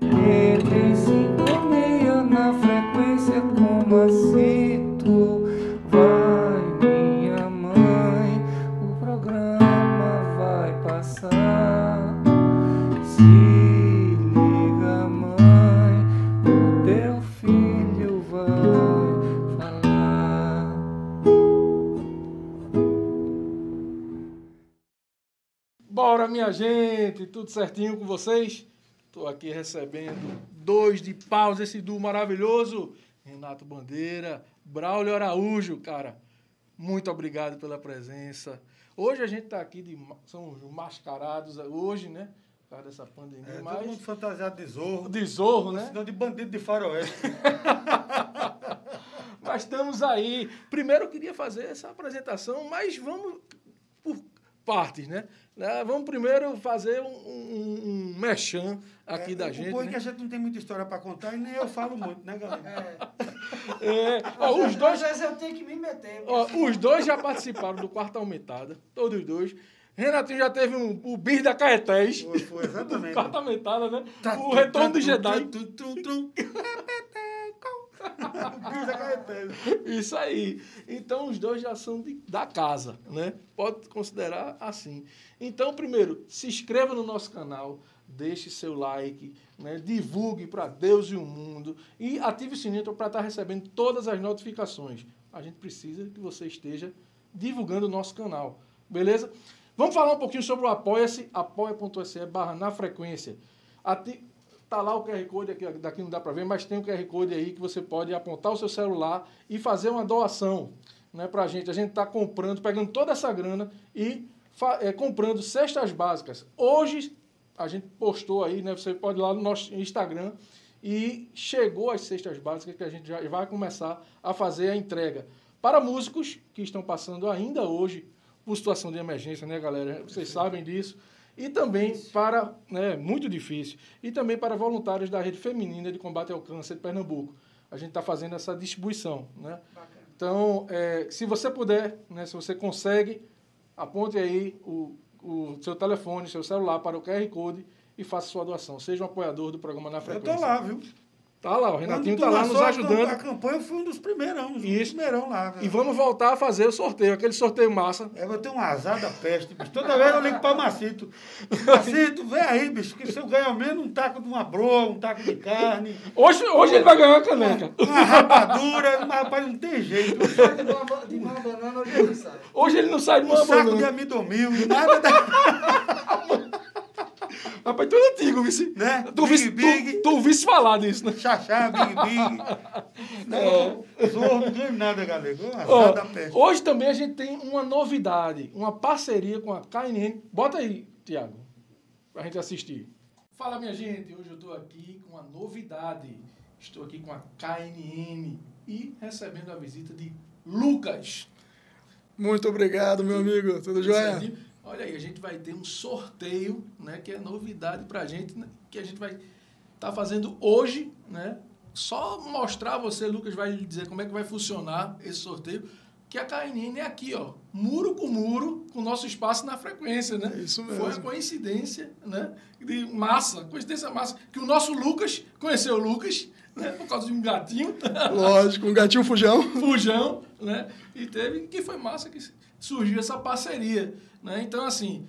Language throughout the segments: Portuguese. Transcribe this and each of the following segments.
Ele sintonia na frequência como tu vai, minha mãe. O programa vai passar. Se liga, mãe, o teu filho vai falar. Bora, minha gente! Tudo certinho com vocês? Estou aqui recebendo dois de paus, esse duo maravilhoso. Renato Bandeira, Braulio Araújo, cara. Muito obrigado pela presença. Hoje a gente está aqui, de, são os mascarados hoje, né? Por causa dessa pandemia, É, todo mas... mundo fantasiado de zorro. De zorro, né? Senão de bandido de faroeste. Mas estamos aí. Primeiro eu queria fazer essa apresentação, mas vamos partes, né? Né, Vamos primeiro fazer um, um, um mechan aqui É, da o gente. bom é né? que a gente não tem muita história para contar e nem eu falo muito, né, galera? É, ó, os Às dois, vezes eu tenho que me meter. ó, os dois já participaram do Quarta Aumentada, todos os dois. Renatinho já teve um, o bis da Caetés. Foi, foi exatamente. Quarta Aumentada, né? Tá, O retorno do tá, Jedi. tum, tum, tum, tum. Bicho da Caetano. Isso aí. Então, os dois já são de- da casa, né? Pode considerar assim. Então, primeiro, se inscreva no nosso canal, deixe seu like, né? divulgue para Deus e o mundo e ative o sininho para estar recebendo todas as notificações. A gente precisa que você esteja divulgando o nosso canal, beleza? Vamos falar um pouquinho sobre o Apoia-se, apoia.se barra na frequência. Ati- Tá lá o QR Code, aqui, daqui não dá para ver, mas tem o QR Code aí que você pode apontar o seu celular e fazer uma doação né, para a gente. A gente está comprando, pegando toda essa grana e é, comprando cestas básicas. Hoje, a gente postou aí, né, você pode ir lá no nosso Instagram e chegou as cestas básicas que a gente já vai começar a fazer a entrega. Para músicos que estão passando ainda hoje por situação de emergência, né, galera? Vocês sabem disso. E também para, né, muito difícil, e também para voluntários da Rede Feminina de Combate ao Câncer de Pernambuco. A gente está fazendo essa distribuição, né? Bacana. Então, é, se você puder, né, se você consegue, aponte aí o, o seu telefone, seu celular para o QR Code e faça sua doação. Seja um apoiador do programa Na Eu Frequência. tô lá, viu? Tá lá, o Renatinho tá lá nos ajudando. A campanha eu fui um dos primeirão, um dos Isso. primeirão lá. velho. E vamos voltar a fazer o sorteio, aquele sorteio massa. É, eu tenho um azar da peste, bicho. Toda vez eu ligo pra Macito. Macito, vem aí, bicho, que se eu ganhar menos um taco de uma broa, um taco de carne, Hoje, hoje ele vai ganhar uma caneca. uma rapadura, mas rapaz, não tem jeito. De uma, ba- de uma banana hoje ele sai. Hoje ele não sai de Um uma saco de banana. amidomil, nada da. Rapaz, tu é antigo, vice. Né? Tu Big, visse big. tu, tu ouvisse falar disso, né? Xaxá, big, big. Não, zorro, não ganho nada, galera. Ó, hoje também a gente tem uma novidade, uma parceria com a KNN. Bota aí, Tiago, pra gente assistir. Fala, minha gente. Hoje eu estou aqui com uma novidade. Estou aqui com a KNN e recebendo a visita de Lucas. Muito obrigado, meu amigo. Tudo jóia? Olha aí, a gente vai ter um sorteio, né? Que é novidade pra gente, né, que a gente vai estar fazendo hoje, né? Só mostrar a você, Lucas vai dizer como é que vai funcionar esse sorteio. Que a KNN é aqui, ó, muro com muro, com o nosso espaço na frequência, né? É isso Foi mesmo. uma coincidência, né? De massa, coincidência massa. Que o nosso Lucas conheceu o Lucas, né? Por causa de um gatinho. Lógico, um gatinho fujão. Fujão, né? E teve que foi massa que surgiu essa parceria, né? Então assim,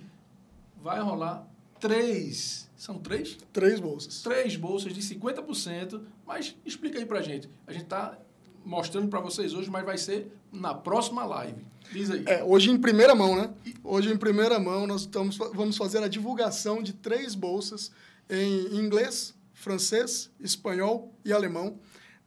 vai rolar três, são três? Três bolsas. Três bolsas de 50%, mas explica aí pra gente. A gente tá mostrando pra vocês hoje, mas vai ser na próxima live. Diz aí. É, hoje em primeira mão, né? Hoje em primeira mão nós estamos, vamos fazer a divulgação de três bolsas em inglês, francês, espanhol e alemão.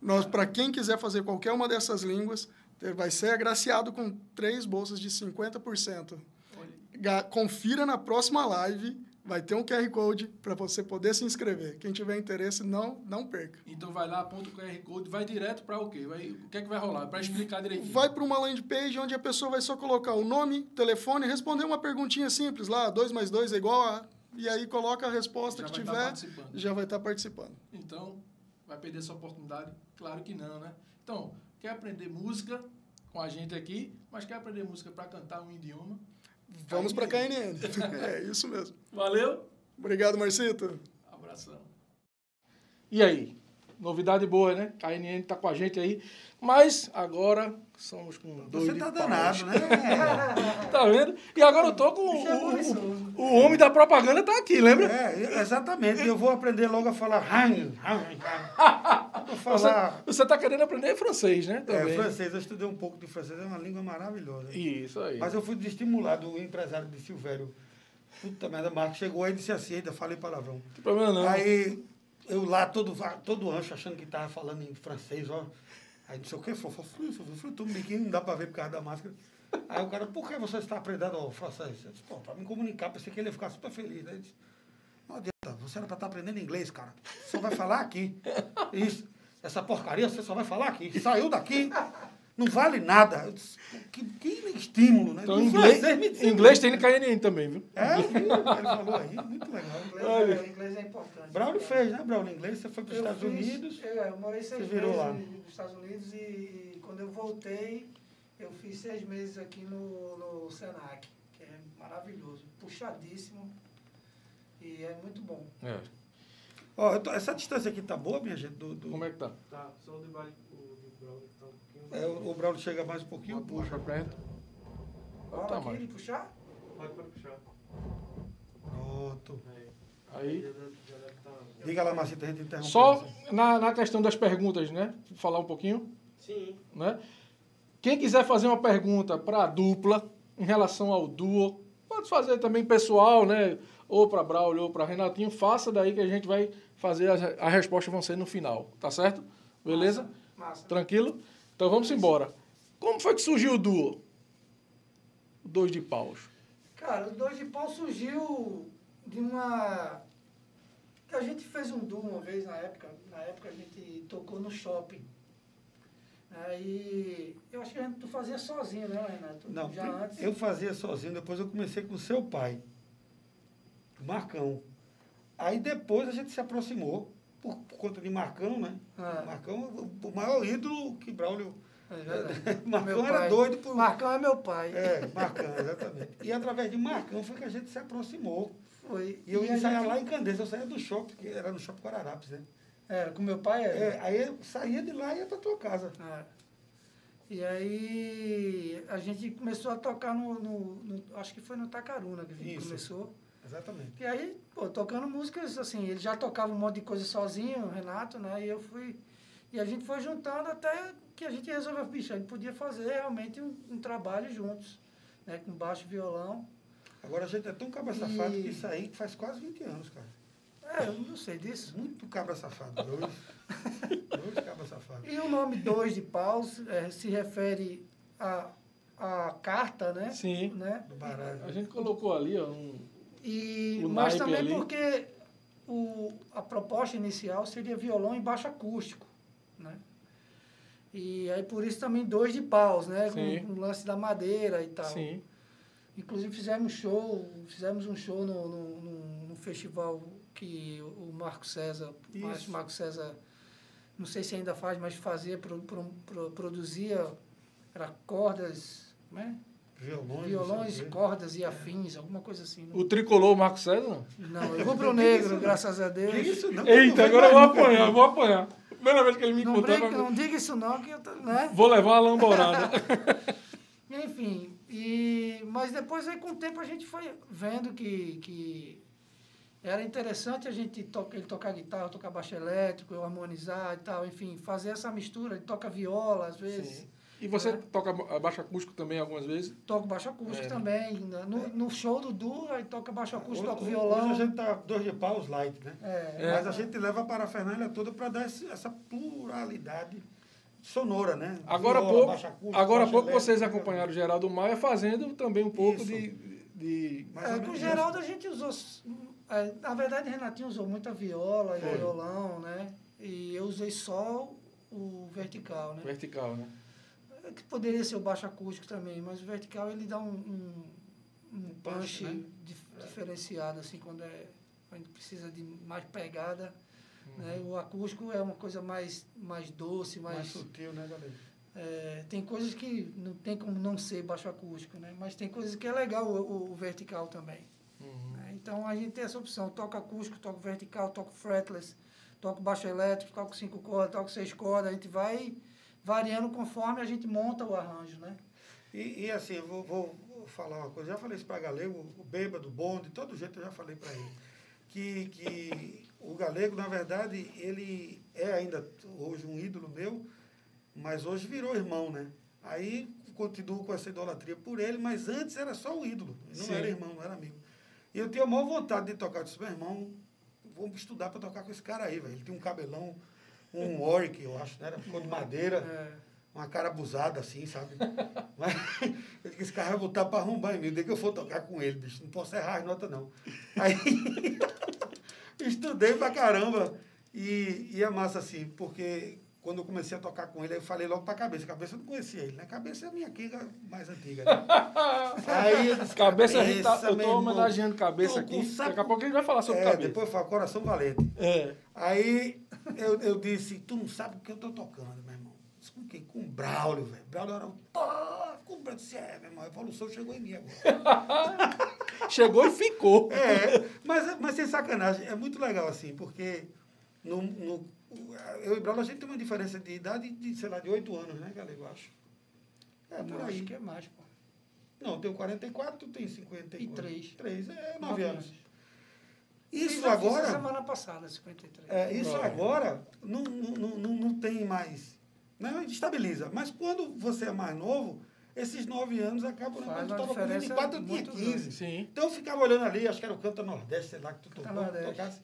Nós, para quem quiser fazer qualquer uma dessas línguas, vai ser agraciado com três bolsas de 50%. Olha, Confira na próxima live, vai ter um QR Code para você poder se inscrever. Quem tiver interesse, não, não perca. Então vai lá, aponta o QR Code, vai direto para o quê? Vai, o que é que vai rolar? Para explicar direitinho. Vai para uma landing page onde a pessoa vai só colocar o nome, telefone, responder uma perguntinha simples lá, 2 mais 2 é igual a... E aí coloca a resposta Já que tá tiver, participando. já vai estar participando. Então, vai perder essa oportunidade? Claro que não, né? Então, quer aprender música com a gente aqui, mas quer aprender música para cantar um idioma? Vamos para KNN. KNN. é isso mesmo. Valeu? Obrigado, Marcito. Abração. E aí? Novidade boa, né? KNN tá com a gente aí. Mas agora somos com dois Você tá danado, né? Tá vendo? E agora eu tô com o, é o, o, o homem da propaganda tá aqui, lembra? É, exatamente. Eu vou aprender logo a falar. Vou Você, falar. você tá querendo aprender francês, né? É, Também. francês, eu estudei um pouco de francês, é uma língua maravilhosa. Isso aí. Mas eu fui desestimulado, o empresário de Silvério. Puta merda, Marcos chegou aí e disse assim, ainda falei palavrão. Não tem problema não. Aí eu lá, todo, todo ancho, achando que tava falando em francês, ó. Aí não sei o que, fofo, flu, flu, flu, todo biquinho, não dá pra ver por causa da máscara. Aí o cara, por que você está aprendendo o francês? Eu disse, pô, pra me comunicar, pensei que ele ia ficar super feliz. Aí disse, não adianta, você era pra estar aprendendo inglês, cara. Só vai falar aqui. Isso, essa porcaria você só vai falar aqui. Saiu daqui, não vale nada. Disse, que, que estímulo, né? Então, o inglês, dizia- inglês tem no KNN também, viu? É, viu? ele falou aí, muito legal. Inglês, é, inglês é importante. Braulio fez, né, Braulio? Inglês, você foi para os Estados fiz- Unidos. Eu, eu morei seis Você virou meses lá. nos Estados Unidos e, e quando eu voltei, eu fiz seis meses aqui no, no Senac, que é maravilhoso, puxadíssimo e é muito bom. É. Ó, tô- essa distância aqui tá boa, minha gente? Do, do- Como é que tá? Tá, só o de baixo, o de Braulio tá um pouquinho. É, o, o Braulio chega mais um pouquinho, Puxa puxa. pra perto. Fala Tá, aqui de puxar? Pode, pode puxar. Pronto. Aí. Tá... Diga lá, Marcita, a gente interrompe. Só na, na questão das perguntas, né? Falar um pouquinho, Sim. né? Quem quiser fazer uma pergunta para a dupla em relação ao duo, pode fazer também pessoal, né? Ou para Braulio ou para Renatinho, faça daí que a gente vai fazer as a resposta vão ser no final, tá certo? Beleza? Massa. Tranquilo? Então vamos embora. Como foi que surgiu o duo? Dois de paus. Cara, o Dois de Pau surgiu de uma. que a gente fez um duo uma vez na época. Na época a gente tocou no shopping. Aí. Eu acho que a gente tu fazia sozinho, né, Renato? Não, Já antes. eu fazia sozinho, depois eu comecei com seu pai, o Marcão. Aí depois a gente se aproximou, por, por conta de Marcão, né? Ah. Marcão, o, o maior ídolo que Braulio. É. Marcão era doido por. Marcão é meu pai. É, Marcão, exatamente. E através de Marcão foi que a gente se aproximou. Foi. E eu a ia ensaiar gente- lá em Candeias, eu saía do shopping, que era no shopping Guararapes, né? Era, com meu pai era. É, aí eu saía de lá e ia pra tua casa. É. E aí a gente começou a tocar no, no- no- acho que foi no Tacaruna que a gente Isso. começou. Exatamente. E aí, pô, tocando músicas, assim, ele já tocava um monte de coisa sozinho, o Renato, né? E eu fui. E a gente foi juntando até que a gente resolveu, bicho, a gente podia fazer realmente um, um trabalho juntos, né? Com baixo e violão. Agora a gente é tão cabra safado E- que isso aí faz quase 20 anos, cara. É, eu não sei disso. Muito cabra safado. Dois. dois cabra safados. E o nome Dois de Paus é, se refere à, à carta, né? Sim. Né? Do baralho. A gente colocou ali, ó, um, E, O mas também ali. porque o, a proposta inicial seria violão e baixo acústico, né? E aí por isso também dois de paus, né? Sim. Com, com o lance da madeira e tal. sim. Inclusive fizemos show, fizemos um show no, no, no- no festival que o Marco César, o Isso. Marco César, não sei se ainda faz, mas fazia, pro, pro- pro- produzia, era cordas, né? Violões. violões, não cordas e afins, alguma coisa assim. O tricolor Marco César? Não, eu rubro-negro, graças a Deus. Que isso, não? Eita, Não agora eu vou apanhar, eu vou apanhar. Primeira vez que ele me Não, encontrou, brinca, eu não diga isso não, que eu tô, né? vou levar uma lamborada. Enfim, e, mas depois aí com o tempo a gente foi vendo que, que era interessante a gente tocar, ele tocar guitarra, tocar baixo elétrico, eu harmonizar e tal, enfim, fazer essa mistura, ele toca viola às vezes, Sim. E você É. toca baixo acústico também algumas vezes? toco baixo acústico É. também, no, no show do Du, aí toca baixo acústico, toca violão. Hoje a gente tá dois de paus light, né? É, Mas a gente leva a parafernália toda para dar esse- essa pluralidade sonora, né? Agora há Viola, pouco, baixo acústico, agora pouco vocês né? acompanharam o Geraldo Maia fazendo também um pouco Isso. de, de... É, com o Geraldo a gente usou. é, na verdade, Renatinho usou muita viola e violão, né? E eu usei só o vertical, né? vertical, né? É Que poderia ser o baixo acústico também, mas o vertical ele dá um, um, um punch, né? dif- diferenciado, assim, quando é, a gente precisa de mais pegada. Né? O acústico é uma coisa mais, mais doce, Mais mais. sutil, né, galera? É, tem coisas que não tem como não ser baixo acústico, né? Mas tem coisas que é legal o, o- o vertical também. Uhum. né? Então a gente tem essa opção, toca acústico, toca vertical, toca fretless, toco baixo elétrico, toco cinco cordas, toco seis cordas, a gente vai variando conforme a gente monta o arranjo, né? E, e assim, eu vou, vou falar uma coisa, já falei isso para Galego, o bêbado, o bonde, de todo jeito eu já falei para ele. Que, que o Galego, na verdade, ele é ainda hoje um ídolo meu, mas hoje virou irmão, né? Aí continuo com essa idolatria por ele, mas antes era só o ídolo, não Sim. era irmão, não era amigo. E eu tinha a maior vontade de tocar, eu disse, meu irmão, vamos estudar para tocar com esse cara aí, velho. Ele tem um cabelão, um Warwick, eu acho, né? Era ficou de madeira É, uma cara abusada assim, sabe? Mas eu disse esse cara vai voltar para arrombar em mim. Desde que eu for tocar com ele, bicho, não posso errar as notas, não. Aí estudei pra caramba. E, e é massa assim, porque quando eu comecei a tocar com ele, eu falei logo pra cabeça. Cabeça eu não conhecia ele, né? Cabeça é a minha quinga mais antiga. Né? Aí eu disse, Cabeça, a gente tá, eu tô irmão. homenageando cabeça Tô aqui. saco- Daqui a pouco a gente vai falar sobre É, cabeça. depois eu falo, coração valente. É. Aí eu, eu disse, tu não sabe o que eu tô tocando, meu irmão. Disse, com quem? Com o Braulio, velho. Braulio era um. Pô, com o Braulio. Disse, é, meu irmão, a evolução chegou em mim agora. Chegou e ficou. é, mas, mas sem sacanagem, é muito legal assim, porque no, no, eu e o Braulio, a gente tem uma diferença de idade de, sei lá, de 8 anos, né, Galego, eu acho. É, por eu aí. acho que é mais, pô. Não, eu tenho 44, tu tem 54. E três. 3, é 9 Nove anos. anos. Isso agora. semana passada, 53. É, isso Olha. agora não, não, não, não, tem mais. Né? Estabiliza. Mas quando você é mais novo, esses nove anos acabam. Né? Faz Quando estava com diferença 24, eu tinha muito 15. Sim. Então eu ficava olhando ali, acho que era o Canta Nordeste, sei lá, que tu tocou, Nordeste. tocasse.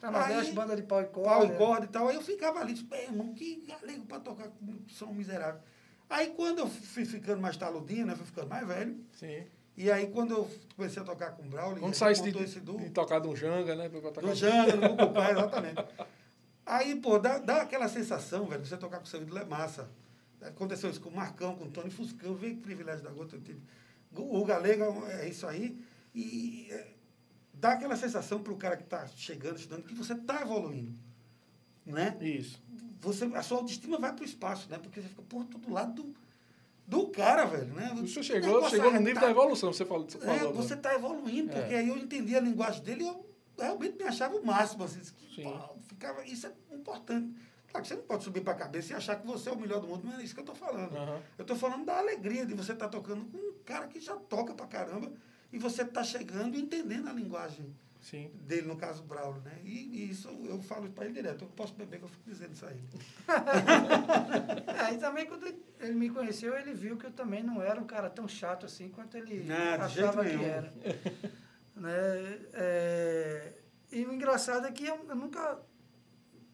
Tá na Aí, banda de pau e corda. Pau e corda e tal. Aí eu ficava ali, disse, "Pô, irmão, que galego para tocar com som miserável. Aí quando eu fui ficando mais taludinho, né? Fui ficando mais velho. Sim. E aí quando eu comecei a tocar com o Braulio, Quando montou de, esse duo. de tocar de um janga, né? pra tocar- No Janga, no Cucupá, exatamente. Aí, pô, dá, dá aquela sensação, velho, você tocar com o seu ídolo é massa. Aconteceu isso com o Marcão, com o Tony Fuscão, vê que privilégio da gota eu tive. O Galega é isso aí. E é, dá aquela sensação para o cara que está chegando, estudando, que você está evoluindo. Né? Isso. Você, a sua autoestima vai para o espaço, né? Porque você fica, pô, tô do lado do, do cara, velho. Né? Você Que chegou, chegou no nível da evolução, você falou. Você É, falou você né? está evoluindo, porque É. aí eu entendi a linguagem dele e eu realmente me achava o máximo. Assim, Sim. pô, ficava, isso é importante. Claro que você não pode subir para a cabeça e achar que você é o melhor do mundo, não é isso que eu estou falando. Aham. Eu estou falando da alegria de você estar tocando com um cara que já toca pra caramba e você está chegando e entendendo a linguagem Sim. dele, no caso, Braulio, né? E, e isso eu falo para ele direto. Eu posso beber que eu fico dizendo isso aí. É, e também quando ele me conheceu, ele viu que eu também não era um cara tão chato assim quanto ele Não, jeito achava que era. né? É, e o engraçado é que eu, eu nunca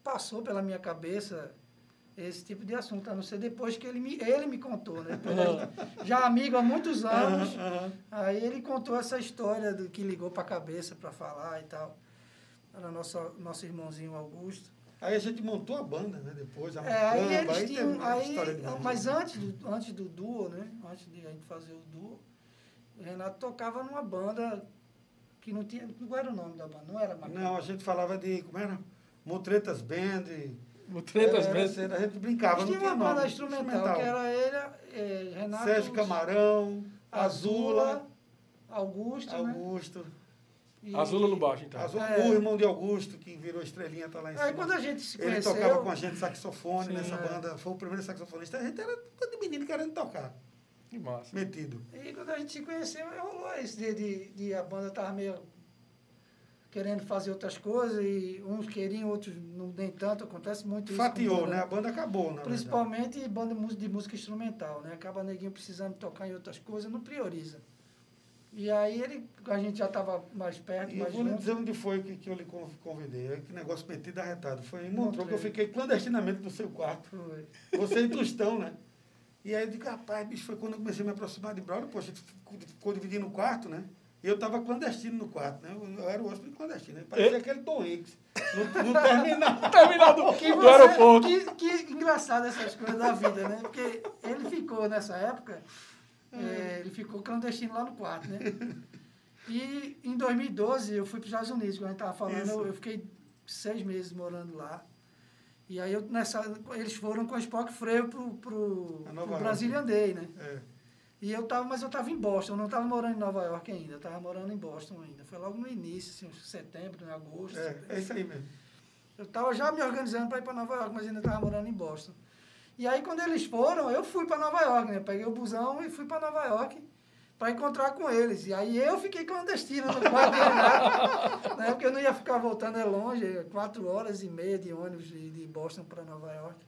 passou pela minha cabeça esse tipo de assunto, a não ser depois que ele me, ele me contou, né? Já amigo há muitos anos, aham. aí ele contou essa história do que ligou para a cabeça para falar e tal. Era nosso, nosso irmãozinho Augusto. Aí a gente montou a banda, né? Depois, a É, aí Macamba, eles aí teve tinham. uma Aí, mas antes do, antes do duo, né? Antes de a gente fazer o duo, o Renato tocava numa banda que não tinha. Qual era o nome da banda? Não era. Não, a gente falava de, como era? Mutretas Band. O Tretas Era, vezes. era, a gente brincava, não tinha uma banda nome. instrumental, que era ele, é, Renato. Sérgio Camarão, Azula, Azula, Augusto, né? Augusto. E- Azula no baixo, então. Azul, É. O irmão de Augusto, que virou estrelinha, tá lá em cima. Aí quando a gente se Ele conheceu. tocava com a gente saxofone Sim, nessa é. banda. Foi o primeiro saxofonista. A gente era todo de menino querendo tocar. Que massa. Metido. E quando a gente se conheceu, rolou isso de, de, de a banda tava meio querendo fazer outras coisas e uns queriam, outros não nem tanto, acontece muito isso. Fatiou, banda, né? A banda acabou, na Principalmente banda de música- instrumental, né? Acaba neguinho precisando tocar em outras coisas, não prioriza. E aí ele, a gente já estava mais perto. E mais vou lhe dizer onde foi que, que eu lhe con- convidei. É Que negócio metido arretado. Foi em Montreux que eu fiquei clandestinamente no seu quarto. Foi. Você e Tostão, né? E aí eu digo, rapaz, bicho, foi quando eu comecei a me aproximar de Braulio, poxa, a gente ficou, ficou dividindo o quarto, né? E eu estava clandestino no quarto, né? Eu, eu era o hóspede clandestino. Né? Parecia aquele Tom Hanks. No, no terminal. Terminal do, Que, do você- aeroporto. que, que engraçado essas coisas da vida, né? Porque ele ficou nessa época, é, ele ficou clandestino lá no quarto, né? E em 2012 eu fui para os Estados Unidos, como a gente estava falando, eu, eu fiquei seis meses morando lá. E aí eu, nessa, eles foram com o Spock Freio A pro York. Brazilian Day, né? É. E eu tava, mas eu estava em Boston, eu não estava morando em Nova York ainda, eu estava morando em Boston ainda. Foi logo no início, assim, setembro, em agosto. É, setembro. é isso aí mesmo. Eu estava já me organizando para ir para Nova York, mas ainda estava morando em Boston. E aí, quando eles foram, eu fui para Nova York, né? Peguei o busão e fui para Nova York para encontrar com eles. E aí eu fiquei clandestino no quarto Renato, né? Porque eu não ia ficar voltando, é longe, quatro horas e meia de ônibus de Boston para Nova York.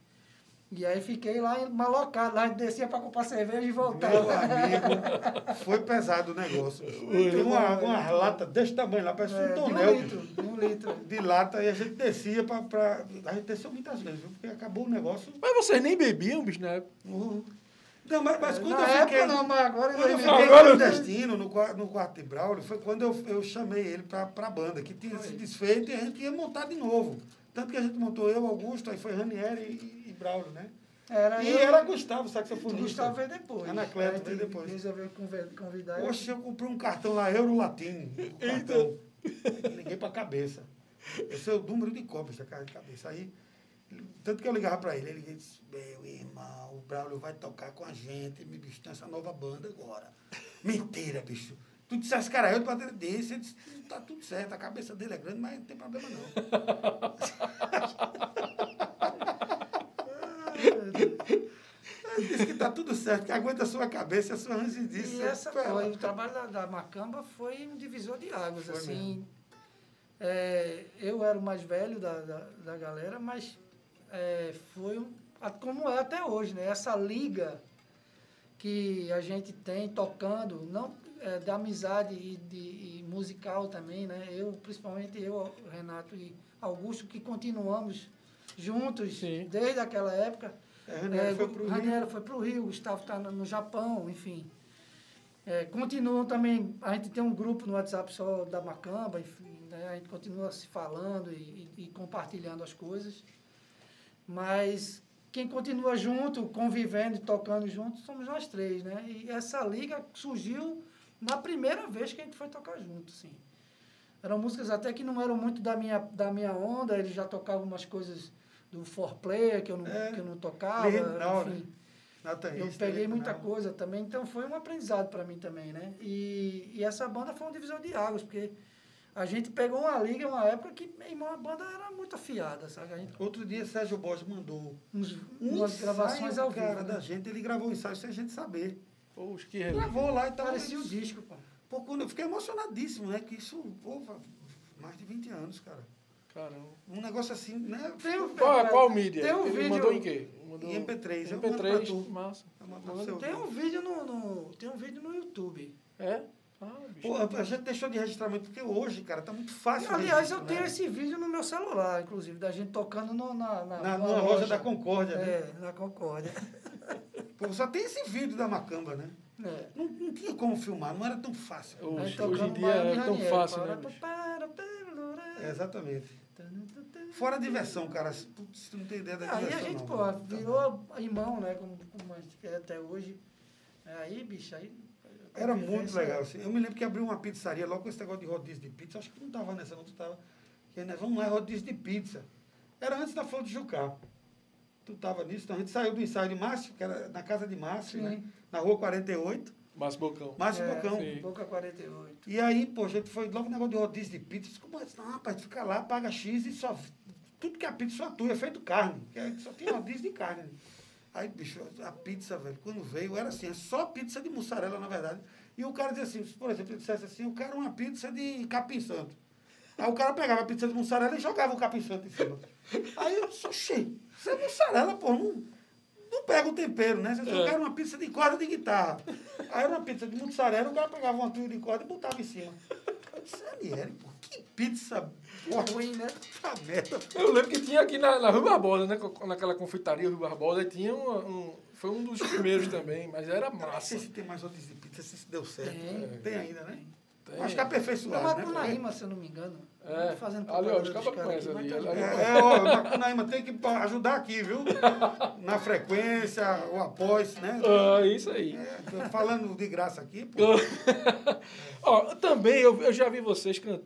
E aí fiquei lá malocado, lá descia para comprar cerveja e Meu voltava. amigo, foi pesado o negócio. Tem uma, uma lata desse tamanho lá, parece É, um de um tonel litro, de um litro. de lata e a gente descia pra. pra a gente desceu muitas vezes, viu? porque acabou o negócio. Mas vocês nem bebiam, bicho, né? Uhum. Não, mas, mas quando Na eu fiquei. época não, mas agora Quando eu fiquei Agora- clandestino no, no quarto de Braulio, foi quando eu, eu chamei ele pra, pra banda, que tinha se desfeito e a gente ia montar de novo. Tanto que a gente montou eu, Augusto, aí foi Ranieri e Braulio, né? Era e eu- era Gustavo, saxofonista. Gustavo veio depois. Anacleto veio depois. Resolveu convidar. Poxa, eu comprei um cartão lá, Euro Latino. Um cartão. Liguei pra cabeça. Esse é o número de cópias da de cabeça. Aí, tanto que eu ligava pra ele, ele disse, meu irmão, o Braulio vai tocar com a gente, me bicho, tem essa nova banda agora. Mentira, bicho. Tu dissesse, cara, eu de bateria desse, ele disse, tá tudo certo, a cabeça dele é grande, mas não tem problema não. Disse que tá tudo certo, que aguenta a sua cabeça a sua ansiedade. E essa foi, o trabalho da, da Macamba foi um divisor de águas, Foi assim. É, eu era o mais velho da, da, da galera, mas é, foi um- como é até hoje, né? Essa liga que a gente tem tocando, não é, de amizade e, de, e musical também, né? Eu, principalmente eu, Renato e Augusto, que continuamos juntos Sim. desde aquela época. É, Ranieri foi o pro Rio. Foi para o Rio, o Gustavo está no, no Japão, enfim. É, continuam também, a gente tem um grupo no WhatsApp só da Macamba, enfim, né, a gente continua se falando e, e- e compartilhando as coisas. Mas quem continua junto, convivendo e tocando junto, somos nós três, né? E essa liga surgiu na primeira vez que a gente foi tocar junto, assim. Eram músicas até que não eram muito da minha, da minha onda, eles já tocavam umas coisas do foreplay que eu não, É. que eu não tocava, enfim. né? Natanista, Eu peguei muita original. coisa também, então foi um aprendizado para mim também, né? E, e essa banda foi um divisor de águas, porque a gente pegou uma liga, uma época que, meu irmão, a banda era muito afiada, sabe? A gente, Outro dia, Sérgio Borges mandou uns, um umas gravações ao vivo. cara, né? da gente. Ele gravou um ensaio sem a gente saber. Poxa, que. Gravou lá e tal. Parecia o disco, pô. Pô, quando eu fiquei emocionadíssimo, né? Que isso, pô, mais de 20 anos, cara. Caramba. Um negócio assim, né? Tem um- Qual, qual mídia? Tem um Ele vídeo- mandou em quê? Mandou Em MP3, eu mando pra MP3, tu. massa. Eu você Tem um vídeo no, no- tem um vídeo no YouTube. É? Ah, bicho. Pô, a gente deixou de registrar muito, porque hoje, cara, tá muito fácil. Aliás, eu tenho né? esse vídeo no meu celular, inclusive, da gente tocando no, na, na, Na, numa numa loja da Concórdia, né? É, na Concórdia. Pô, só tem esse vídeo da Macamba, né? É. Não, não tinha como filmar, não era tão fácil. Hoje, hoje tocando em dia é e tão fácil, né, para, bicho? para, para, É, exatamente. Fora a diversão, cara. Putz, não tem ideia da Aí diversão. a gente, não, pô, mano. virou irmão, né? Como, como a gente é até hoje. Aí, bicho, aí. Era muito legal. Assim. Eu me lembro que abriu uma pizzaria logo com esse negócio de rodízio de pizza. Acho que não tava nessa, não. Tu tava. Que, né, vamos lá, rodízio de pizza. Era antes da Flor de Jucá. Tu tava nisso. Então a gente saiu do ensaio de Márcio, que era na casa de Márcio, né? Na rua 48. Márcio Bocão. Márcio É, Bocão. sim. Boca 48. E aí, pô, a gente foi logo no negócio de rodízio de pizza. Disse, Como é isso? Não, rapaz, fica lá, paga X e só. Tudo que é pizza só tua, é feito carne. Que só tinha rodízio de carne. Aí, bicho, a pizza, velho, quando veio, era assim, é só pizza de mussarela, na verdade. E o cara dizia assim, por exemplo, ele dissesse assim, eu quero uma pizza de capim santo. Aí o cara pegava a pizza de mussarela e jogava o capim santo em cima. Aí eu disse, oxê, isso é mussarela, pô, não, não pega o tempero, né? Você só É. quer uma pizza de corda de guitarra. Aí era uma pizza de mussarela, o cara pegava uma trilha de corda e botava em cima. Eu disse, Aniele, pô, que pizza ruim, né? Puta merda. Eu lembro que tinha aqui na, na Rua Barbosa, né? Naquela confeitaria Rua Barbosa, tinha um, um- Foi um dos primeiros também, mas era Não sei massa. se tem mais rodízio de pizza, se deu certo. Tem. Tem ainda, né? Tem. Acho que aperfeiçoado, Não, né? Macunaíma, se eu não me engano. É. Fazendo Ali, ó, os conhecem ali, mas tá- É, ó, Macunaíma tem que ajudar aqui, viu? Na frequência, o após, né? Ah, isso aí. É, falando de graça aqui, pô. Ó, também eu, eu já vi vocês can-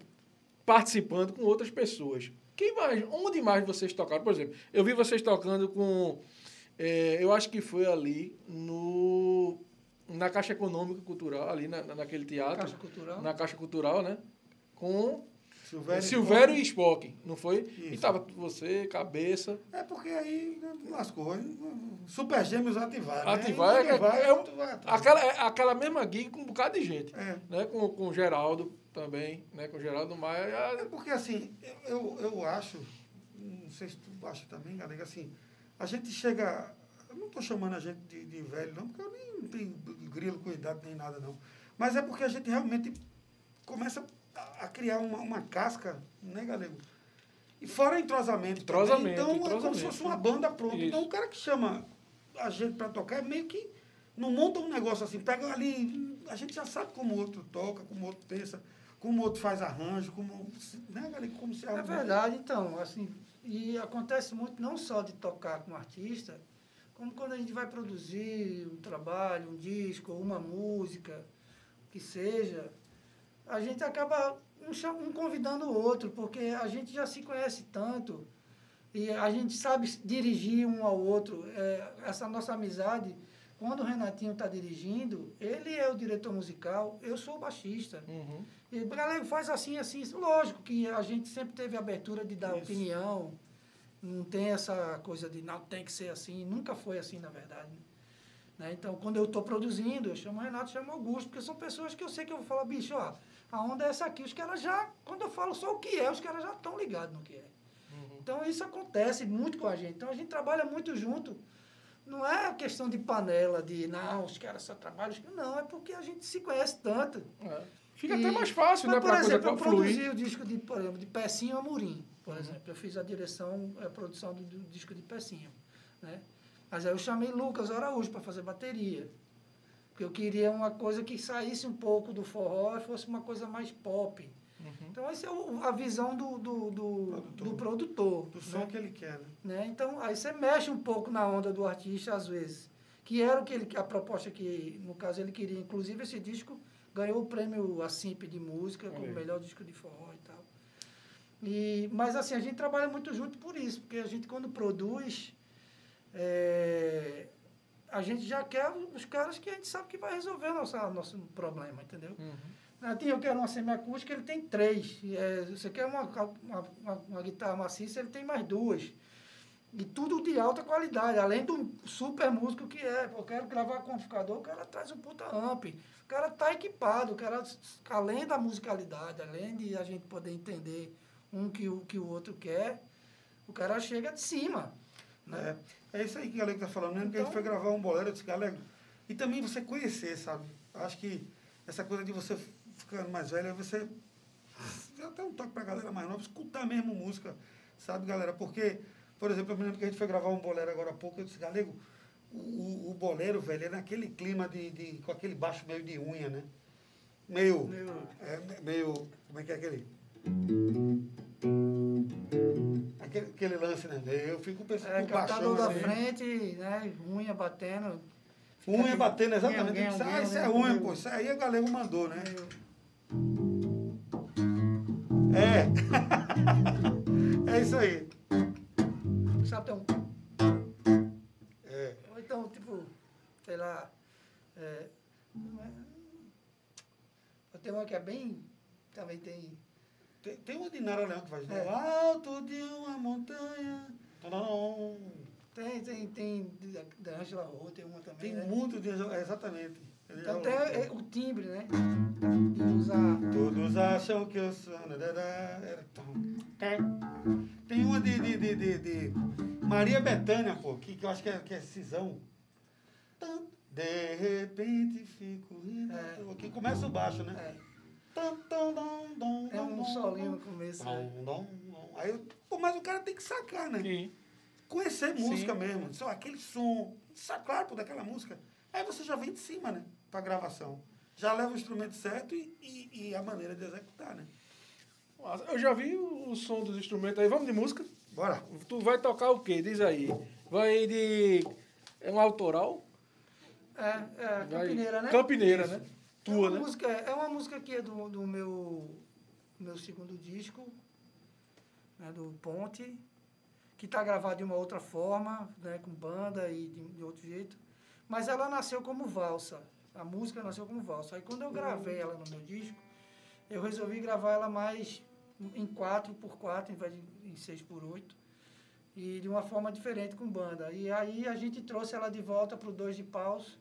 participando com outras pessoas. Quem mais? Onde mais vocês tocaram? Por exemplo, eu vi vocês tocando com. eh, eu acho que foi ali no. Na Caixa Econômica Cultural, ali na, na- naquele teatro. Caixa Cultural. Na Caixa Cultural, né? Com Silvério, Silvério e Spock, não foi? E Isso. tava você, cabeça. É porque aí né, lascou. Super Gêmeos ativar. Ativar né? é, vai, é, aquela, é aquela mesma gig com um bocado de gente. É. Né? Com, com o Geraldo também, né? Com o Geraldo Maia. É porque assim, eu, eu, eu acho, não sei se tu acha também, galera, assim, a gente chega. Eu não estou chamando a gente de, de velho, não, porque eu nem tenho grilo com idade nem nada, não. Mas é porque a gente realmente começa a, a criar uma, uma casca, né, galego? E fora entrosamento. também. Entrosamento, Então é como se entrosamento. fosse uma banda pronta. Isso. Então o cara que chama a gente para tocar é meio que. Não monta um negócio assim, pega ali. A gente já sabe como o outro toca, como o outro pensa, como o outro faz arranjo, como. Né, galera? Como se É verdade, então, assim, e acontece muito não só de tocar com artista, como quando a gente vai produzir um trabalho, um disco, uma música, que seja, a gente acaba um, um convidando o outro, porque a gente já se conhece tanto e a gente sabe dirigir um ao outro. É, essa nossa amizade, quando o Renatinho está dirigindo, ele é o diretor musical, eu sou o baixista. Uhum. E, galera, faz assim, assim. Lógico que a gente sempre teve abertura de dar Isso. opinião. Não tem essa coisa de não tem que ser assim. Nunca foi assim, na verdade. Né? Então, quando eu estou produzindo, eu chamo Renato, chamo o Augusto, porque são pessoas que eu sei que eu vou falar, bicho, ó, a onda é essa aqui. Os caras já, quando eu falo só o que é, os caras já estão ligados no que é. Então, isso acontece muito com a gente. Então, a gente trabalha muito junto. Não é questão de panela, de não, os caras só trabalham. Não, é porque a gente se conhece tanto. É. Fica E- até mais fácil, mas, né? Por exemplo, eu produzi o disco de, por exemplo, de Pecinho Amorim, por exemplo. Eu fiz a direção, a produção do, do disco de Pecinho. Né? Mas aí eu chamei Lucas Araújo para fazer bateria. Porque eu queria uma coisa que saísse um pouco do forró e fosse uma coisa mais pop. Uhum. Então, essa é o- a visão do, do, do, Produtor. do produtor. Do né? som que ele quer, né? né? Então, aí você mexe um pouco na onda do artista, às vezes. Que era o que ele, a proposta que, no caso, ele queria. Inclusive, esse disco ganhou o prêmio Asimp de música, como aí. melhor disco de forró e tal. E, mas, assim, a gente trabalha muito junto por isso, porque a gente, quando produz, é, a gente já quer os caras que a gente sabe que vai resolver o nosso, nosso problema, entendeu? Uhum. Natinho, eu quero uma semiacústica, ele tem três. É, você quer uma, uma, uma, uma guitarra maciça, ele tem mais duas. E tudo de alta qualidade, além do super músico que é. Eu quero gravar com amplificador, o cara traz um puta amp. O cara tá equipado, o cara, além da musicalidade, além de a gente poder entender um que o que o outro quer, o cara chega de cima. Né? É, é isso aí que o Galego tá falando, mesmo que a gente Então- foi gravar um bolero, eu disse, Galego, e também você conhecer, sabe? Acho que essa coisa de você ficando mais velho, é você até um toque pra galera mais nova, escutar mesmo música, sabe, galera? Porque, por exemplo, eu me lembro que a gente foi gravar um bolero agora há pouco, eu disse, Galego, o, o, o bolero, velho, é naquele clima de, de. com aquele baixo meio de unha, né? Meio. Meio- É, meio. Como é que é aquele? Aquele, aquele lance, né? Eu fico pensando É, com o baixão da assim. frente, né? Unha batendo. Unha batendo, exatamente. disse, guião, ah, isso é unha, pô. Isso aí a galera mandou, né? É. é isso aí. Sabe, tem um É. Ou então, tipo, sei lá. É, é- eu tenho uma que é bem. Também tem. Tem, tem uma de Nara Leão que faz. É. No alto de uma montanha. Tadam. Tem, tem, tem. Da, Angela Rô, tem uma também. Tem né? muito de. é, Exatamente. Ele Então já- tem é, o timbre, né? Usar. Todos acham que eu sou. nadadá, era tão- Tem uma de, de, de, de, de Maria Bethânia, pô, que, que eu acho que é, que é Cisão. De repente fico rindo. É. Que começa o baixo, né? É, É um solinho no começo. né? dom. Aí, eu- pô, mas o cara tem que sacar, né? Sim. Conhecer Sim. música mesmo. Só aquele som. Sacar, pô, daquela música. Aí você já vem de cima, né? Pra gravação. Já leva o instrumento certo e, e, e a maneira de executar, né? Eu já vi o, som dos instrumentos aí. Vamos de música? Bora. Tu vai tocar o quê? Diz aí. Vai de. É um autoral? É, é, Vai- Campineira, né? Campineira, Isso. né? É Tua, uma né? música, é uma música que é do, do meu, meu segundo disco, né, do Ponte, que está gravado de uma outra forma, né, com banda e de, de outro jeito. Mas ela nasceu como valsa. A música nasceu como valsa. Aí quando eu gravei ela no meu disco, eu resolvi gravar ela mais em 4 por 4 em vez de em 6 por 8 e de uma forma diferente com banda. E aí a gente trouxe ela de volta para o 2 de paus,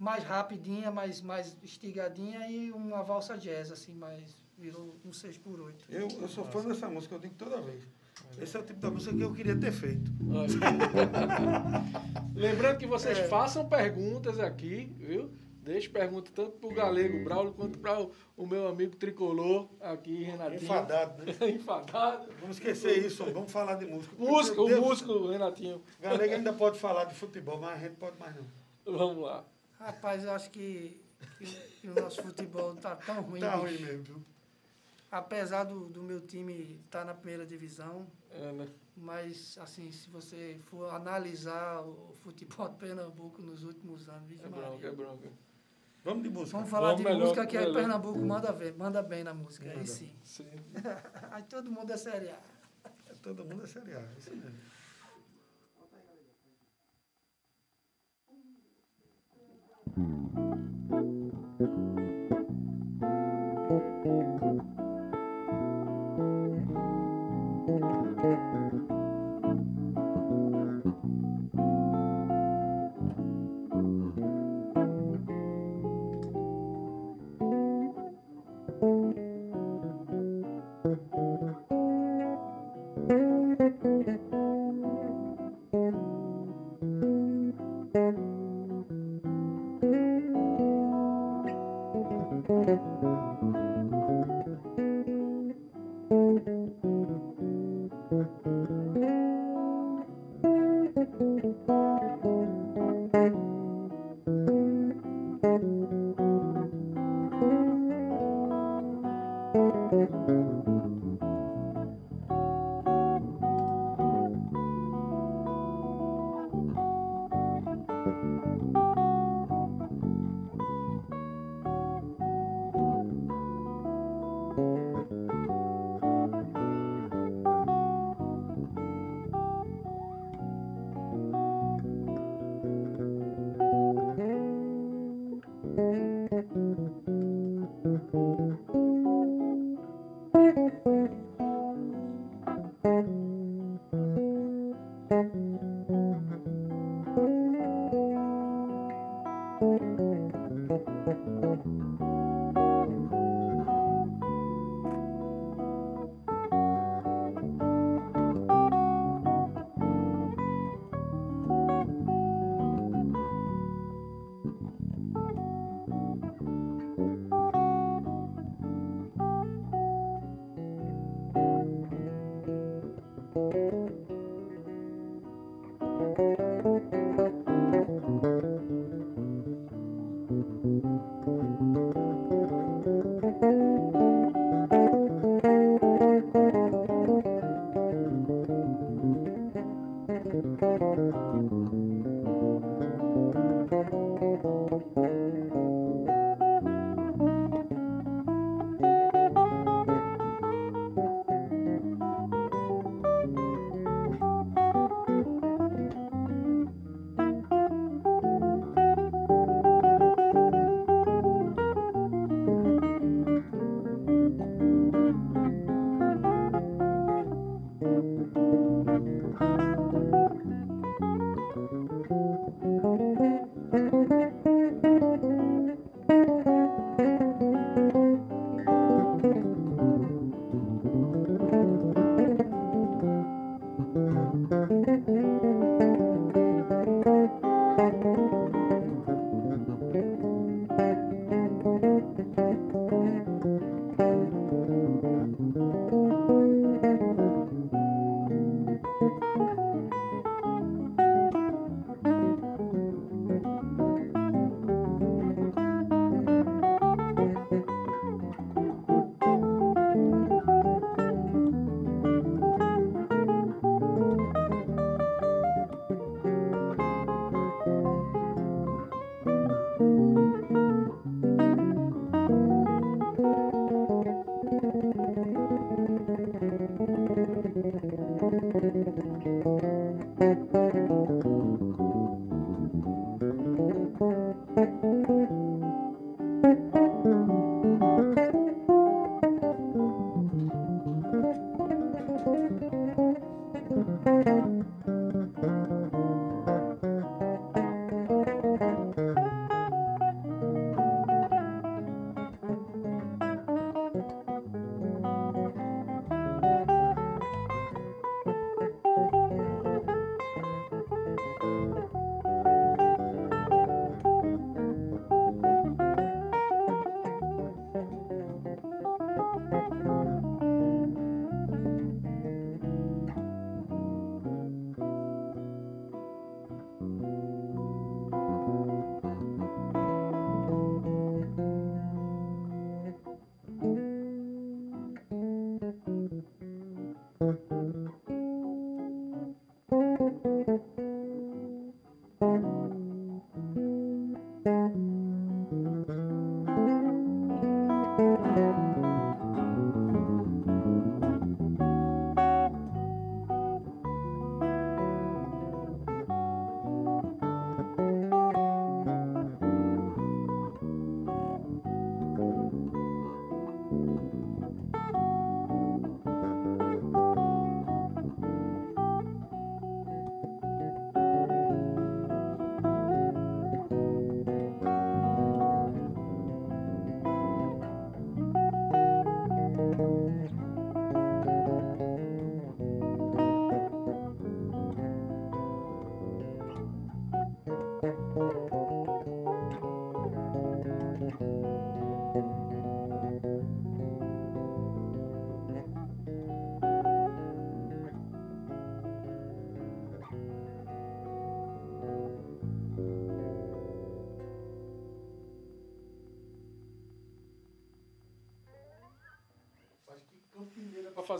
mais rapidinha, mais, mais estigadinha e uma valsa jazz, assim, mais virou um 6 por 8 Eu, eu sou fã dessa música, eu digo toda vez. Esse é o tipo da música que eu queria ter feito. Lembrando que vocês É. façam perguntas aqui, viu? Deixe perguntas tanto pro Galego Braulio quanto para o, o meu amigo tricolor aqui, Renatinho. Enfadado, né? Enfadado. Vamos esquecer isso, vamos falar de música. Música, o músico, Renatinho. Galego ainda pode falar de futebol, mas a gente pode mais não. Vamos lá. Rapaz, eu acho que, que, que o nosso futebol tá tão ruim. Tá bicho. ruim mesmo, viu? Apesar do, do meu time estar na primeira divisão, É, né? mas assim, se você for analisar o futebol de Pernambuco nos últimos anos, É Maria. bronca, é bronca. Vamos de música. Vamos falar Vamos de melhor, música que aí melhor. Pernambuco manda, ver, manda bem na música, aí Manda. sim. Sim. aí todo mundo é série A. Todo mundo é Série A, isso mesmo. Música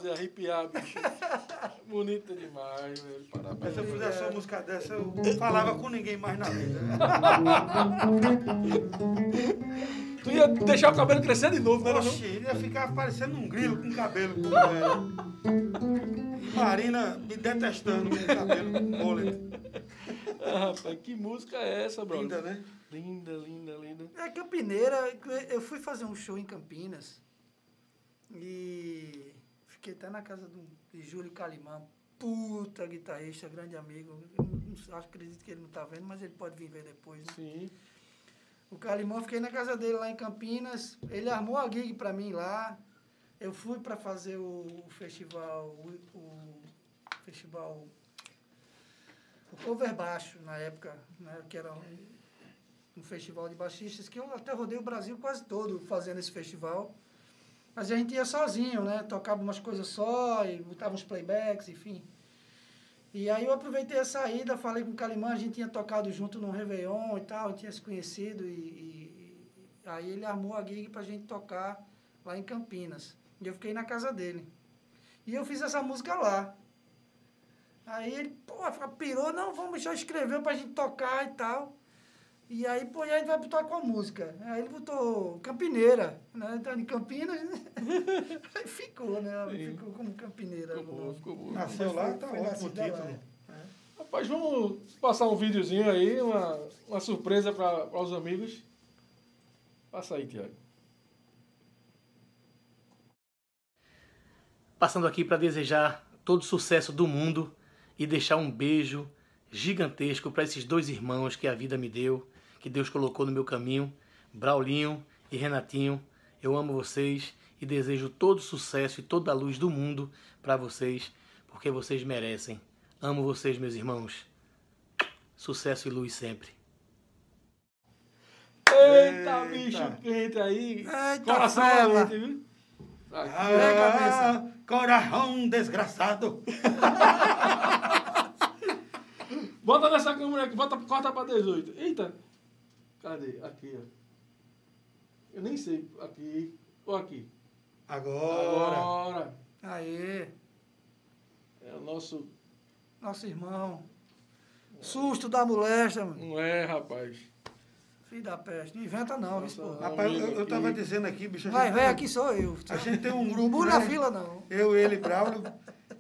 fazer arrepiar, bicho. Bonita demais, velho. Parabéns. Mas se eu fizesse uma música dessa, eu não falava com ninguém mais na vida. Tu ia deixar o cabelo crescer de novo, né? Oxi, ele ia ficar parecendo um grilo com cabelo. Marina me detestando com cabelo com mullet. Ah, rapaz, que música é essa, brother? Linda, né? Linda, linda, linda. É Campineira, eu fui fazer um show em Campinas e fiquei até na casa do, de Júlio Calimã, puta guitarrista, grande amigo. Eu não, acredito que ele não tá vendo, mas ele pode vir ver depois. Né? Sim. O Calimão, fiquei na casa dele lá em Campinas. Ele armou a gig pra mim lá. Eu fui pra fazer o, o festival, o, o festival, o cover baixo na época, né, que era um, um festival de baixistas que eu até rodei o Brasil quase todo fazendo esse festival. Mas a gente ia sozinho, né? Tocava umas coisas só e botava uns playbacks, enfim. E aí eu aproveitei a saída, falei com o Calimã, a gente tinha tocado junto no Réveillon e tal, tinha se conhecido e, e, e aí ele armou a gig pra gente tocar lá em Campinas. E eu fiquei na casa dele. E eu fiz essa música lá. Aí ele, pô, pirou, não, vamos, já escreveu pra gente tocar e tal. E aí, pô, e aí a gente vai botar qual música? Aí ele botou Campineira, né? Tá em Campinas, né? Aí ficou, né? Sim. Ficou como Campineira. Ficou bom, ficou bom. Nasceu lá, tá Foi ótimo o título. é. Rapaz, vamos passar um videozinho aí, uma, uma surpresa para os amigos. Passa aí, Tiago. Passando aqui para desejar todo o sucesso do mundo e deixar um beijo gigantesco para esses dois irmãos que a vida me deu, que Deus colocou no meu caminho, Braulinho e Renatinho. Eu amo vocês e desejo todo o sucesso e toda a luz do mundo para vocês, porque vocês merecem. Amo vocês, meus irmãos. Sucesso e luz sempre. Eita, Eita. bicho quente aí. Eita, Coração fela. viu? Aqui, Ah, coração desgraçado. Bota nessa câmera aqui, bota, corta pra 18. Eita! Cadê? Aqui, ó. Eu nem sei. Aqui. Ou aqui. Agora. Agora. Aê, É o nosso. nosso irmão. Susto da moléstia, mano. Não é, rapaz. Filho da peste. Não inventa não, Nossa, viu, pô. Rapaz, eu, eu tava Aqui. dizendo aqui, bicho. Vai, gente vem, aqui sou eu. A gente tem um grupo. Não na né? fila, não. Eu, ele, Braulio.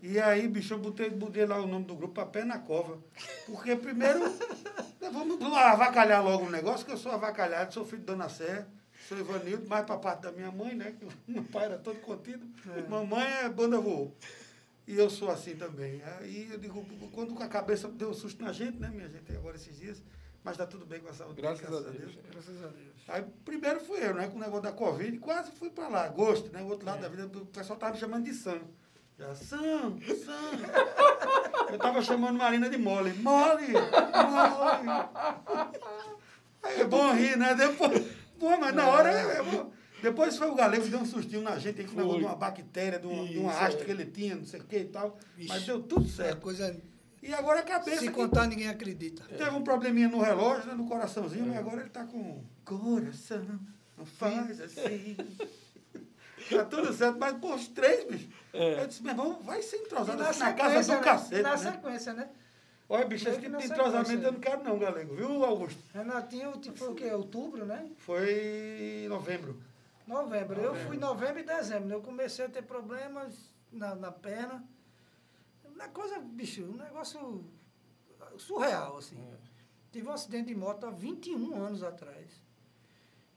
E aí, bicho, eu botei, botei lá o nome do grupo, a pé na cova. Porque primeiro, né, vamos, vamos avacalhar logo o negócio, que eu sou avacalhado, sou filho de Dona Sé, sou Ivanildo, mais pra parte da minha mãe, né? Que meu pai era todo contido. Mamãe é banda voou. E eu sou assim também. Aí eu digo, quando a cabeça deu um susto na gente, né, minha gente, agora esses dias, mas tá tudo bem com a saúde. Graças dele, a Deus. Graças a Deus. Aí primeiro fui eu, né? Com o negócio da Covid, quase fui pra lá, agosto, né? O outro lado da vida, o pessoal tava me chamando de Sam. Já, Sam, Sam. Eu tava chamando Marina de mole. Mole, mole. É bom rir, né? Depois, bom, mas na hora é, é bom. Depois foi o galego que deu um sustinho na gente, o negócio de uma bactéria, de uma, de uma Isso, haste é. que ele tinha, não sei o que e tal. Mas Vixe. deu tudo É certo. coisa. E agora a cabeça. Se que- contar, ninguém acredita. Teve um probleminha no relógio, né, no coraçãozinho, mas agora ele tá com coração, não faz assim. Tá tudo certo, mas pô, os três, bicho. É. Eu disse, meu irmão, vai ser entrosado na assim, na casa sequência, do né? cacete. Na né? sequência, né? Olha, bicho, esse tipo de entrosamento eu não quero não, galego, viu, Augusto? Renatinho, tipo, foi o quê? Outubro, né? Foi em novembro. Novembro. Eu fui novembro e dezembro. Eu comecei a ter problemas na, na perna. Uma coisa, bicho, um negócio surreal, assim. Tive um acidente de moto há 21 anos atrás.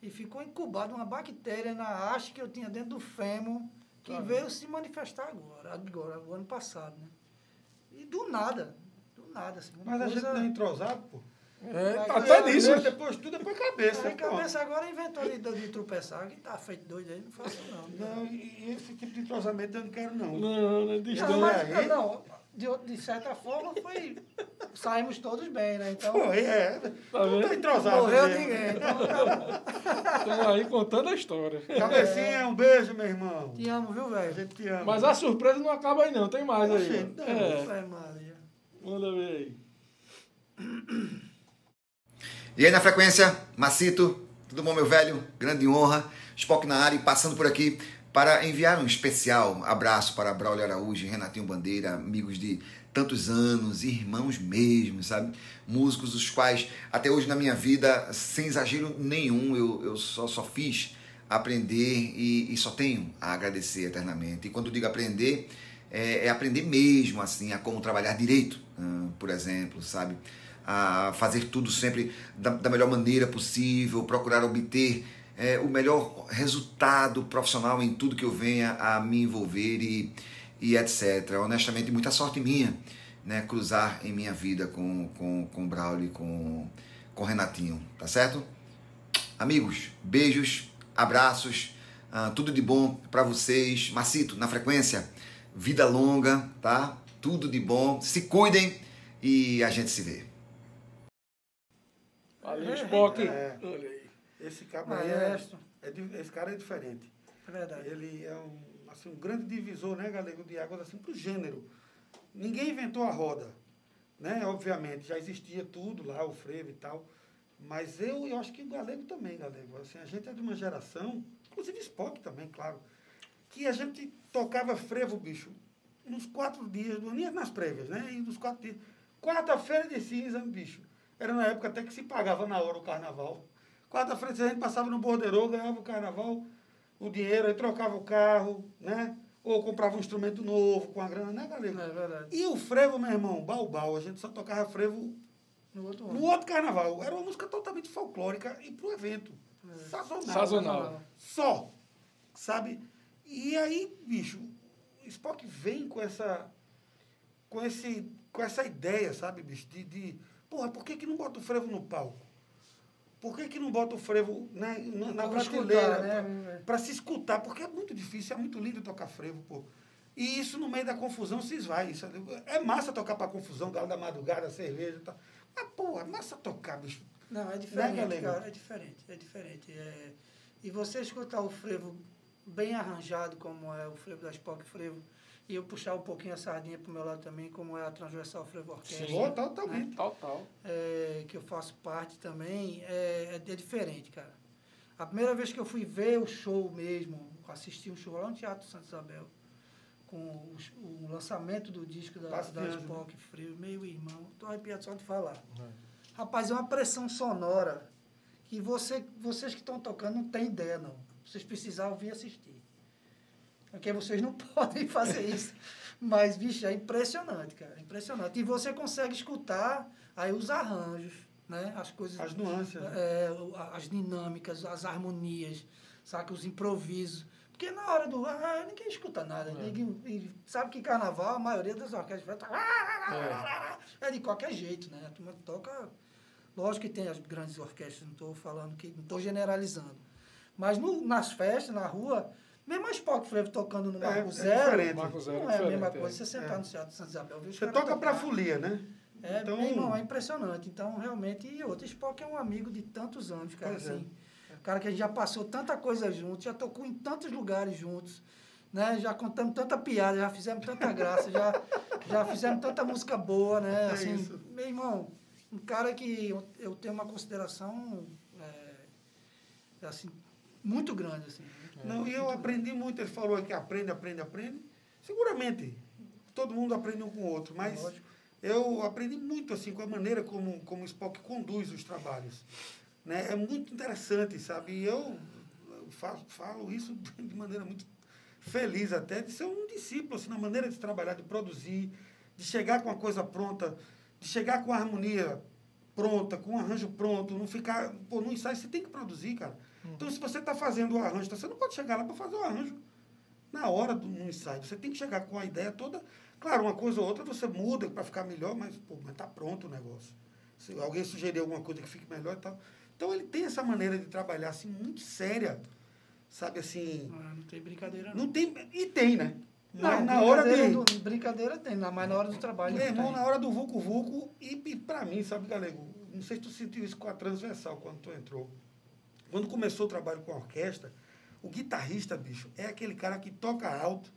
E ficou incubado uma bactéria na haste que eu tinha dentro do fêmur, que veio se manifestar agora, agora, o ano passado, né? E do nada, do nada, assim. Mas a gente coisa- não é entrosado, pô. É, tá até nisso. Depois, depois tudo é pra cabeça. Aí cabeça agora inventou de, de tropeçar, que tá feito doido aí, não faço não. Não, e e esse tipo de entrosamento eu não quero não. Não, né? Não, Distante. mas, aí? não, de, de certa forma foi. Saímos todos bem, né? Então. Pô, é, Tá não tá vendo? entrosado morreu mesmo. ninguém. Então, Estamos aí contando a história. Cabecinha, um beijo, meu irmão. te amo, viu, A velho? gente te ama. Mas a surpresa não acaba aí, não. Tem mais aí. Oxe, ó. não. É, É, Maria. manda ver aí. E aí na frequência, Macito, tudo bom meu velho? Grande honra, Spock na área e passando por aqui para enviar um especial abraço para Braulio Araújo e Renatinho Bandeira, amigos de tantos anos, irmãos mesmo, sabe? Músicos os quais, até hoje na minha vida, sem exagero nenhum, eu, eu só, só fiz aprender e, e só tenho a agradecer eternamente. E quando digo aprender, é, é aprender mesmo, assim, a como trabalhar direito, por exemplo, sabe? A fazer tudo sempre da, da melhor maneira possível, procurar obter é, o melhor resultado profissional em tudo que eu venha a me envolver e, e etc. Honestamente, muita sorte minha né, cruzar em minha vida com, com, com Braulio e com, com Renatinho, tá certo? Amigos, beijos, abraços, ah, tudo de bom para vocês. Macito, na frequência, vida longa, tá? Tudo de bom. Se cuidem e a gente se vê. Valeu, Spock. É. Esse cara é, é esse cara é diferente. É verdade. Ele é um, assim, um grande divisor, né, Galego, de águas assim, para o gênero. Ninguém inventou a roda, né? Obviamente, já existia tudo lá, o frevo e tal. Mas eu, eu acho que o Galego também, Galego. Assim, a gente é de uma geração, inclusive Spock também, claro, que a gente tocava frevo, bicho, nos quatro dias, nem nas prévias, né? E nos quatro dias. Quarta-feira de cinza, bicho. Era na época até que se pagava na hora o carnaval. Quarta-feira de cinza a gente passava no borderô, ganhava o carnaval, o dinheiro, aí trocava o carro, né? Ou comprava um instrumento novo com a grana, né, Galego? É verdade. E o frevo, meu irmão, balbal, a gente só tocava frevo No outro no ano. outro carnaval. Era uma música totalmente folclórica e pro evento. Sazonal. Sazonal. Só. Sabe? E aí, bicho, o Spock vem com essa. Com, esse, com essa ideia, sabe, bicho? De, de. Porra, por que, que não bota o frevo no palco? Por que, que não bota o frevo né, na, na Pra prateleira? né? Para se escutar, porque é muito difícil, é muito lindo tocar frevo, pô. E isso no meio da confusão se esvai. Isso é massa tocar pra confusão, galo da madrugada, cerveja e tal. Mas, pô, é massa tocar, bicho. Não, é diferente, Galego? cara, é diferente, é diferente. É... E você escutar o frevo bem arranjado, como é o frevo da Spock Frevo, e eu puxar um pouquinho a sardinha pro meu lado também, como é a Transversal Frevo Orquestra. Pô, totalmente. Total. é, que eu faço parte também, é, é, é diferente, cara. A primeira vez que eu fui ver o show mesmo, assistir um show lá no Teatro Santa Isabel, com o, o lançamento do disco da, Passo de da né? Spock Frio, meu irmão, tô arrepiado só de falar. Rapaz, é uma pressão sonora que você, vocês que estão tocando não têm ideia, não. Vocês precisavam vir assistir. Porque vocês não podem fazer isso. Mas, bicho, é impressionante, cara. Impressionante. E você consegue escutar aí os arranjos, né? As coisas. As nuances. né? É, as dinâmicas, as harmonias, saca? Os improvisos. Porque na hora do. Ah, ninguém escuta nada. Ninguém, e sabe que carnaval, a maioria das orquestras tá, é de qualquer jeito, né? A turma toca. Lógico que tem as grandes orquestras, não estou falando que. Não estou generalizando. Mas no- nas festas, na rua, mesmo a Spock Frevo tocando no É, Marco é Zero. diferente. Marco Zero Não é é a mesma diferente, coisa é. você sentar É. no Teatro Santa Isabel. Você toca pra tocar. folia, né? É, Então- meu irmão, é impressionante. Então, realmente, e outro, Spock é um amigo de tantos anos, cara, Pois é. assim. Cara que a gente já passou tanta coisa juntos, já tocou em tantos lugares juntos, né? Já contamos tanta piada, já fizemos tanta graça, já, já fizemos tanta música boa, né? É assim, isso. meu irmão, um cara que eu, eu tenho uma consideração, é, assim, muito grande, assim. Não, e eu aprendi muito, ele falou que aprende, aprende, aprende. Seguramente, todo mundo aprende um com o outro, mas Lógico. eu aprendi muito assim com a maneira como, como o Spock conduz os trabalhos. Né? É muito interessante, sabe? E eu falo, falo isso de maneira muito feliz até, de ser um discípulo, assim, na maneira de trabalhar, de produzir, de chegar com a coisa pronta, de chegar com a harmonia pronta, com o arranjo pronto, não ficar. Pô, no ensaio você tem que produzir, cara. Então, se você está fazendo o arranjo, você não pode chegar lá para fazer o arranjo na hora do ensaio. Você tem que chegar com a ideia toda. Claro, uma coisa ou outra você muda para ficar melhor, mas, pô, mas tá pronto o negócio. Se alguém sugerir alguma coisa que fique melhor e tal. Então, ele tem essa maneira de trabalhar, assim, muito séria. Sabe, assim. Ah, Não tem brincadeira, não. Não tem. E tem, né? Não, na hora de. brincadeira do- brincadeira tem, na- mas na hora do trabalho. Meu irmão, tem. na hora do Vucu Vucu, e, e pra mim, sabe, Galego, não sei se tu sentiu isso com a transversal quando tu entrou. Quando começou o trabalho com a orquestra, o guitarrista, bicho, é aquele cara que toca alto,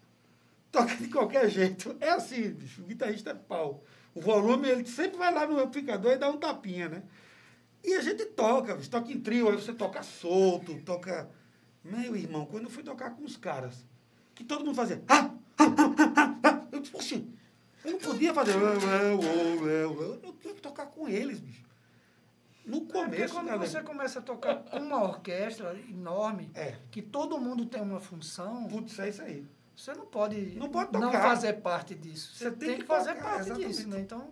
toca de qualquer jeito. É assim, bicho, o guitarrista é pau. O volume, ele sempre vai lá no amplificador e dá um tapinha, né? E a gente toca, bicho, toca em trio, aí você toca solto, toca Meu irmão, quando eu fui tocar com os caras, que todo mundo fazia. "Ah, ah, ah, ah, ah", eu disse, "Oxi, eu não podia fazer. "Ah, ah, ah, ah", Eu tinha que tocar com eles, bicho. No É começo, quando galera. você começa a tocar com uma orquestra enorme, É. que todo mundo tem uma função, Putz, é isso aí. você não pode Não pode não tocar. fazer parte disso. Você, Você tem, tem que, fazer tocar, parte exatamente. disso, né? Então,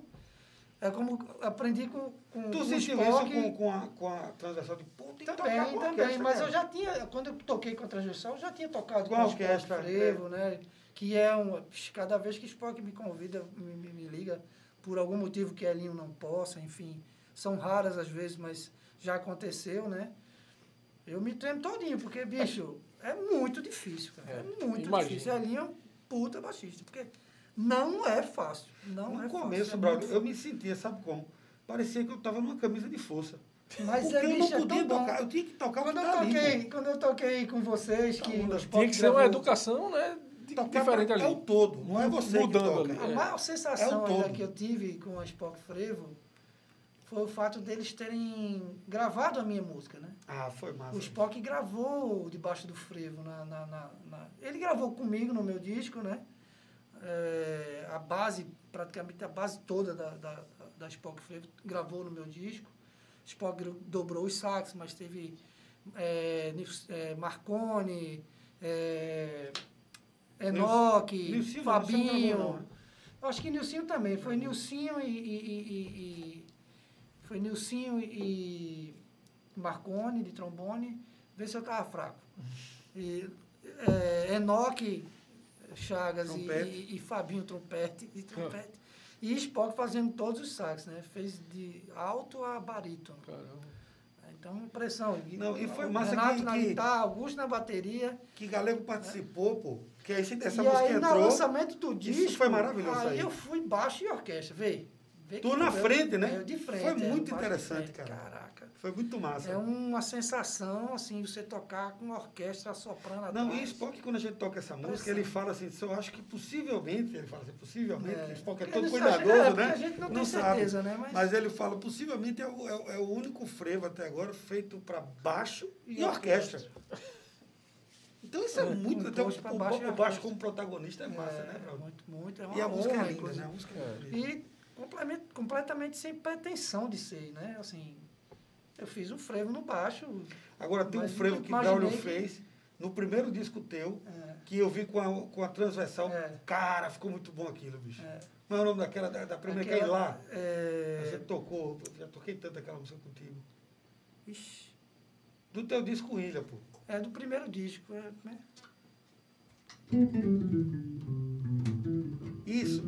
é como aprendi com, com Tu sentiu Spock, isso com, com, a, com a transversal de que Também, com também. Mas cara. eu já tinha, quando eu toquei com a transversal, eu já tinha tocado Com com, a orquestra, Frevo, né? Que é um. Cada vez que Spock me convida, me, me, me liga, por algum motivo que Elinho não possa, enfim. São raras às vezes, mas já aconteceu, né? Eu me tremo todinho, porque, bicho, é muito difícil, cara. É, É, muito imagino. difícil. Elinho é um puta baixista, porque não é fácil. Não é No fácil. começo, é brother, muito eu me sentia, sabe como? Parecia que eu tava numa camisa de força. Mas Porque é, eu bicho, não é podia bom. tocar, eu tinha que tocar Quando eu, ali, toquei, pô. quando eu toquei com vocês, que Tinha que ser uma gravou- educação, né? Tocar diferente ali. É o todo, não é você Mudando que ali. toca. A É. maior sensação É que eu tive com a Spock Frevo foi o fato deles terem gravado a minha música, né? Ah, foi massa. O Spock gravou debaixo do frevo. Na, na, na- na- Ele gravou comigo no meu disco, né? É, a base, praticamente a base toda da, da, da Spock Frevo gravou no meu disco. Spock dobrou os sax, mas teve é, é, Marconi, é, Enoque, Nilcinho Fabinho. acho que Nilcinho também. Foi Nilcinho e- e- e- foi Nilcinho e Marconi de trombone. Vê se eu tava fraco. E, é, Enoque, Chagas e, e- e Fabinho trompete e trompete. E Spock fazendo todos os sax, né? Fez de alto a barítono. Caramba. Então, impressão. Não, e foi massa Renato que- na que- guitarra, Augusto na bateria. Que Galego participou, pô. Que aí esse- essa e música aí, no entrou. lançamento do Isso disco, foi maravilhoso aí aí. eu fui baixo e orquestra, vê. Vê Tu na eu- frente, né? eu de frente. Foi é, muito interessante, frente, cara. Caraca. Foi muito massa. É uma sensação, assim, você tocar com uma orquestra soprando Não, atrás. e Spock, quando a gente toca essa música, ele fala assim, eu acho que possivelmente, ele fala assim, possivelmente, É. Spock é todo é, cuidadoso, porque né? a gente não tem sabe. certeza, né? Mas- Mas ele fala, possivelmente é o, é é o único frevo até agora feito para baixo e, E orquestra. Então isso é, É, muito. Até o, baixo o baixo orquestra. como protagonista é massa, É, né, Braulio? Muito, muito. É uma E a música é linda, né? A música é, É. linda. E completamente, sem pretensão de ser, né? Assim, eu fiz um frevo no baixo. Agora tem um Mas frevo que Braulio que- fez no primeiro disco teu, É, que eu vi com a, com a transversal. É. Cara, ficou muito bom aquilo, bicho. é, é o nome daquela, da, da primeira que é aquela- lá? É, Você tocou, já toquei tanto aquela música contigo. ixi, Do teu disco Ilha, pô. é do primeiro disco. É, né? Isso.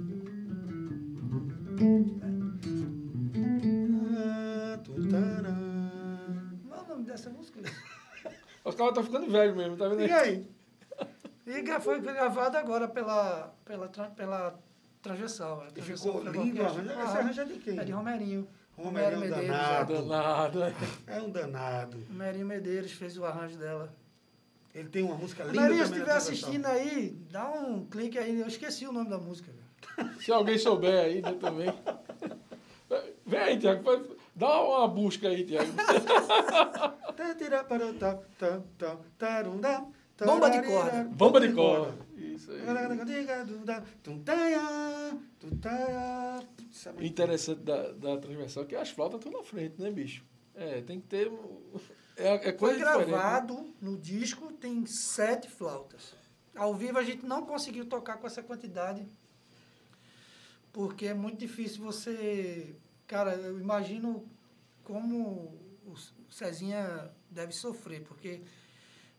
Qual é o nome dessa música? Os caras estão ficando velhos mesmo, tá vendo E aí? E gra- foi gravado agora pela, pela, pela Transversal. a E ficou lindo Ah, arranjo é de quem? É de Romerinho. Romerinho Romero Medeiros. danado. Danado, né? É um danado. Romerinho Medeiros fez o arranjo dela. Ele tem uma música linda se estiver Transversal. assistindo aí, dá um clique aí. Eu esqueci o nome da música. velho. Se alguém souber aí né, também. Vem aí, Tiago. Dá uma busca aí, Tiago. Bomba de corda. Bomba de cor. Isso aí. Interessante da, da transversal que as flautas estão na frente, né, bicho? É, tem que ter. É, é Foi coisa diferente, né? gravado no disco, tem sete flautas. Ao vivo a gente não conseguiu tocar com essa quantidade, porque é muito difícil você. Cara, eu imagino como o Cezinha deve sofrer, porque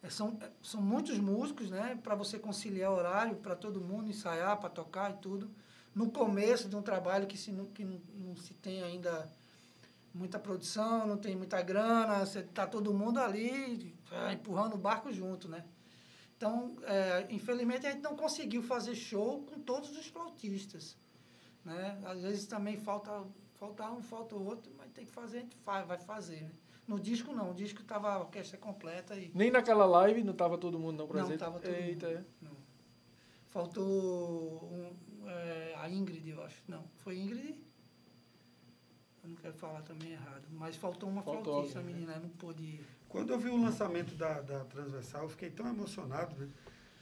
são, são muitos músicos, né? Para você conciliar horário para todo mundo ensaiar, para tocar e tudo. No começo de um trabalho que, se, não- que não se tem ainda muita produção, não tem muita grana, você tá todo mundo ali ah, empurrando o barco junto, né? Então, é, infelizmente a gente não conseguiu fazer show com todos os flautistas, né? Às vezes também falta falta um, falta o outro, mas tem que fazer, a gente faz, vai fazer, né? No disco não, o disco tava a orquestra completa e Nem naquela live não tava todo mundo não presente. não tava todo Eita, mundo. Não. Faltou um, é, a Ingrid, eu acho. Não, foi Ingrid? Eu não quero falar também errado. Mas faltou uma Faltou flautista, né? menina, não pôde ir. Quando eu vi o lançamento da, da Transversal, eu fiquei tão emocionado, né?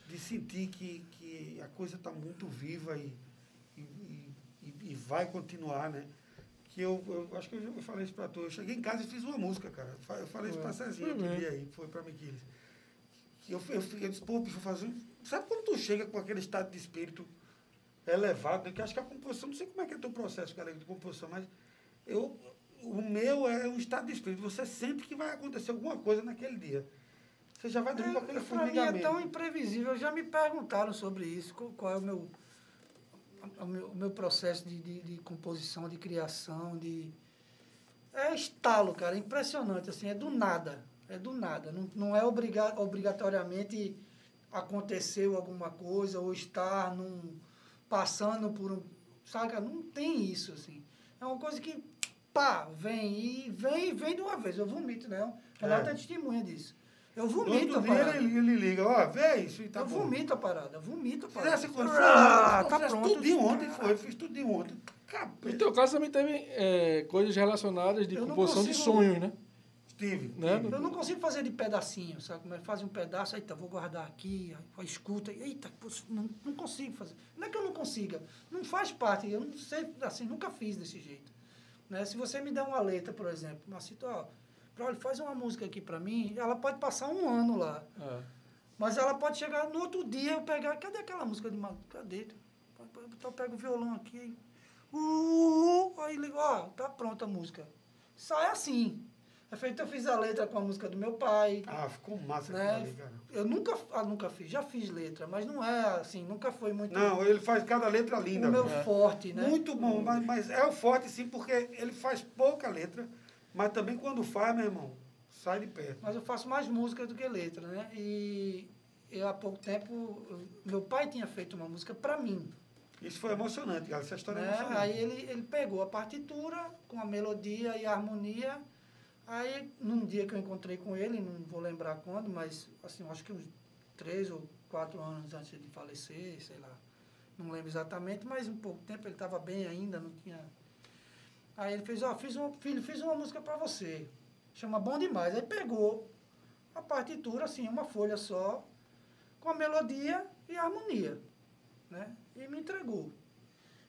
De sentir que, que a coisa está muito viva e, e, vai continuar, né? Que eu, eu acho que eu já falei isso para tu. Eu cheguei em casa e fiz uma música, cara. Eu falei isso para Cezinha mesmo. dia aí, foi para Miquiles. Que eu, eu, fiquei- eu disse, pô, bicho, fazer. Sabe quando tu chega com aquele estado de espírito elevado, né? Que eu acho que a composição, não sei como é que é o teu processo, galera, de composição, mas eu, o meu é um estado de espírito. Você sente que vai acontecer alguma coisa naquele dia. Você já vai dormir com aquele É, pra mim é tão imprevisível. Já me perguntaram sobre isso, qual, é o meu, o meu, o meu processo de, de, de composição, de criação, de... É estalo, cara, é impressionante, assim, é do nada, é do nada. Não, não é obriga, obrigatoriamente aconteceu alguma coisa ou estar num, passando por um... Saca? Não tem isso, assim. É uma coisa que, pá, vem e vem e vem de uma vez. Eu vomito, né? Renato é, É. testemunha disso. Eu No vomito a parada. ele, ele liga, ó, vê isso e tá eu bom. vomito a parada, eu vomito a parada. Fizesse quando Ah, tá fizesse pronto. tudinho ontem, Cara, foi, eu fiz tudinho ontem. No Capeta. teu caso também teve é, coisas relacionadas de Eu composição de sonhos, né? Steve. Né? Eu não consigo fazer de pedacinho, sabe? Como é que faz um pedaço, aí tá, vou guardar aqui, aí escuta, e, eita, não, não consigo fazer. Não é que eu não consiga, não faz parte, eu não sei, assim, nunca fiz desse jeito. Né? Se você me der uma letra, por exemplo, Macito, ó, olha, faz uma música aqui pra mim, ela pode passar um ano lá, É. mas ela pode chegar no outro dia eu pegar, cadê aquela música de Mato? Cadê? Então eu pego o violão aqui, uh, uh, uh, aí ligo, ó, tá pronta a música. Sai assim. É feito, eu fiz a letra com a música do meu pai, Ah, ficou massa né? ali, cara. Eu nunca, ah, nunca fiz, já fiz letra, mas não é assim, nunca foi muito Não, ele faz cada letra o linda. meu velho. forte, né? Muito bom, mas, mas é o forte sim, porque ele faz pouca letra, mas também quando faz, meu irmão, sai de perto. Mas eu faço mais música do que letra, né? E eu, há pouco tempo, eu- meu pai tinha feito uma música para mim. Isso foi emocionante, cara. Essa história é né? emocionante. Aí ele, ele pegou a partitura com a melodia e a harmonia. Aí, num dia que eu encontrei com ele, não vou lembrar quando, mas assim, acho que uns três ou quatro anos antes de falecer, sei lá. Não lembro exatamente, mas um pouco tempo ele estava bem ainda, não tinha. Aí ele fez, ó, fiz um, filho, fiz uma música para você. Chama Bom Demais. Aí pegou a partitura, assim, uma folha só, com a melodia e a harmonia. Né? E me entregou.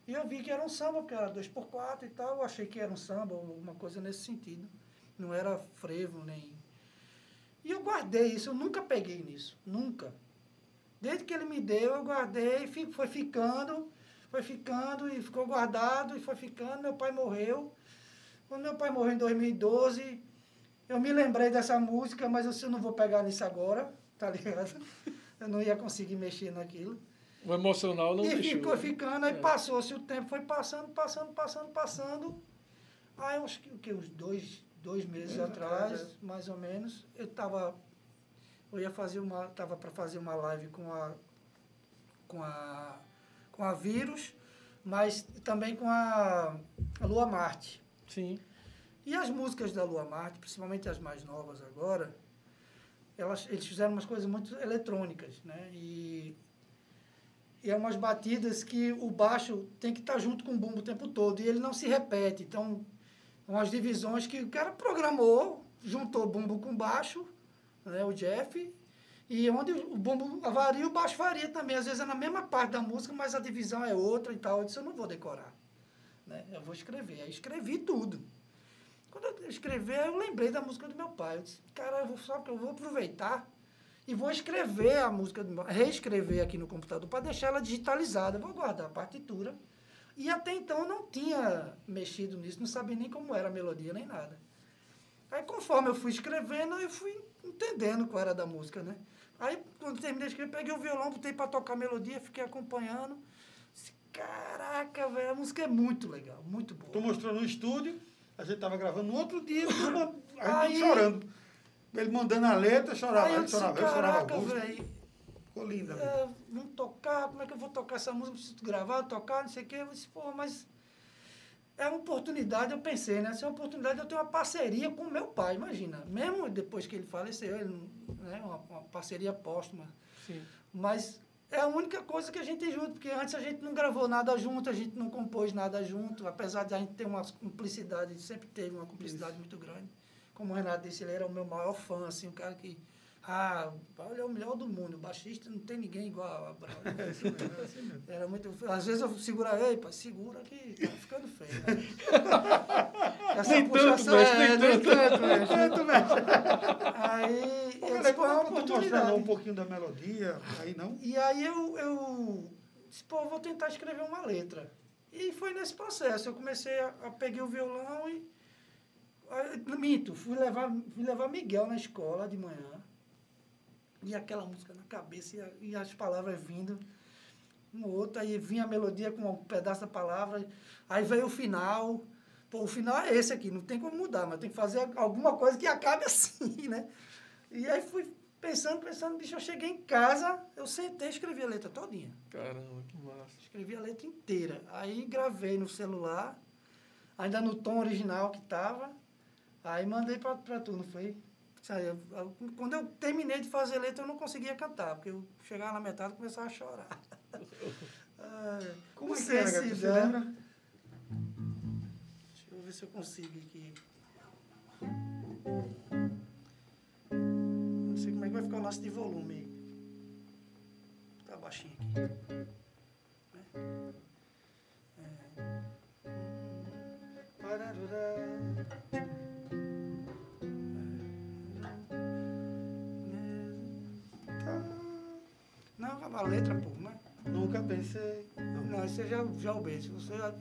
E eu vi que era um samba, porque era 2x4 e tal. Eu achei que era um samba, alguma coisa nesse sentido. Não era frevo, nem. E eu guardei isso, eu nunca peguei nisso. Nunca. Desde que ele me deu, eu guardei, foi ficando, foi ficando, e ficou guardado, e foi ficando. Meu pai morreu. Quando meu pai morreu em 2012, eu me lembrei dessa música, mas eu disse, eu não vou pegar nisso agora, tá ligado? Eu não ia conseguir mexer naquilo. O emocional não e deixou. ficou ficando, aí É. passou-se o tempo, foi passando, passando, passando, passando. Aí, acho que, o que uns dois, dois meses Meses atrás, atrás, mais ou menos, eu estava. Eu ia fazer uma. Estava para fazer uma live com a. Com a. Com a Vírus, mas também com a, a Lua Marte. Sim. E as músicas da Lua Marte, principalmente as mais novas agora, elas, eles fizeram umas coisas muito eletrônicas, né? E, e é umas batidas que o baixo tem que estar junto com o bumbo o tempo todo, e ele não se repete. Então, umas divisões que o cara programou, juntou bumbo com baixo, né? o Jeff, e onde o bumbo varia, o baixo varia também. Às vezes é na mesma parte da música, mas a divisão é outra e tal. Eu disse, eu não vou decorar. Né? Eu vou escrever. Aí escrevi tudo. Quando eu escrevi, eu lembrei da música do meu pai. Eu disse, cara, eu vou, só que eu vou aproveitar e vou escrever a música do meu reescrever aqui no computador para deixar ela digitalizada. Eu vou guardar a partitura. E até então eu não tinha mexido nisso, não sabia nem como era a melodia, nem nada. Aí conforme eu fui escrevendo, eu fui entendendo qual era da música, né? Aí quando terminei de escrever, peguei o violão, botei para tocar a melodia, fiquei acompanhando. Caraca, velho, a música é muito legal, muito boa. Tu mostrou no estúdio, a gente tava gravando no outro dia, uma, a Aí- gente chorando. Ele mandando a letra, chorava, Aí disse, chorava, eu chorava caraca, a música. velho, Ficou linda. velho. é, vamos tocar, como é que eu vou tocar essa música? Preciso gravar, tocar, não sei o quê. Eu disse, pô, mas é uma oportunidade, eu pensei, né? Se é uma oportunidade de eu ter uma parceria com o meu pai, imagina. Mesmo depois que ele faleceu, ele, né? uma, uma parceria póstuma. Sim. Mas é a única coisa que a gente tem junto, porque antes a gente não gravou nada junto, a gente não compôs nada junto, apesar de a gente ter uma cumplicidade, sempre teve uma cumplicidade muito grande. Como o Renato disse, ele era o meu maior fã, assim, um cara que. Ah, o Braulio é o melhor do mundo, o baixista não tem ninguém igual a Braulio. Era muito. Às vezes eu segurava, ei, pai, segura que tá ficando feio. Né? Essa Nem tanto, puxação- nem é, nem tanto. tanto, mestre. Aí, Pô, eu disse, é uma oportunidade. um pouquinho da melodia, aí não? E aí eu, eu disse, pô, vou tentar escrever uma letra. E foi nesse processo. Eu comecei a, a peguei o violão e. a- minto, fui levar, fui levar Miguel na escola de manhã. E aquela música na cabeça e, e as palavras vindo. Um outro, aí vinha a melodia com um pedaço da palavra. Aí veio o final. Pô, o final é esse aqui, não tem como mudar, mas tem que fazer alguma coisa que acabe assim, né? E aí fui pensando, pensando, bicho, eu cheguei em casa, eu sentei e escrevi a letra todinha. Caramba, que massa. Escrevi a letra inteira. Aí gravei no celular, ainda no tom original que tava. Aí mandei pra, pra tu, não foi? Sabe, eu- eu- quando eu terminei de fazer letra, eu não conseguia cantar, porque eu chegava na metade e começava a chorar. Como não é que sei era, se lembra? Deixa eu ver se eu consigo aqui. Não sei como é que vai ficar o lance de volume. Tá baixinho aqui. Né? A letra, pô, né? Nunca pensei. Não. Não, é já, já o. Você já,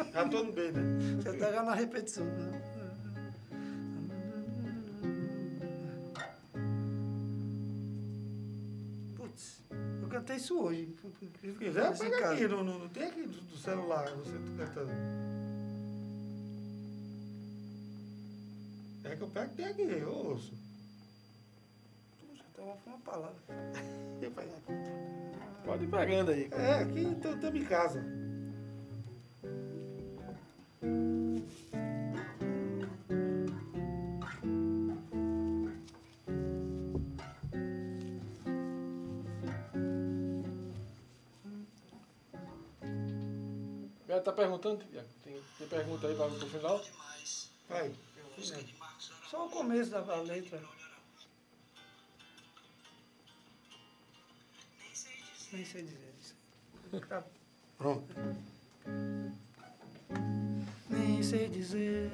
Já tô no bem, né? você tá já na repetição. Né? Putz, eu cantei isso hoje. Se quiser, pega casa. aqui. Não, não, não tem aqui do, do celular. Você tá cantando. É que eu pego tem aqui, eu ouço. Então foi uma palavra. Eu pego aqui. Pode ir pegando aí. É, aqui estamos em casa. Cara tá perguntando? Tem, tem pergunta aí para o final? Vai. Só o começo da letra. Nem sei dizer isso. Tá. Pronto. Nem sei dizer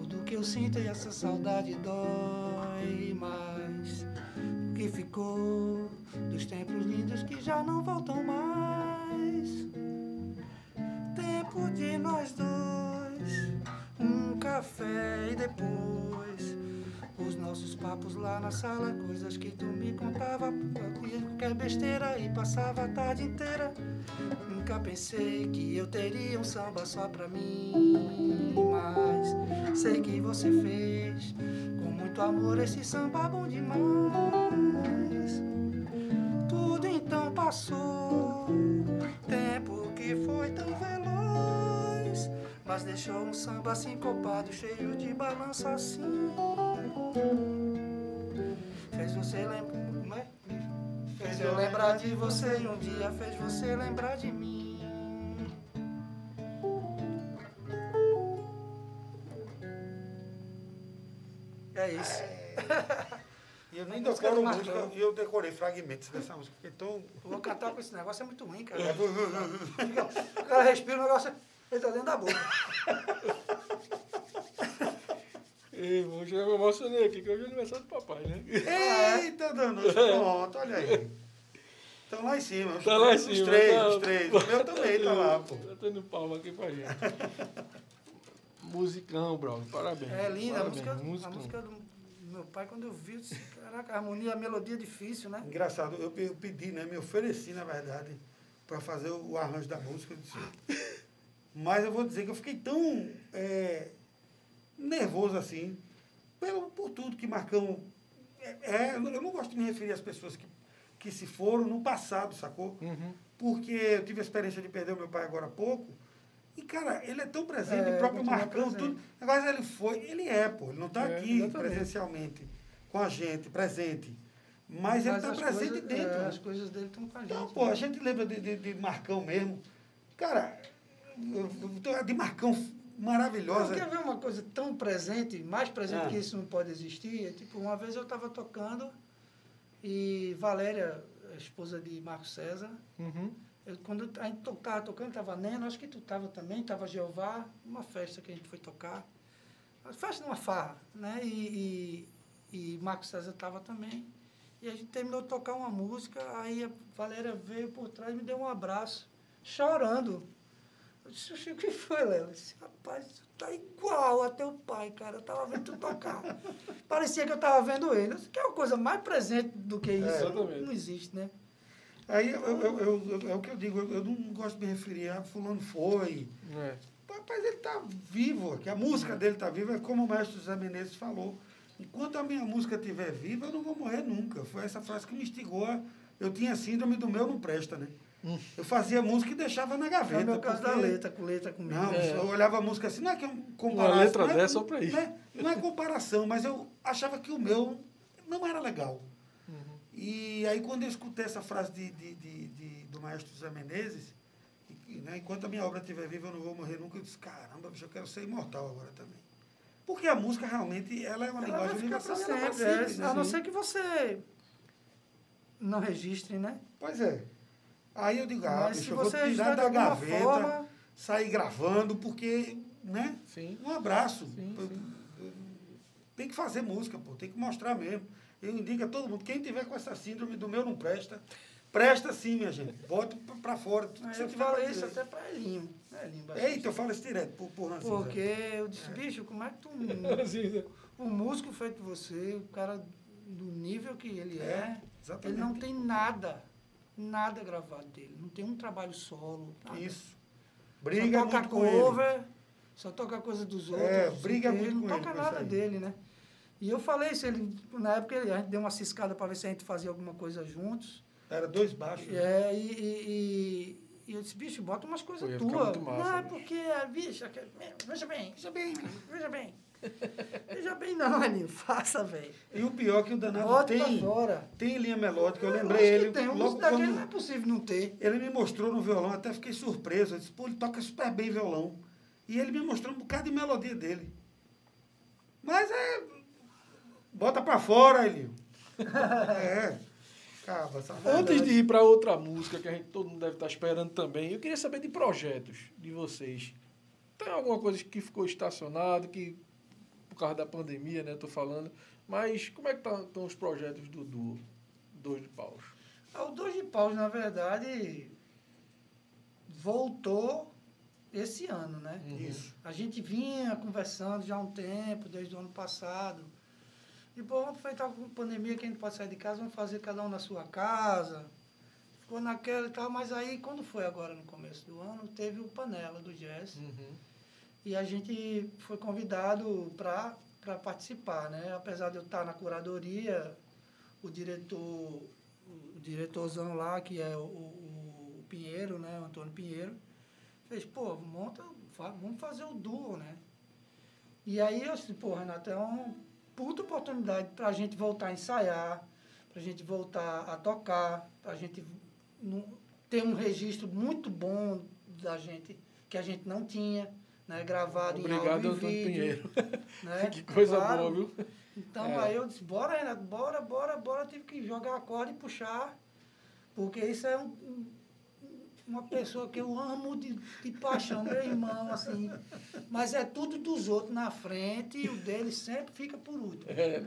o do que eu sinto e essa saudade dói mais. O que ficou dos tempos lindos que já não voltam mais. Tempo de nós dois, um café e depois os nossos papos lá na sala, coisas que tu me contava, qualquer besteira e passava a tarde inteira. Nunca pensei que eu teria um samba só pra mim, mas sei que você fez com muito amor esse samba bom demais. Tudo então passou, tempo que foi tão veloz, mas deixou um samba sincopado, cheio de balanço assim. Fez você lembrar, é? Fez eu lembrar de você e um dia fez você lembrar de mim. É isso. E eu nem decoro música, e eu decorei fragmentos dessa música. Fiquei tão. Eu vou cantar com esse negócio, é muito ruim, cara. O cara respira o negócio, ele tá dentro da boca. Ei, irmão, já me emocionei aqui, que hoje é aniversário do papai, né? Eita, danos. Pronto, olha aí. Estão lá em cima. os Tá lá em três, cima. Os três, tá- os três. O meu também tá lá, pô. Tá tendo palma aqui pra gente. Musicão, bro. Parabéns. É linda, a música, a música do meu pai, quando eu vi, eu disse, caraca, a harmonia, a melodia é difícil, né? Engraçado, eu, pe- eu pedi, né? Me ofereci, na verdade, para fazer o, o arranjo da música. eu disse- Mas eu vou dizer que eu fiquei tão é, nervoso assim, pelo, por tudo que Marcão. É, é, eu não- gosto de me referir às pessoas que, que se foram no passado, sacou? Uhum. Porque eu tive a experiência de perder o meu pai agora há pouco. E, cara, ele é tão presente, É, o próprio Marcão, presente. tudo. Agora ele foi, ele é, pô. Ele não está É, aqui exatamente. presencialmente com a gente, presente. Mas, ele está presente coisas- dentro. é, né? as coisas dele estão com a gente. Então, pô, a gente lembra de, de, de Marcão mesmo. Cara, de Marcão maravilhosa. Quer ver uma coisa tão presente, mais presente Ah. que isso não pode existir? É, tipo, uma vez eu estava tocando e Valéria, a esposa de Marco César, Uhum. eu, quando a gente estava tocando, estava Neno, acho que tu estava também, estava Jeová, uma festa que a gente foi tocar. Uma festa numa farra, né? E, e, e Marco César estava também. E a gente terminou de tocar uma música, aí a Valéria veio por trás e me deu um abraço, chorando. Eu disse, "Oxe, o que foi, Léo? Eu disse, rapaz, tu tá igual a teu pai, cara. Eu tava vendo tu tocar. Parecia que eu tava vendo ele. Eu disse, que é uma coisa mais presente do que isso. exatamente. não existe, né? Aí eu, eu, eu- eu- é o que eu digo, eu, eu não gosto de me referir a fulano foi. É. Rapaz, ele está vivo, que a música dele está viva, é como o mestre José Menezes falou. Enquanto a minha música estiver viva, eu não vou morrer nunca. Foi essa frase que me instigou. a- Eu tinha síndrome do meu não presta, né? Eu fazia música e deixava na É gaveta. o meu caso da porque- letra, com letra comigo. Não, É. eu olhava a música assim, não é que eu comparasse. letra não é, dessa só pra isso. Não é, não é comparação, mas eu achava que o meu não era legal. Uhum. E aí quando eu escutei essa frase de, de, de- de- do maestro José Menezes, e- né, enquanto a minha obra estiver viva, eu não vou morrer nunca, eu disse, caramba, bicho, eu quero ser imortal agora também. Porque a música realmente, ela é uma Ela linguagem universal. ela vai sempre, é, sempre, né? a não ser que você não registre, né? Pois é. Aí eu digo, ah, bicho, eu vou tirar da gaveta, forma... sair gravando, porque, né? Sim. Um abraço. Sim, sim. Tem que fazer música, pô. Tem que mostrar mesmo. Eu indico a todo mundo, quem tiver com essa síndrome do meu não presta, presta sim, minha gente. Bota pra- fora. Tudo que você eu falei isso até pra Elinho. Elinho Batista. Eita, eu falo isso direto por, por. Porque eu disse, bicho, como é que tu... Um músico feito você, o cara do nível que ele É, é, ele não tem nada, nada gravado dele. Não tem um trabalho solo. Nada. Isso. Só Briga toca muito com ele. cover, só toca coisa dos outros. É, não sei briga muito Ele com não ele toca isso nada dele, né? E eu falei isso, ele, na época ele- a gente deu uma ciscada para ver se a gente fazia alguma coisa juntos. Era dois baixos. né? É, e, e, e- e eu disse, bicho, bota umas coisas tuas. massa, Não, é bicho. porque, a bicha, que- veja bem, veja bem, veja bem. Veja bem não, Aninho, faça, velho. E o pior é que o danado Bota pra tem, fora. tem linha melódica. Eu Lógico lembrei ele. tem, um logo daquele quando- não é possível não ter. Ele me mostrou no violão, até fiquei surpreso. Eu disse, pô, ele toca super bem violão. E ele me mostrou um bocado de melodia dele. Mas é. Bota pra fora, Elinho. é. Caba, safado. Antes de ir para outra música que a gente todo mundo deve estar esperando também, eu queria saber de projetos de vocês. Tem alguma coisa que ficou estacionado, que por causa da pandemia, né, tô falando, mas como é que tá- estão os projetos do duo Dois de Paus? Ah, O Dois de Paus, na verdade, voltou esse ano, né? Isso. A gente vinha conversando já há um tempo, desde o ano passado. E, pô, vamos aproveitar com a pandemia que a gente pode sair de casa, vamos fazer cada um na sua casa. Ficou naquela e tal, mas aí, quando foi agora no começo do ano, teve o Panela do Jazz. Uhum. E a gente foi convidado para participar, né? Apesar de eu estar na curadoria, o diretor, o diretorzão lá, que é o, o, o Pinheiro, né? O Antônio Pinheiro, fez, pô, monta, vamos fazer o duo, né? E aí eu disse, pô, Renato, é uma puta oportunidade para a gente voltar a ensaiar, para a gente voltar a tocar, para a gente ter um registro muito bom da gente, que a gente não tinha, né? Gravado em Obrigado, áudio e vídeo. Pinheiro. Né? que coisa Claro. boa, viu? Então É. aí eu disse, bora, Renato, bora, bora, bora. Eu tive que jogar a corda e puxar. Porque isso é um- um- uma pessoa que eu amo de, de paixão, meu irmão, assim. Mas é tudo dos outros na frente e o dele sempre fica por último. É,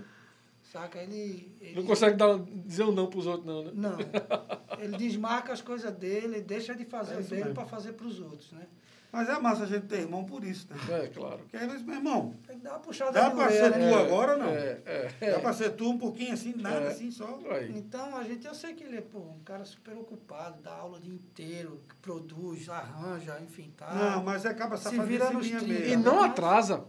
Saca? Ele. ele não consegue dar, dizer um não pros outros, não, né? Não. Ele desmarca as coisas dele, deixa de fazer É o dele para fazer para os outros, né? Mas é massa a gente ter irmão por isso, né? É, claro. Porque aí, mas, meu irmão, Tem que dar uma puxada dá pra ser né? tu agora ou não? É, é. Dá pra ser tu um pouquinho assim, nada É. assim só. Aí. Então, a gente, eu sei que ele é pô, um cara super ocupado, dá aula o dia inteiro, que produz, arranja, enfim, tá. Não, mas acaba Se safadinha vira nos trinta. E mesmo. não atrasa.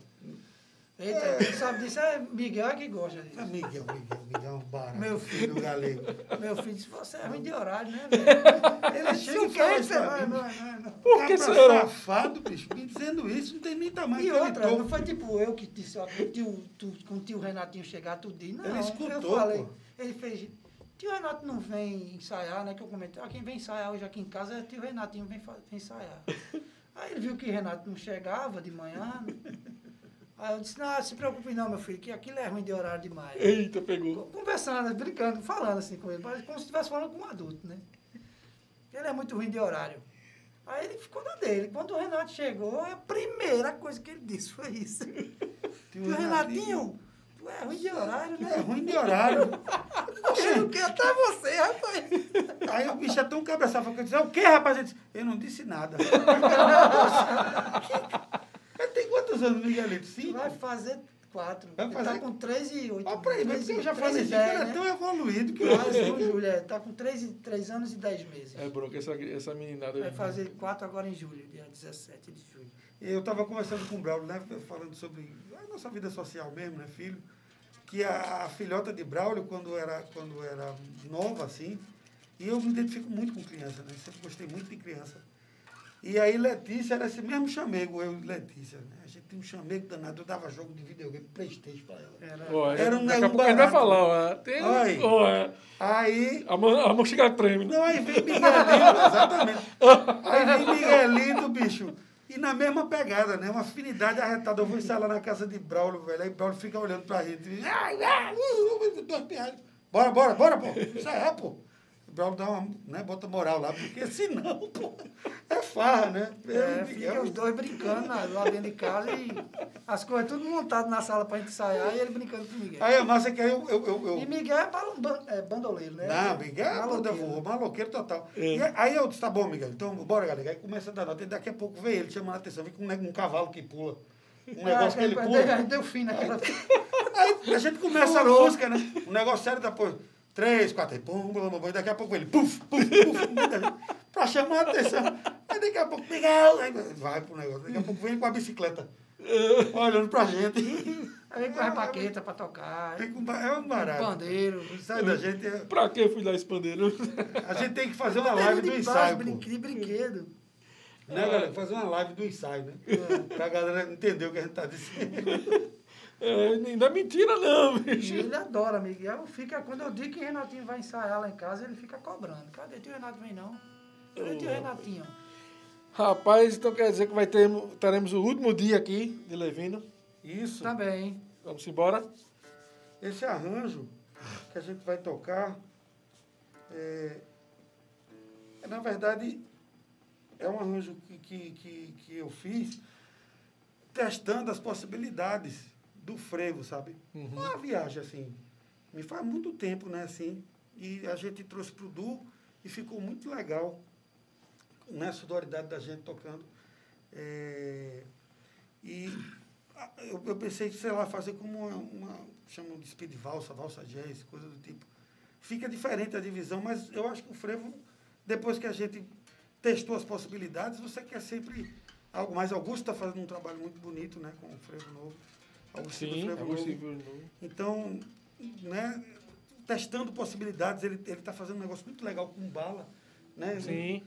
Eita, quem sabe disso é Miguel que gosta disso. É Miguel, Miguel, Miguel é um barato. Meu filho do galego. Meu filho disse, você é ruim de horário, né, velho? Ele chega e fala é isso pra vai, mim. não, não, não. Por que será? safado, bicho, me dizendo isso, não tem nem tamanho E outra, não foi tipo eu que disse, ó, com o tio, tu, com o tio Renatinho chegar, tu disse, não, Ele escutou, eu falei, pô. ele fez, Tio Renato não vem ensaiar, né? Que eu comentei, ah, quem vem ensaiar hoje aqui em casa é tio Renatinho, vem, vem ensaiar. Aí ele viu que Renato não chegava de manhã. Aí eu disse, não, se preocupe não, meu filho, que aquilo é ruim de horário demais. Eita, pegou. Conversando, brincando, falando assim com ele, mas como se estivesse falando com um adulto, né? Ele é muito ruim de horário. Aí ele ficou na dele. Quando o Renato chegou, a primeira coisa que ele disse foi isso. Tio Renatinho, tu é ruim de horário, né? É ruim de horário. Eu quero até você, rapaz. Aí o bicho é tão cabeçado, que eu disse, é o quê, rapaz? Ele disse, eu não disse nada. Quantos anos, Miguelito? Cinco? Vai fazer quatro. Vai Ele fazer- tá com três e oito. Olha pra aí, mas eu já dez, ele é né? tão evoluído que Quase, eu... viu, Júlia? Tá com três, três anos e dez meses. É bronca essa, essa meninada. Vai fazer quatro agora em julho, dia 17 de julho. Eu estava conversando com o Braulio, né, falando sobre a nossa vida social mesmo, né, filho? Que a, a filhota de Braulio, quando era, quando era nova, assim, e eu me identifico muito com criança, né? Sempre gostei muito de criança. E aí Letícia era esse mesmo chamego, eu e Letícia, né? A gente tinha um chamego danado, eu dava jogo de videogame, Playstation pra ela. Era, Ó, Era um daqui a negócio gente vai barato. falar, ó. Tem, ó, é. Aí a, mão, a mão chega a treme. né? Não, aí vem Miguelito, exatamente. Aí vem Miguelito, bicho. E na mesma pegada, né? Uma afinidade arretada. Eu vou ensaiar lá na casa de Braulio, velho. Aí Braulio fica olhando pra gente. Ai, ai, uh, uh, dois piados. Bora, bora, bora, pô. Isso é, pô. Braulio dá uma, né, bota moral lá, porque senão, pô, é farra, né? É, Eu- fica eu- os dois brincando lá dentro de casa e as coisas tudo montado na sala pra gente ensaiar e ele brincando com o Miguel. Aí a massa é que aí eu, eu, eu, eu- E Miguel é, ban- é bandoleiro, né? Não, Miguel é Maloqueiro. maloqueiro total. É. E aí eu disse, tá bom, Miguel, então bora, galera. Aí começa a dar nota. E daqui a pouco vem ele chamando a atenção, vem com um, um cavalo que pula. Um Ah, negócio que ele deu- pula. Deu fim naquela. Aí a gente começa a Pulou. música, né? Um negócio sério, depois três, quatro, aí, pum, pum, pum, e daqui a pouco ele, puf, puf, puf, muita gente, pra chamar a atenção. Aí daqui a pouco, Miguel, aí vai pro negócio. Daqui a pouco vem com a bicicleta, olhando pra gente. Aí vem com a repaqueta pra tocar. Vem com É um barato. pandeiro. Sai da gente, é- Pra que fui dar esse pandeiro? a gente tem que fazer uma live do ensaio, base, pô. brin- de brinquedo. Né, galera? Fazer uma live do ensaio, né? Pra galera entender o que a gente tá dizendo. É, ainda é mentira, não, bicho. ele adora, Miguel. Fica, quando eu digo que Renatinho vai ensaiar lá em casa, ele fica cobrando. Cadê tio Renato? Vem não. Cadê tio Renatinho? Rapaz, então quer dizer que vai ter, teremos o último dia aqui de Levino. Isso. Tá bem. Vamos embora? Esse arranjo que a gente vai tocar, é, é, na verdade, é um arranjo que, que, que, que eu fiz testando as possibilidades do frevo, sabe? Uma viagem assim. Me faz muito tempo, né, assim. E a gente trouxe pro Du e ficou muito legal, né, a sonoridade da gente tocando. É, e eu, eu pensei, sei lá, fazer como uma, uma chamam de speed valsa, valsa jazz, coisa do tipo. Fica diferente a divisão, mas eu acho que o frevo, depois que a gente testou as possibilidades, você quer sempre algo mais. Augusto está fazendo um trabalho muito bonito, né, com o frevo novo. Do Sim, novo. Então, né, testando possibilidades, ele está fazendo um negócio muito legal com bala. Né? Sim,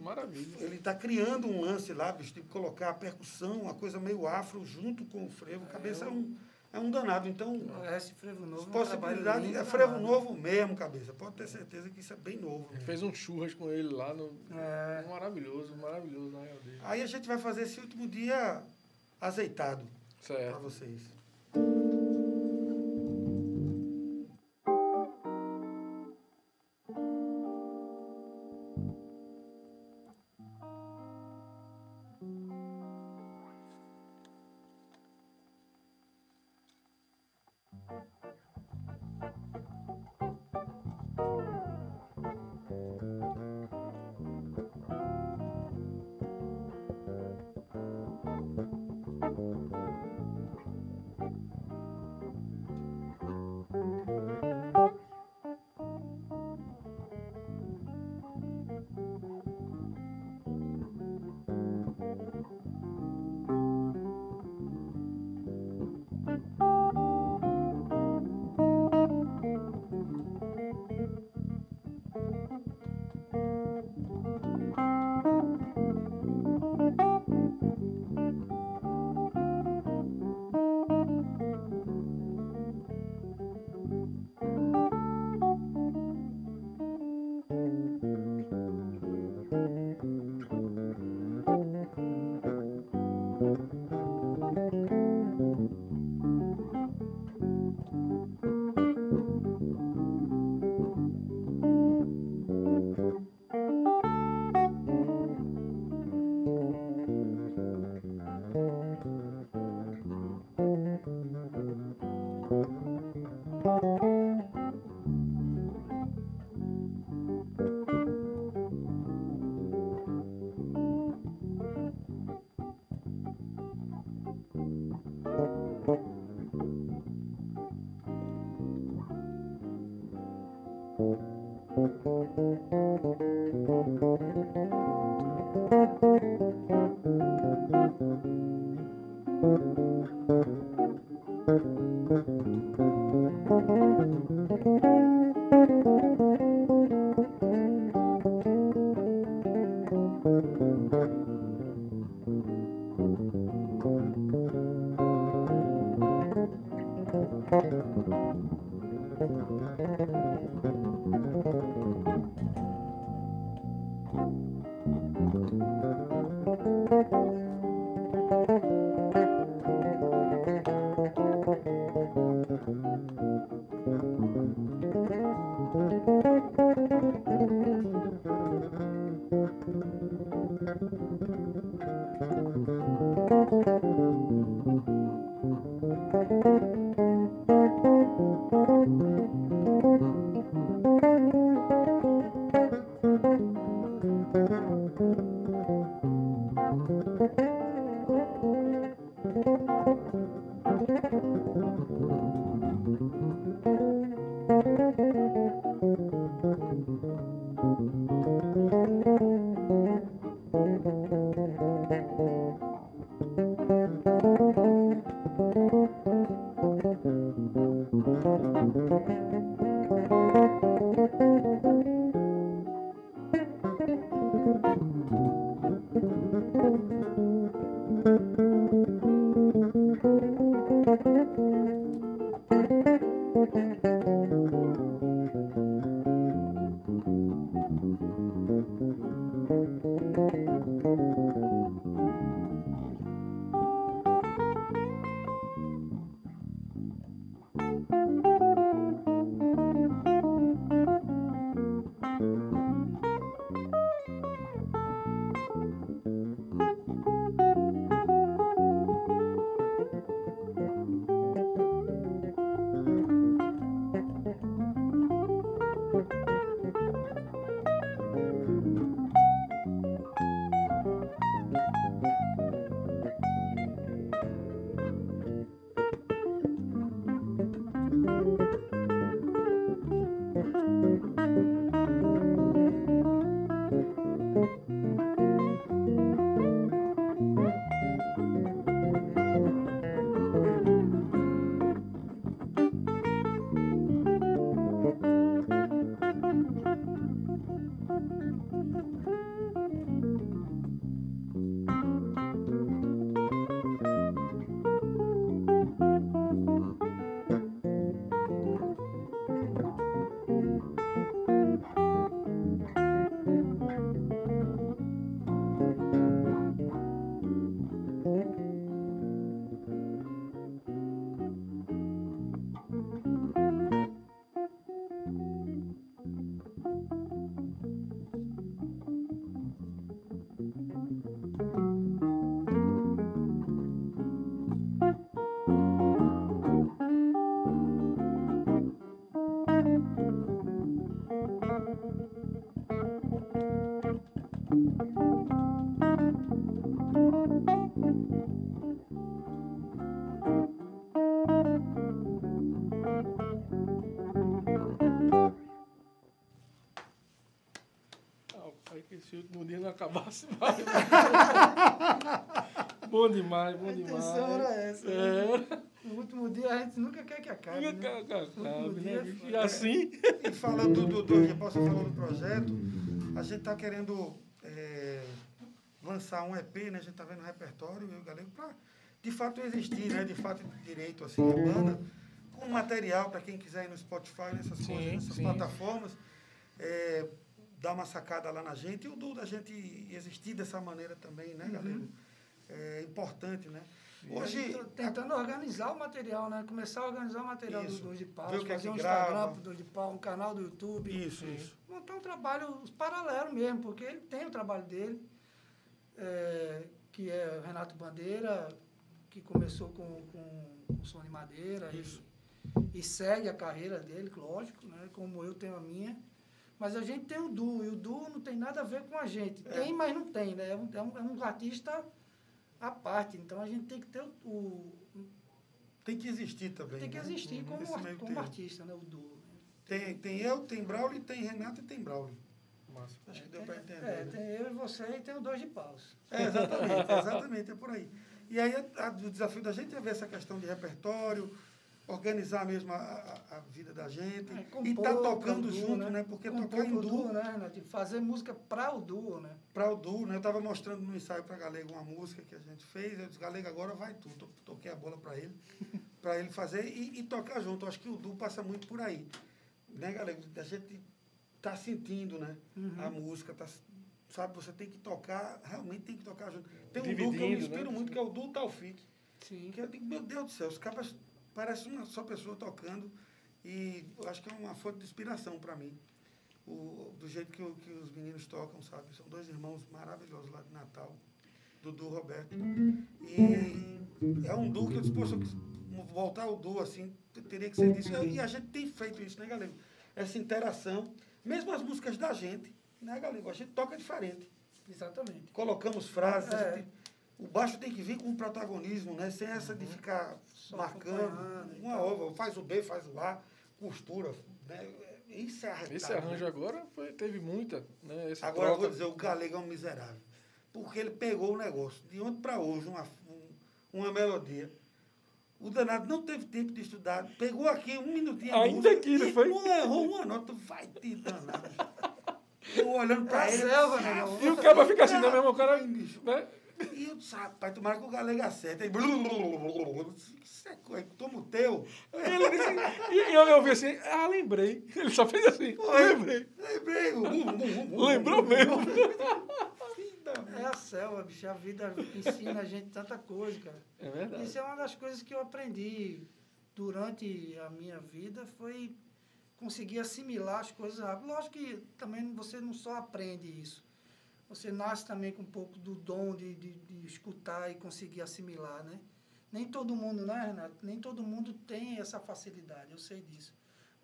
maravilha. Ele está criando um lance lá, bicho, de colocar a percussão, uma coisa meio afro, junto com o frevo. A cabeça é um, é um danado. Então, Esse frevo novo. é possibilidade. É frevo danado. novo mesmo, cabeça. Pode ter certeza que isso é bem novo. Né? fez um churras com ele lá no. É. Maravilhoso, maravilhoso na real dele. Aí a gente vai fazer esse último dia azeitado para Certo. vocês. Bye. Mais. bom demais, bom A demais. intenção era essa, É. No último dia a gente nunca quer que acabe. Nunca né? acabe, Último né, E assim. E falando do, do, do você falou do projeto, a gente está querendo é, lançar um EP, né? A gente está vendo o repertório e o galego para de fato existir, né? De fato direito assim a banda com material para quem quiser ir no Spotify, nessas Sim, coisas, nessas sim. plataformas, é, dar uma sacada lá na gente e o do da gente existir dessa maneira também, né, galego? É importante, né? Hoje Tô tentando organizar o material, né? Começar a organizar o material Isso. dos Dois de que é fazer que um grava. Instagram pro Dois de Pau, um canal do YouTube. isso, isso. montar um trabalho paralelo mesmo, porque ele tem o trabalho dele, é, que é o Renato Bandeira, que começou com, com, com som de madeira Isso. e, e segue a carreira dele, lógico, né, como eu tenho a minha. Mas a gente tem o duo, e o duo não tem nada a ver com a gente. É. Tem, mas não tem, né? É um, é um, é um artista à parte. Então a gente tem que ter o. o- Tem que existir também. tem que né? existir como, ar- artista, né? O duo. Tem, tem eu, tem Braulio, tem Renato e tem Braulio. Massa. Acho que deu para entender. É, né? tem eu e você e tem o Dois de Paus. É, exatamente, exatamente, é por aí. E aí a- a- o desafio da gente é ver essa questão de repertório, organizar mesmo a, a- a vida da gente. É, e compor tá pra tocando duo, junto, né? Porque Compor tocar em pro duo, né, Renato? Fazer música para o duo, né? para o duo, né? Eu estava mostrando no ensaio para Galego uma música que a gente fez. Eu disse, Galego, agora vai tu. To- Toquei a bola para ele, para ele fazer e, e tocar junto. Eu acho que o duo passa muito por aí. Né, Galego? A gente tá sentindo, né? Uhum. A música, tá, sabe? Você tem que tocar, realmente tem que tocar junto. Tem um duo que eu me inspiro né? muito, que é o duo Taufik. Sim. Que eu digo, meu Deus do céu, os caras parecem uma só pessoa tocando e eu acho que é uma fonte de inspiração para mim. O, do jeito que, que os meninos tocam, sabe? São dois irmãos maravilhosos lá de Natal, Dudu e Roberto. E é um duo que eu eu quis voltar ao duo assim, te- teria que ser disso. E a gente tem feito isso, né, Galego? Essa interação, mesmo as músicas da gente, né, Galego? A gente toca diferente Exatamente. colocamos frases. a É. gente- o baixo tem que vir com um protagonismo, né? Sem essa de ficar Só marcando uma ova, faz o B, faz o A, costura. Né? Isso é arretado, Esse arranjo né? agora foi, teve muita, né? Essa Agora eu troca. vou dizer, o Galego é um miserável. Porque ele pegou o negócio, de ontem para hoje, uma, um- uma melodia. O danado não teve tempo de estudar, pegou aqui um minutinho Ainda música aqui, não foi? não errou uma nota, vai te danar. Eu olhando É para a ele. selva, ah, né? E o cara fica assim, né, mesmo? O cara. Né? E eu disse, rapaz, tomara que o Galega acerte. Aí, isso é coisa, toma o teu. Ele disse, e eu, eu vi assim, ah, lembrei. Ele só fez assim, lembrei. Lembrei. bum, Lembrou mesmo. É a selva, bicho. A vida ensina a gente tanta coisa, cara. É verdade. Isso é uma das coisas que eu aprendi durante a minha vida, foi conseguir assimilar as coisas rápido. Lógico que também você não só aprende isso. Você nasce também com um pouco do dom de, de, de escutar e conseguir assimilar, né? Nem todo mundo, né, Renato? Nem todo mundo tem essa facilidade, eu sei disso.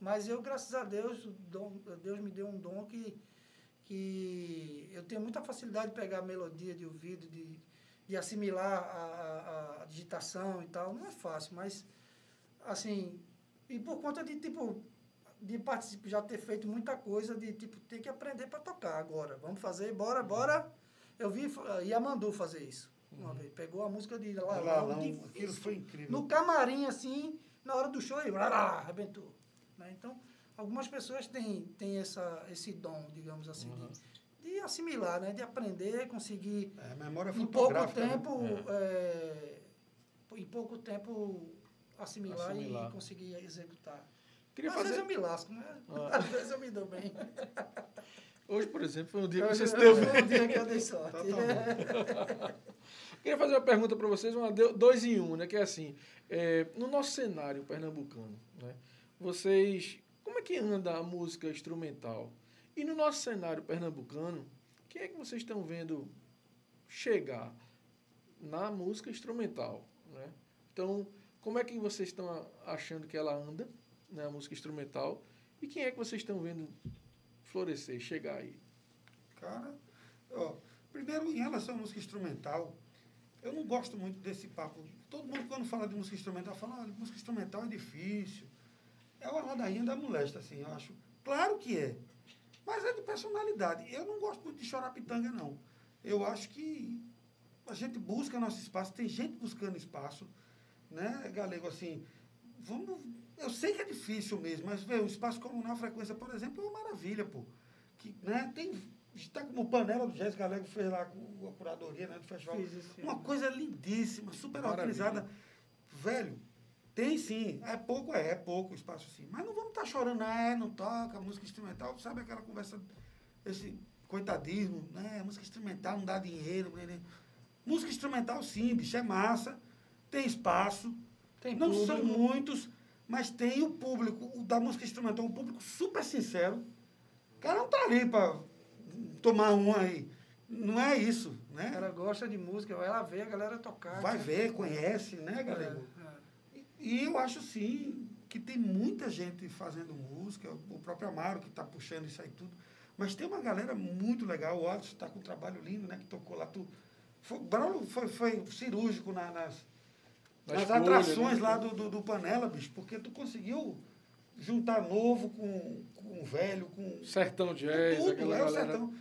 Mas eu, graças a Deus, dom, Deus me deu um dom que, que eu tenho muita facilidade de pegar a melodia de ouvido, de, de assimilar a, a, a digitação e tal. Não é fácil, mas, assim, e por conta de, tipo, de participar, já ter feito muita coisa, de, tipo, ter que aprender para tocar agora. Vamos fazer, bora, bora. Eu vi uh, Yamandu fazer isso uma vez. Pegou a música de Lalão, Lalão, difícil. aquilo foi incrível. No camarim, assim, na hora do show, e lá, lá, arrebentou. Né? Então, algumas pessoas têm, têm essa, esse dom, digamos assim, de, de assimilar, né? de aprender, conseguir, É, memória em pouco né? tempo, é, em pouco tempo, assimilar, Assimilar. e conseguir executar. Queria Às vezes fazer. eu me lasco, né? Ah. Às vezes eu me dou bem. Hoje, por exemplo, foi um dia que você se foi deu bem. um dia que eu dei sorte. Queria fazer uma pergunta para vocês, uma dois em um, né? Que é assim, é, no nosso cenário pernambucano, né? Vocês, como é que anda a música instrumental? E no nosso cenário pernambucano, quem é que vocês estão vendo chegar na música instrumental, né? Então, como é que vocês estão achando que ela anda, né, a música instrumental? E quem é que vocês estão vendo florescer, chegar aí? Cara, ó, primeiro, em relação à música instrumental, eu não gosto muito desse papo. Todo mundo, quando fala de música instrumental, fala, olha, música instrumental é difícil. É uma ladainha da molesta, assim, eu acho. Claro que é. Mas é de personalidade. Eu não gosto muito de chorar pitanga, não. Eu acho que a gente busca nosso espaço, tem gente buscando espaço, né, Galego, assim, vamos... Eu sei que é difícil mesmo, mas, vê, o espaço comunal, frequência, por exemplo, é uma maravilha, pô. Que, né, tem... Está como panela do Jéssica Galego fez lá com a curadoria né, do festival. Uma coisa lindíssima, super Maravilha. organizada. Velho, tem sim. É pouco, é, é pouco espaço sim. Mas não vamos estar chorando, é, não toca, música instrumental, sabe aquela conversa, esse coitadismo, né? Música instrumental não dá dinheiro. Né? né. Música instrumental sim, bicho, é massa, tem espaço. Tem não público. são muitos, mas tem o público, o da música instrumental, um público super sincero. O cara não tá ali para tomar um aí. Não é isso, né? Cara gosta de música, vai lá ver a galera tocar. Vai cara. ver, conhece, né, galera? É, é. E e eu acho sim que tem muita gente fazendo música, o próprio Amaro que está puxando isso aí tudo. Mas tem uma galera muito legal, o Alisson está com um trabalho lindo, né? Que tocou lá. Tu, foi, o Braulio foi, foi cirúrgico na- nas, Escolha, atrações né? lá do, do, do Panela, bicho, porque tu conseguiu juntar novo com, com velho, com Sertão Jazz, tudo, aquela é o galera. sertão.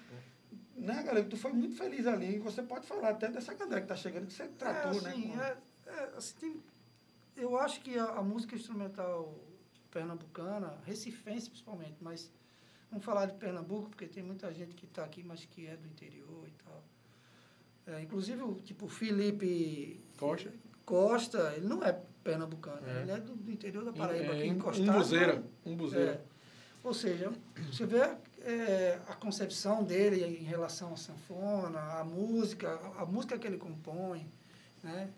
né, galera, tu foi muito feliz ali. E você pode falar até dessa galera que tá chegando, que você tratou, é, assim, né? é, é, assim, tem- eu acho que a, a música instrumental pernambucana, recifense principalmente, mas vamos falar de Pernambuco, porque tem muita gente que está aqui, mas que é do interior e tal. É, inclusive, o tipo, Felipe Costa. Costa, ele não é pernambucano, É. ele é do, do interior da Paraíba, aqui É, um encostado. buzeira. Um buzeira. É. Ou seja, você vê é, a concepção dele em relação à sanfona, à música, a, música que ele compõe, né?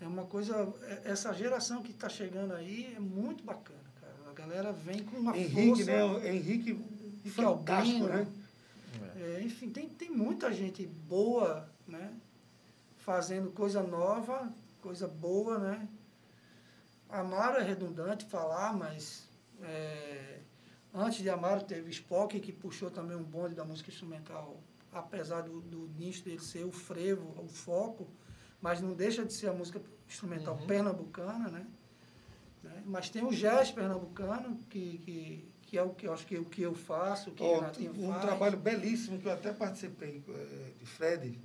É uma coisa, é- essa geração que está chegando aí é muito bacana, cara. A galera vem com uma Henrique, força. né? Henrique, Henrique fantástico, Albino, né? É, enfim, tem, tem muita gente boa, né? Fazendo coisa nova, coisa boa, né? Amaro é redundante falar, mas é, antes de Amaro teve Spock, que puxou também um bonde da música instrumental, apesar do, do nicho dele ser o frevo, o foco, mas não deixa de ser a música instrumental Uhum. pernambucana, né? Né? Mas tem o jazz pernambucano, que, que, que é o que eu acho que, o que eu faço, que Renatinho um faz. trabalho belíssimo que eu até participei, eh, de Fred.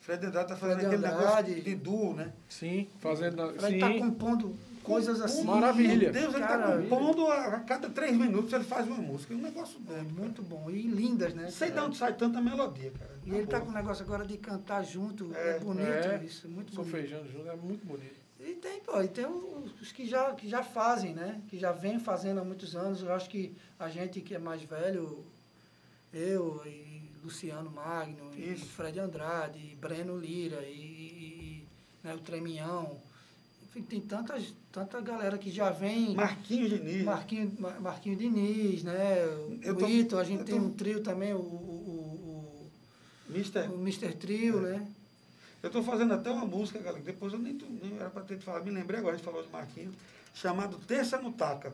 Fred Andrade está fazendo Fred aquele Andrade. negócio de duo, né? Sim, fazendo. Ele Sim. está compondo coisas assim. Maravilha. Meu Deus, ele está Cara, compondo a, a cada três minutos ele faz uma música. É um negócio É doido. muito bom. E lindas, né? Sei de cara? onde sai tanta melodia, cara. E ele tá com o negócio agora de cantar junto. É, É, bonito é. isso, muito Sou bonito. feijão junto, é muito bonito. E tem, pô, e tem os os que já, que já fazem, né? Que já vem fazendo há muitos anos. Eu acho que a gente que é mais velho, eu e Luciano Magno, e. Fred Andrade, e Breno Lira, e, e- né, o Treminhão. Enfim, tem tantas, tanta galera que já vem. Marquinhos Diniz. Marquinho, Mar- Marquinho Diniz, né? Eu O tô- Ito, a gente tem tô- um trio também, o, o, Mister, o, o, o Mr. Trio, né? eu estou fazendo até uma música, galera, que depois eu nem, nem era para ter te falado, me lembrei agora, a gente falou de Marquinhos, chamado Terça no Taca.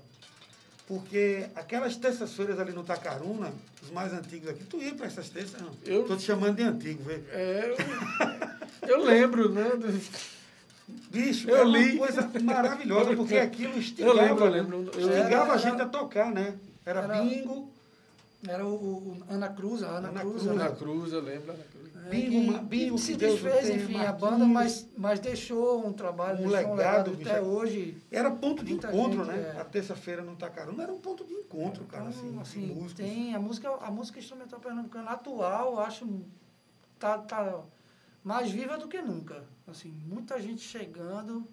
Porque aquelas terças-feiras ali no Tacaruna, os mais antigos aqui, tu ia para essas terças, não? Eu- Estou te chamando de antigo, vê. É, eu, eu lembro, né? do- Bicho, Eu é uma li. coisa maravilhosa, porque aquilo Eu instigava, lembro, eu né? lembro. Eu, instigava a Era- gente a tocar, né? Era, Era- bingo, Era o, o Ana Cruz, a Ana, Ana Cruz. Cruz, né? Ana Cruz, eu lembro. É, Bingo, bingo, se desfez, enfim, a Marquinhos. banda, mas, mas deixou um trabalho, Um deixou um legado, legado bicho. até hoje. era ponto de encontro, gente, né? é. A terça-feira no Tacaruna era um ponto de encontro, cara, assim, Então, assim, músicos. tem a música, a música instrumental pernambucana atual, eu acho, tá, tá mais viva do que nunca. Assim, muita gente chegando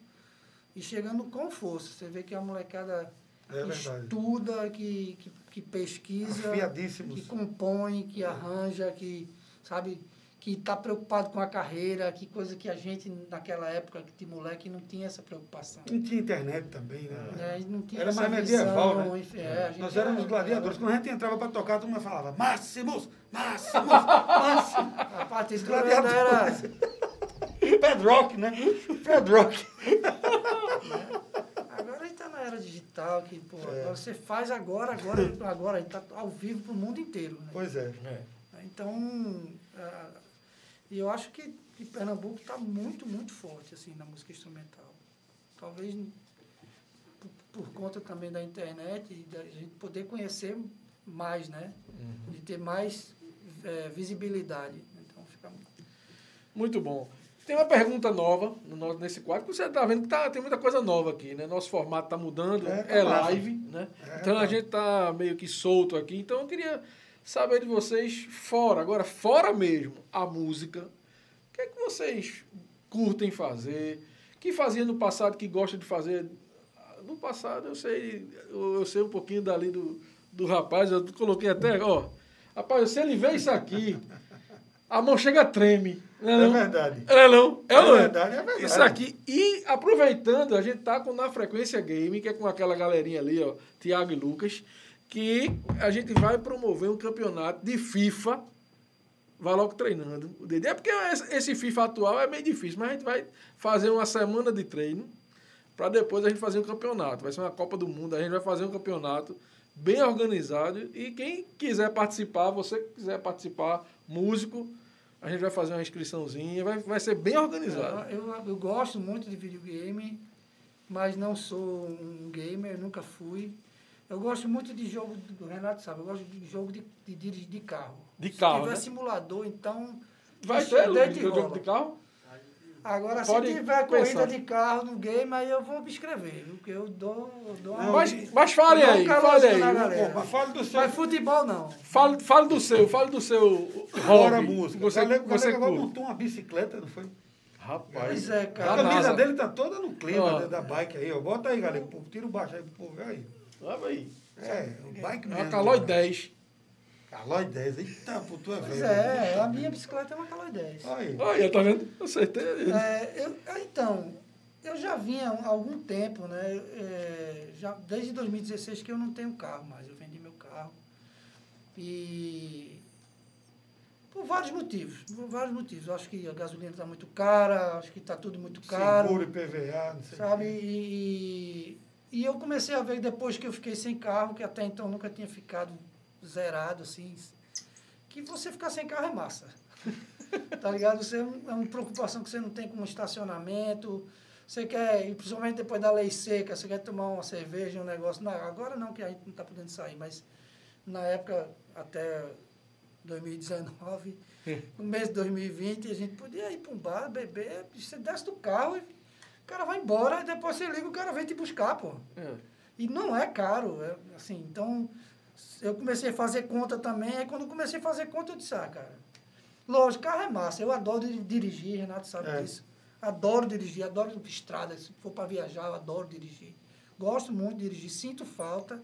e chegando com força. Você vê que a molecada É estuda, que, que, que pesquisa, que compõe, que arranja, que, sabe, que está preocupado com a carreira, que coisa que a gente, naquela época de moleque, não tinha essa preocupação. Não tinha internet também, né? não tinha Era essa mais medieval, visão, né? enfim, é, gente Nós éramos era- gladiadores. Quando a gente entrava para tocar, todo mundo falava Máximos, Máximos, Máximos. A Os do era, gladiadores. Pedrock, né? Pedrock. Agora a gente está na era digital, que pô, É. agora você faz agora, agora, agora, a gente está ao vivo para o mundo inteiro. Né? Pois é. É. Então, ah, e eu acho que, que Pernambuco está muito, muito forte assim, na música instrumental. Talvez por, por conta também da internet e da gente poder conhecer mais, né? De ter mais eh, visibilidade. Então, fica Muito bom. Tem uma pergunta nova no nosso, nesse quadro, que você está vendo que tá, tem muita coisa nova aqui, né? Nosso formato está mudando, É, é, tá massa. live, né? É, então a tá. gente está meio que solto aqui. Então eu queria saber de vocês, fora, agora fora mesmo, a música, o que é que vocês curtem fazer? Que fazia no passado, que gosta de fazer? No passado eu sei, eu sei um pouquinho dali do, do rapaz, eu coloquei até, ó, rapaz, se ele vê isso aqui, a mão chega treme. Não é, É não? verdade. É não? É, É não verdade, é verdade. Isso aqui. E aproveitando, a gente tá com na Frequência Game, que é com aquela galerinha ali, ó, Tiago e Lucas, que a gente vai promover um campeonato de FIFA. Vai logo treinando o Dedê. É porque esse FIFA atual é meio difícil, mas a gente vai fazer uma semana de treino para depois a gente fazer um campeonato. Vai ser uma Copa do Mundo, a gente vai fazer um campeonato bem organizado. E quem quiser participar, você que quiser participar, músico, a gente vai fazer uma inscriçãozinha, vai, vai ser bem organizado. Eu, eu, eu gosto muito de videogame, mas não sou um gamer, nunca fui. Eu gosto muito de jogo, do Renato sabe, eu gosto de jogo de, de dirigir de carro. De Se carro, tiver né? simulador, então. Vai ter, deita e Lucas, jogo de carro? Agora, Pode se tiver pensar. corrida de carro no game, aí eu vou me inscrever, viu? Porque eu dou, eu dou uma. Mas, mas fale aí, fale aí. fale do seu. Mas futebol não. Fale, fale do seu, fale do seu Fora hobby. música. Você, o você agora montou uma bicicleta, não foi? Rapaz, Pois é, A cara. Da camisa dele tá toda no clima da- bike aí, ó. Bota aí, galera. Tira o baixo aí pro povo ver aí. Olha aí. É, o bike É mesmo. uma Calói né? 10. Calói 10. Eita, pô, tu é Pois velho. é, a minha bicicleta é uma Caloi 10. Olha aí. Olha, tá vendo? Acertei. É, eu, então, eu já vinha há algum tempo, né? é, já, desde 2016 que eu não tenho carro mais. Eu vendi meu carro. E. Por vários motivos. Por vários motivos. Eu acho que a gasolina está muito cara, acho que está tudo muito caro. Seguro e PVA, não sei. Sabe? E, e eu comecei a ver depois que eu fiquei sem carro, que até então nunca tinha ficado zerado, assim, que você ficar sem carro é massa. tá ligado? Você é, é uma preocupação que você não tem com estacionamento. Você quer, e principalmente depois da lei seca, você quer tomar uma cerveja, um negócio. Não, agora não, que a gente não está podendo sair, mas na época, até 2019, no mês de 2020, a gente podia ir para um bar, beber, você desce do carro e cara vai embora, e depois você liga, o cara vem te buscar, pô. É. E não é caro, é, assim, então eu comecei a fazer conta também, aí quando comecei a fazer conta eu disse, ah, cara, lógico, carro é massa, eu adoro di- dirigir, Renato sabe É. disso. Adoro dirigir, adoro estrada, se for para viajar, eu adoro dirigir. Gosto muito de dirigir, sinto falta,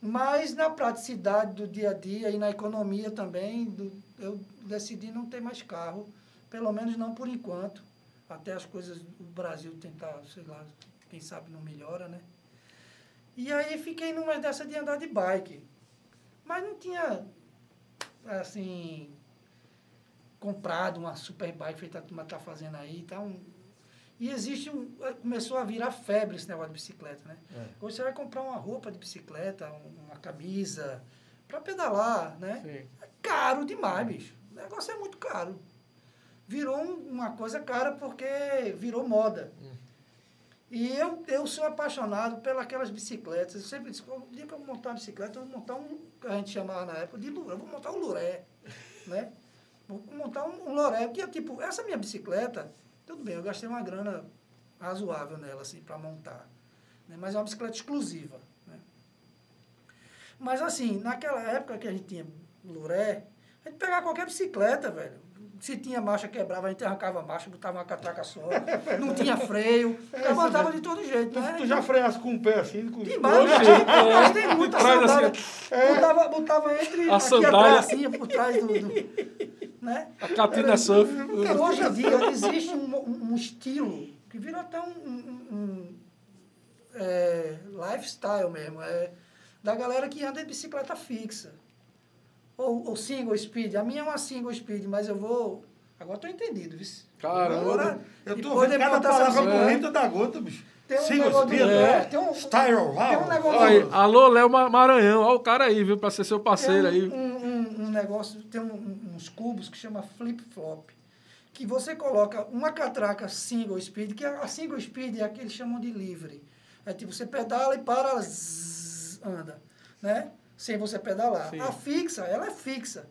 mas na praticidade do dia a dia e na economia também, do- eu decidi não ter mais carro, pelo menos não por enquanto, até as coisas do Brasil tentar, sei lá, quem sabe não melhora, né? E aí fiquei numa dessa de andar de bike. Mas não tinha, assim, comprado uma super bike feita a turma está fazendo aí. Então, e existe um. Começou a virar febre esse negócio de bicicleta, né? É. Hoje você vai comprar uma roupa de bicicleta, um- uma camisa, para pedalar, né? Sim. É caro demais, bicho. O negócio é muito caro. Virou um- uma coisa cara porque virou moda. E eu, eu sou apaixonado pelas bicicletas. Eu sempre disse, o dia que eu montar uma bicicleta, eu vou montar um, que a gente chamava na época de luré. Eu vou montar um luré, né? Vou montar um, um loré. Porque, tipo, essa minha bicicleta, tudo bem, eu gastei uma grana razoável nela, assim, para montar. Né? Mas é uma bicicleta exclusiva, né? Mas, assim, naquela época que a gente tinha luré, a gente pegava qualquer bicicleta, velho. Se tinha marcha quebrava, a gente arrancava a marcha, botava uma catraca só. Não tinha freio. É, mandava de todo jeito, Tu, né? tu já freasse com o pé assim? Com... Demais, né? é. Mas tem muita Traz sandália. assim, Botava, botava entre A aqui sandália. atrás, assim, por trás do... do né? A Catina Surf. Hoje em dia existe um, um- um estilo que virou até um, um- um, é, lifestyle mesmo, é, da galera que anda de bicicleta fixa. Ou, ou single speed. A minha é uma single speed, mas eu vou. Agora estou entendido, viu? Caramba. Agora, Eu tô vendo cada palavra bicicleta, bonita da gota, bicho. Tem um Single negócio né? é, tem um- Style tem um negócio- Olha alô, Léo Ma- Maranhão. Olha o cara aí, viu? Pra ser seu parceiro Tem aí. um, um, um negócio, tem uns cubos que chama flip-flop. Que você coloca uma catraca single speed, que a single speed é a que eles chamam de livre. É tipo, você pedala e para, zzz, anda, né? Sem você pedalar. Sim. A fixa, ela é fixa.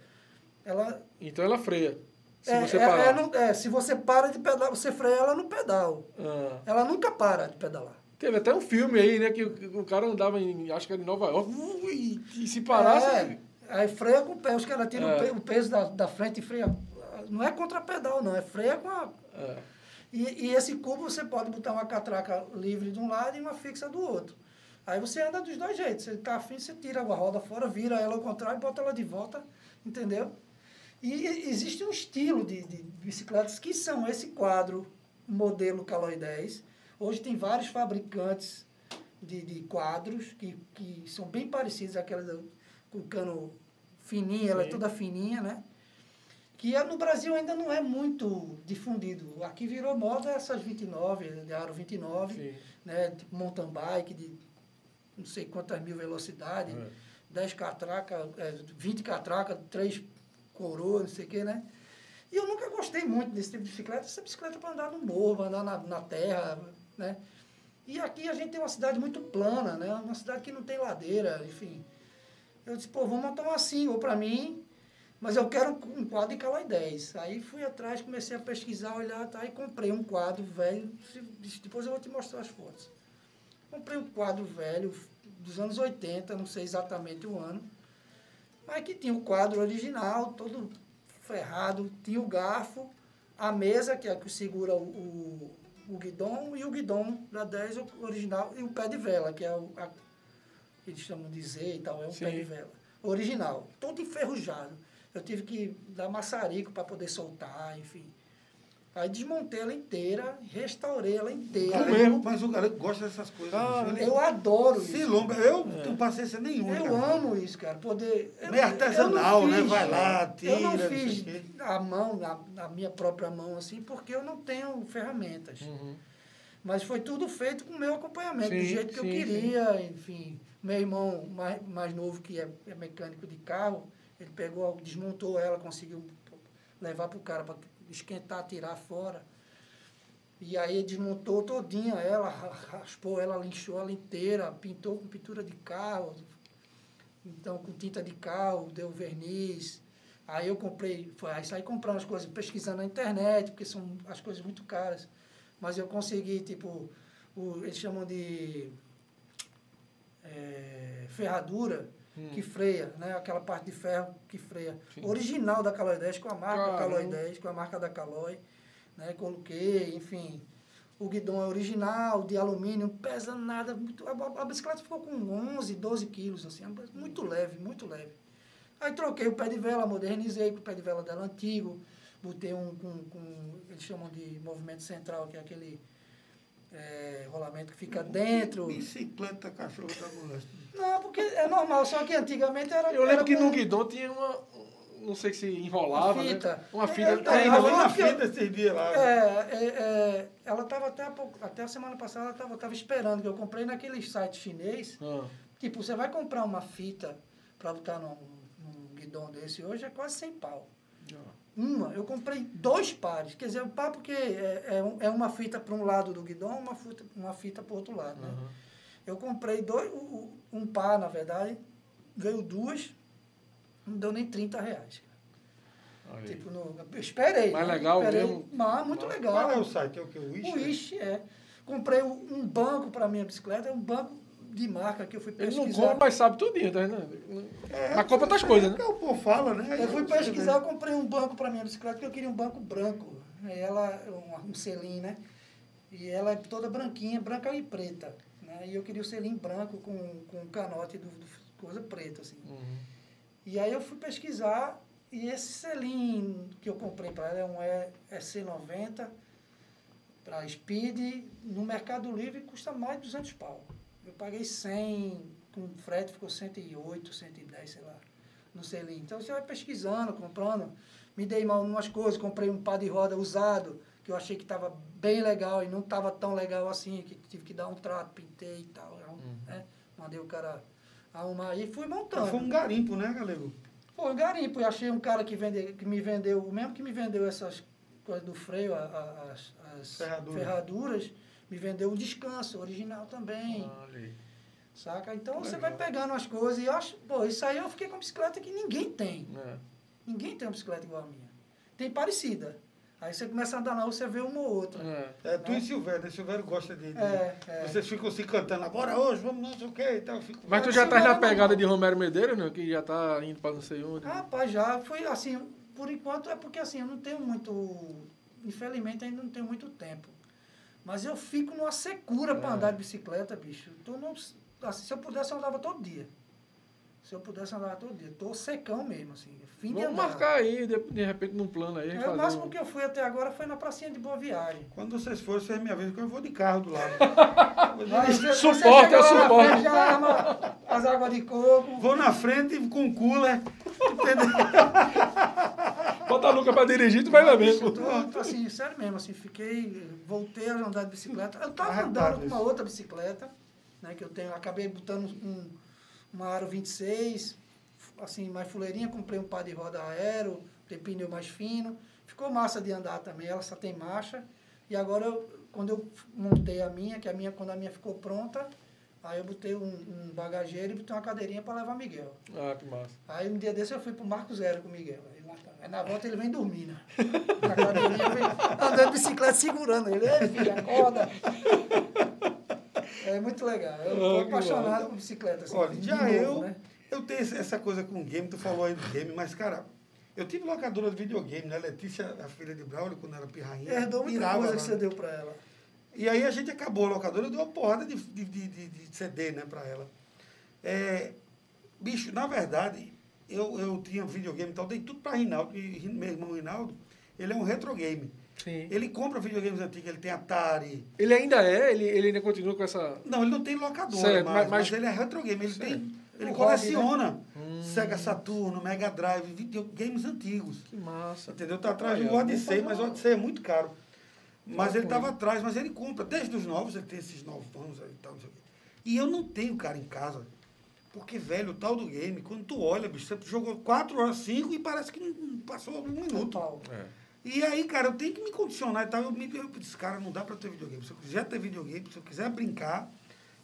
Ela, Então ela freia. Se é, você é- parar. é no- é, se você para de pedalar, você freia ela no pedal. Ah. Ela nunca para de pedalar. Teve até um filme aí, né? Que o, o cara andava em. Acho que era em Nova York. ui, E se parasse. É, aí freia com o pé. Os caras tiram É. o peso da, da frente e freia. Não é contra pedal, não. É freia com a. É. E, e esse cubo você pode botar uma catraca livre de um lado e uma fixa do outro. Aí você anda dos dois jeitos. Você está afim, você tira a roda fora, vira ela ao contrário e bota ela de volta. Entendeu? E existe um estilo de, de bicicletas que são esse quadro, modelo Caloi 10. Hoje tem vários fabricantes de, de quadros que, que são bem parecidos àquelas do- com cano fininha, ela é toda fininha, né? Que no Brasil ainda não é muito difundido. Aqui virou moda essas 29, de aro 29, Sim. né? Tipo mountain bike de não sei quantas mil velocidades, É. 10 catraca, é, 20 catraca, 3 coroas, não sei o quê, né? E eu nunca gostei muito desse tipo de bicicleta. Essa bicicleta para andar no morro, pra andar na, na terra, né? E aqui a gente tem uma cidade muito plana, né? Uma cidade que não tem ladeira, enfim. Eu disse, pô, vou montar uma single para mim, mas eu quero um quadro de Calói 10. Aí fui atrás, comecei a pesquisar, olhar, tá? E comprei um quadro velho. Depois eu vou te mostrar as fotos. Comprei um quadro velho dos anos 80, não sei exatamente o ano, mas que tinha o quadro original, todo ferrado, tinha o garfo, a mesa, que é a que segura o, o, o guidão, e o guidão da 10 o original, e o pé de vela, que é o, a, que eles chamam de Z e tal, é um Sim. pé de vela. Original, todo enferrujado. Eu tive que dar maçarico para poder soltar, enfim. Aí desmontei ela inteira, restaurei ela inteira. É mesmo? Mas o galego gosta dessas coisas. Ah. Ele Eu adoro se isso. lomba. Eu não tenho paciência nenhuma. Eu cara. amo isso, cara. Poder. eu- Meio eu artesanal, não né? fiz, Vai lá, Eu não tira, não fiz sei o quê. a mão, na, na minha própria mão, assim, porque eu não tenho ferramentas. Uhum. Mas foi tudo feito com o meu acompanhamento, do Sim, jeito que eu sim, queria, enfim. Meu irmão mais, mais novo, que é, é mecânico de carro, ele pegou, desmontou ela, conseguiu levar para o cara para esquentar, tirar fora. E aí desmontou todinha ela, ra- raspou ela, linchou ela inteira, pintou com pintura de carro, então com tinta de carro, deu verniz. Aí eu comprei, foi, aí saí comprando as coisas, pesquisando na internet, porque são as coisas muito caras. Mas eu consegui, tipo, o, eles chamam de é, ferradura que freia, né? Aquela parte de ferro que freia. Sim. Original da Caloi 10, com a marca Caramba. Caloi 10, com a marca da Caloi. Né? Coloquei, enfim. O guidão é original, de alumínio, não pesa nada. Muito, a, a bicicleta ficou com 11, 12 quilos, assim, muito leve, muito leve. Aí troquei o pé de vela, modernizei com o pé de vela dela antigo, botei um com, com eles chamam de movimento central, que é aquele é, rolamento que fica dentro. Bicicleta, cachorro da molesta. Não, porque é normal, só que antigamente era. Eu lembro era que com no guidão tinha uma. Não sei se enrolava, Uma fita. né? Uma fita. É, Tá é, ainda, a né? Eu na que eu- fita esses dias lá. É, é, é, ela estava até, pouco- até a semana passada, ela estava tava esperando, que eu comprei naquele site chinês. Ah, Tipo, você vai comprar uma fita para botar num, num guidão desse hoje, é quase 100 pau. Uma, eu comprei dois pares. Quer dizer, o par porque é, é, um- é uma fita para um lado do guidão, uma fita, uma fita para o outro lado. Né? Eu comprei dois, um par, na verdade, veio duas, não deu nem 30 reais. Aí. Tipo, no, eu esperei. Mais né? legal esperei, mesmo? Mas muito Mas legal. Qual é o site? É o que? O Wish? O Wish, é. Comprei um banco para minha bicicleta, é um banco de marca que eu fui Ele pesquisar. não compra, mas sabe tudinho, tá vendo? É, Mas compra outras coisas, É né? que o povo fala, né? Eu fui pesquisar, eu vê. comprei um banco para minha bicicleta, porque eu queria um banco branco. Ela, um, um selim, né? E ela é toda branquinha, branca e preta. Né? E eu queria o selim branco com, com um canote do, do coisa preta, assim. Uhum. E aí eu fui pesquisar e esse selim que eu comprei para ela é um E- EC90 para Speed, no Mercado Livre custa mais de 200 pau. Eu paguei 100, com frete ficou 108, 110, sei lá, no selim. Então você vai pesquisando, comprando. Me dei mal em umas coisas, comprei um par de roda usado, que eu achei que estava bem legal e não estava tão legal assim, que tive que dar um trato, pintei e tal. né? Mandei o cara arrumar e fui montando. Foi um garimpo, né, galego? Foi um garimpo. Eu achei um cara que, vende, que me vendeu, o mesmo que me vendeu essas coisas do freio, a- a- as, as Ferradura. ferraduras, me vendeu um descanso original também, Olha saca? Então você Legal. vai pegando as coisas e eu acho, pô, isso aí eu fiquei com uma bicicleta que ninguém tem. É. Ninguém tem uma bicicleta igual a minha. Tem parecida. Aí você começa a andar na rua, você vê uma ou outra. É. É, tu e Silvério, né? Silvério gosta de. de- É, é. Vocês ficam se cantando, agora hoje, vamos não sei o quê e eu Fico... Mas tu já tá na não, não. pegada de Romero Medeiros, né? Que já tá indo pra não sei onde. Rapaz, já foi assim, por enquanto é porque assim, eu não tenho muito, infelizmente ainda não tenho muito tempo. Mas eu fico numa secura para É. andar de bicicleta, bicho. Tô num, assim, se eu pudesse eu andava todo dia. Se eu pudesse eu andava todo dia. Tô secão mesmo, assim. Fim de Vamos andar. marcar aí, de, de repente, num plano aí. É, fazer o máximo um- que eu fui até agora foi na pracinha de Boa Viagem. Quando vocês forem, vocês me avisam que eu vou de carro do lado. Mas você- você Suporte, é na suporte. frente, Já arma as águas de coco. vou na frente com o cooler. Entendeu? Bota a Luca pra dirigir, tu vai lá mesmo. eu tô, assim, sério mesmo, assim, fiquei, voltei a andar de bicicleta. Eu tava Arretado andando com uma outra bicicleta, né, que eu tenho, acabei botando um, uma Aro 26, assim, mais fuleirinha, comprei um par de roda aero, tem pneu mais fino, ficou massa de andar também, ela só tem marcha, E agora, eu- quando eu montei a minha, que a minha, quando a minha ficou pronta, aí eu botei um, um bagageiro e botei uma cadeirinha para levar Miguel. Ah, que massa. Aí um dia desse eu fui pro Marco Zero com o Miguel. Aí, na volta ele vem dormir, né? Na cadeirinha, vem andando de bicicleta segurando ele. Ei, filho, acorda. É muito legal. Eu tô Ah, apaixonado por bicicleta. Assim, Olha, já novo, eu, né? eu tenho essa coisa com game, tu falou aí do game, mas, cara, eu tive locadora de videogame, né? Letícia, a filha de Braulio, quando era pirrainha. Herdou muita coisa lá. que você deu pra ela. E aí a gente acabou a locadora, eu dei uma porrada de, de, de, de- de CD, né, pra ela. É, bicho, na verdade, eu, eu tinha videogame e tal, dei tudo pra Rinaldo, e meu irmão Rinaldo, ele é um retro game. Sim. Ele compra videogames antigos, ele tem Atari. Ele ainda é? Ele, ele ainda continua com essa. Não, ele não tem locadora, Certo, mais, mas- mas, ele é retro game, ele tem. Ele Um coleciona Sega Saturno, Mega Drive, videogames antigos. Que massa. Entendeu? Tá atrás do Odyssey, mas o Odyssey é muito caro. Mas ele estava coisa. atrás, mas ele compra. Desde os novos, ele tem esses novos anos aí e tal, não sei o quê. E eu não tenho cara em casa. Porque, velho, o tal do game, quando tu olha, bicho, você jogou 4 horas, 5 e parece que não passou um minuto. É. E aí, cara, eu tenho que me condicionar e tal. Eu me eu disse, cara, não dá pra ter videogame. Se eu quiser ter videogame, se eu quiser brincar,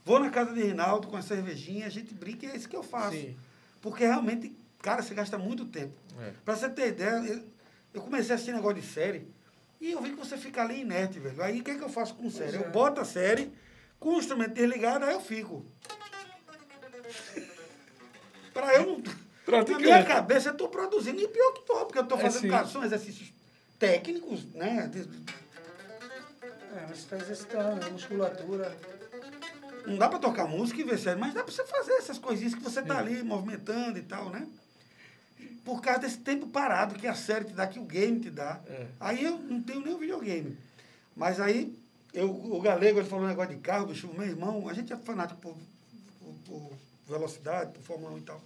vou na casa de Reinaldo com a cervejinha, a gente brinca e é isso que eu faço. Sim. Porque realmente, cara, você gasta muito tempo. É. Pra você ter ideia, eu, eu comecei a assistir negócio de série e eu vi que você fica ali inerte, velho. Aí o que, é que eu faço com série? é. Eu boto a série, com o instrumento desligado, aí eu fico. Pra eu não. Na minha cabeça eu tô produzindo, e pior que tô, porque eu tô É, fazendo, sim. cara, são exercícios técnicos, né? É, mas você está exercitando, a musculatura. Não dá pra tocar música e ver série, mas dá pra você fazer essas coisinhas que você tá ali movimentando e tal, né? Por causa desse tempo parado que a série te dá, que o game te dá. É. Aí eu não tenho nem o videogame. Mas aí, eu, o Galego, ele falou um negócio de carro, bicho, meu irmão, a gente é fanático por, por, por velocidade, por Fórmula 1 e tal.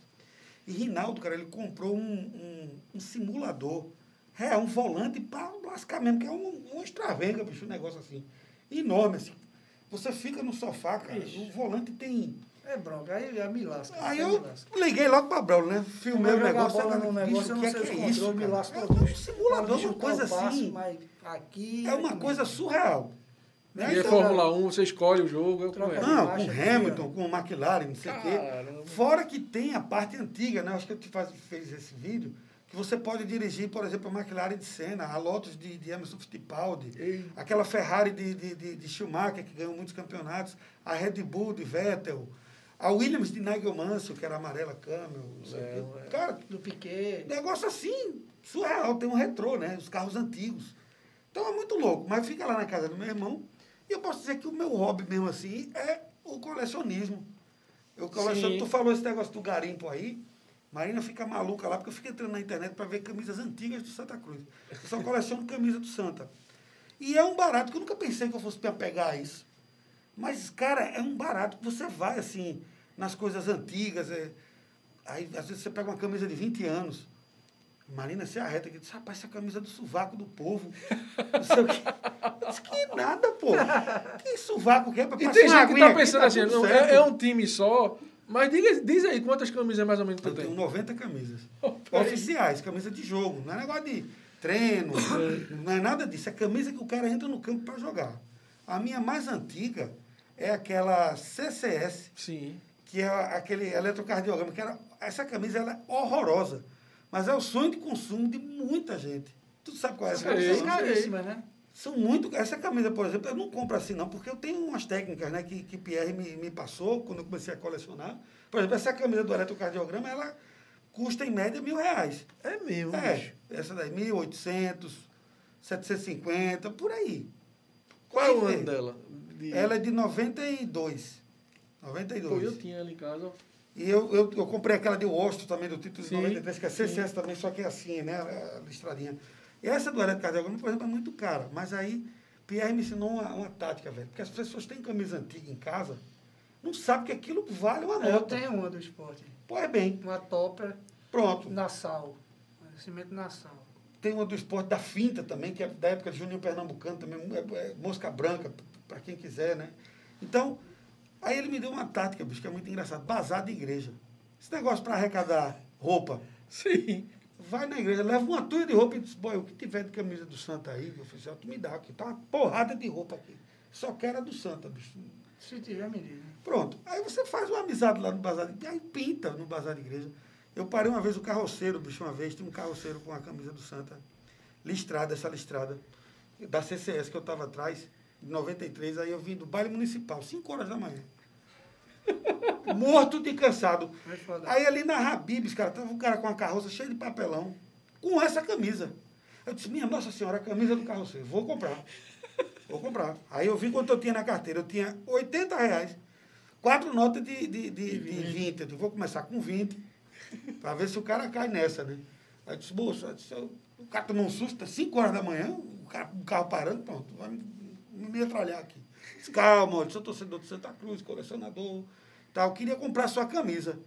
E Rinaldo, cara, ele comprou um, um, um simulador. É, um volante para lascar mesmo, que é um, um extravenga, bicho, um negócio assim. Enorme, assim. Você fica no sofá, cara, Ixi. o volante tem... É bronca, aí já me lasca. Aí eu lasca. liguei logo pra Braulio, né? Filmei o eu negócio. bola no bicho, negócio, eu o não que é sei que os é isso, me lasco É um simulador, uma coisa o passo, assim. mas aqui... É uma coisa surreal. Né? E é Então, Fórmula 1, você escolhe o jogo. É o que Troca é. Não, com Hamilton, com McLaren, não sei o quê. Fora que tem a parte antiga, né? Acho que eu te faz, fez esse vídeo, que você pode dirigir, por exemplo, a McLaren de Senna, a Lotus de, de Emerson Fittipaldi, Ei. aquela Ferrari de, de, de, de Schumacher, que ganhou muitos campeonatos, a Red Bull de Vettel, a Williams de Nigel Mansell, que era amarela Camel, É, é. Cara, Do Piquet. negócio assim, surreal, tem um retrô, né? Os carros antigos. Então é muito louco, mas fica lá na casa do meu irmão. E eu posso dizer que o meu hobby mesmo assim é o colecionismo. Eu coleciono, Sim. tu falou esse negócio do garimpo aí, Marina fica maluca lá, porque eu fico entrando na internet para ver camisas antigas do Santa Cruz. Eu só coleciono camisa do Santa. E é um barato, que eu nunca pensei que eu fosse pegar a isso. Mas, cara, é um barato que você vai, assim, nas coisas antigas. é- Aí, às vezes, você pega uma camisa de 20 anos. Marina se arreta aqui e diz, rapaz, essa camisa é do sovaco do povo. Não sei o quê. Eu disse, que nada, pô. Que sovaco que é? E Passar tem gente que tá aqui, pensando tá assim, não, é, é um time só. Mas diga, diz aí quantas camisas mais ou menos tu Eu tenho tem. 90 camisas. peraí. Oficiais, camisa de jogo. Não é negócio de treino, não é nada disso. É camisa que o cara entra no campo para jogar. A minha mais antiga é aquela CCS, Sim. que é aquele eletrocardiograma, que era, essa camisa ela é horrorosa. Mas é o sonho de consumo de muita gente. Tu sabe qual é essa camisa? São caríssimas, né? São muito. Essa camisa, por exemplo, eu não compro assim, não, porque eu tenho umas técnicas né, que, que Pierre me, me passou quando eu comecei a colecionar. Por exemplo, essa camisa do eletrocardiograma, ela custa em média mil reais. É mesmo, É, bicho. essa daí, 1.800, 750, por aí. Qual é o ano dela? De- Ela é de 92. Pô, 92. eu tinha ela em casa. E eu, eu, eu comprei aquela de Washington também, do título de Sim, 93, que é CCS também, só que é assim, né? A listradinha. Essa do eletrocardiograma, por exemplo, é muito cara. Mas aí, Pierre me ensinou uma, uma tática, velho. Porque as pessoas têm camisa antiga em casa, não sabem que aquilo vale uma É, Eu nota. tenho uma do esporte. Pois bem, Uma topper pronto. Nassau. Cimento Nassau. Tem uma do esporte da Finta também, que é da época de Juninho Pernambucano também, é, é mosca branca, para quem quiser, né? Então, aí ele me deu uma tática, bicho, que é muito engraçado. Bazar de igreja. Esse negócio para arrecadar roupa. Sim. Vai na igreja, leva uma tuia de roupa e diz, boy, o que tiver de camisa do Santa aí, meu oficial, tu me dá aqui. Tá uma porrada de roupa aqui. Só quero a do Santa, bicho. Se tiver, me diz. Pronto. Aí você faz uma amizade lá no bazar de Aí pinta no bazar de igreja. Eu parei uma vez o carroceiro, bicho, uma vez, tinha um carroceiro com a camisa do Santa, listrada, essa listrada, da CCS que eu estava atrás, em 93, aí eu vim do baile municipal, 5 horas da manhã. Morto de cansado. Foda. Aí ali na Habibs, cara, tava um cara com uma carroça cheia de papelão, com essa camisa. Eu disse, minha Nossa Senhora, a camisa do carroceiro, vou comprar. Vou comprar. Aí eu vi quanto eu tinha na carteira. Eu tinha 80 reais. Quatro notas de, de, de, de 20. Eu disse, vou começar com 20. Para ver se o cara cai nessa, né? Aí eu disse, moço, eu disse, eu- o cara tomou um susto, 5 horas da manhã, o, cara, o carro parando, pronto, vai me, me metralhar aqui. Disse, Calma, eu sou torcedor de Santa Cruz, colecionador, tal, eu queria comprar sua camisa.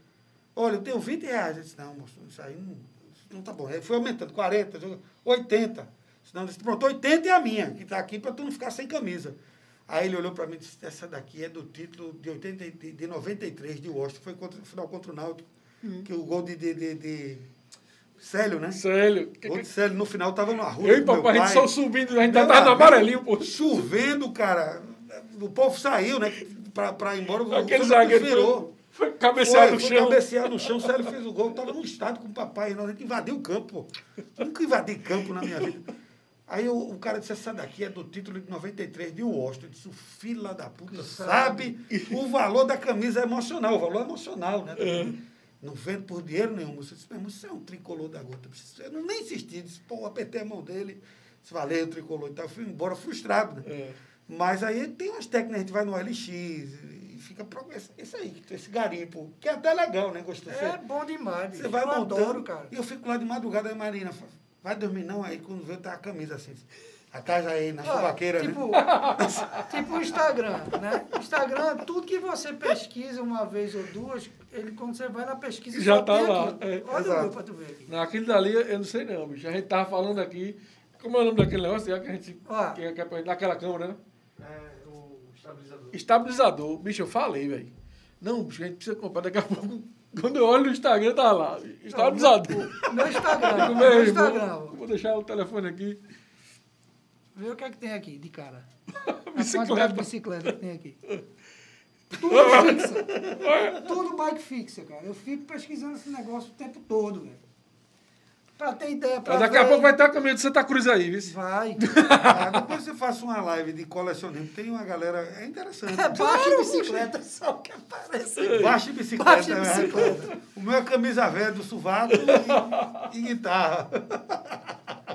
Olha, eu tenho 20 reais. Eu disse, não, moço, isso aí não, isso não tá bom. Aí foi aumentando, 40, 80. Senão, eu disse, pronto, 80 é a minha, que está aqui para tu não ficar sem camisa. Aí ele olhou para mim e disse, essa daqui é do título de, 80, de, de 93 de Washington, foi contra, final contra o Náutico, que o gol de, de, de, de Célio, né? Célio. O gol de Célio, no final tava no arroz. Eu e papai, a gente só subindo, a gente já tava no amarelinho, pô. Chovendo, cara. O povo saiu, né? Pra, pra ir embora. o Aquele zagueiro virou. foi, foi cabeceado Foi, no foi chão. cabeceado no chão, o Célio fez o gol. Eu tava no estádio com o papai, nós a gente invadiu o campo, pô. Nunca invadi campo na minha vida. Aí o, o cara disse, essa daqui é do título de 93 de Washington. Eu disse, o fila da puta sabe o valor da camisa é emocional, o valor é emocional, né? Não vendo por dinheiro nenhum. Você disse, meu irmão, isso é um tricolor da gota. Eu não nem insisti, disse, pô, eu apertei a mão dele, disse, valeu, tricolor e tal. Eu fui embora frustrado, né? É. Mas aí tem umas técnicas, a gente vai no LX e fica esse aí, esse garimpo, que é até legal, né? Gostou? É bom demais. Você vai eu montando. adoro, cara. E eu fico lá de madrugada, aí Marina fala, vai dormir não? Aí quando vê, tá a camisa assim. Atrás aí, na Ah, vaqueira, tipo, né? tipo o Instagram, né? Instagram, tudo que você pesquisa uma vez ou duas, ele, quando você vai na pesquisa, Já tá lá, é. Olha Exato. o meu pra tu ver aqui. Não, aquele dali eu não sei não, bicho. A gente tava falando aqui. Como é o nome daquele negócio? Já que a gente. Ó. Que é, que é daquela câmera, né? É o estabilizador. Estabilizador. Bicho, eu falei, velho. Não, bicho, a gente precisa comprar daqui a pouco. Quando eu olho no Instagram, tá lá. Estabilizador. Meu Instagram, Meu meu Instagram. ó. Vou deixar o telefone aqui. Vê o que é que tem aqui, de cara. Bicicleta. de bicicleta que tem aqui. Tudo fixa. Tudo bike fixa, cara. Eu fico pesquisando esse negócio o tempo todo, velho. Pra ter ideia, pra Mas daqui a ver- pouco vai ter a caminho de Santa Cruz aí, viu? Vai. Ah, depois você faça uma live de colecionismo, tem uma galera, é interessante. É baixa bicicleta, só o que aparece. Baixa bicicleta. Baixa né? bicicleta. O meu é camisa velha do sovaco e, e guitarra.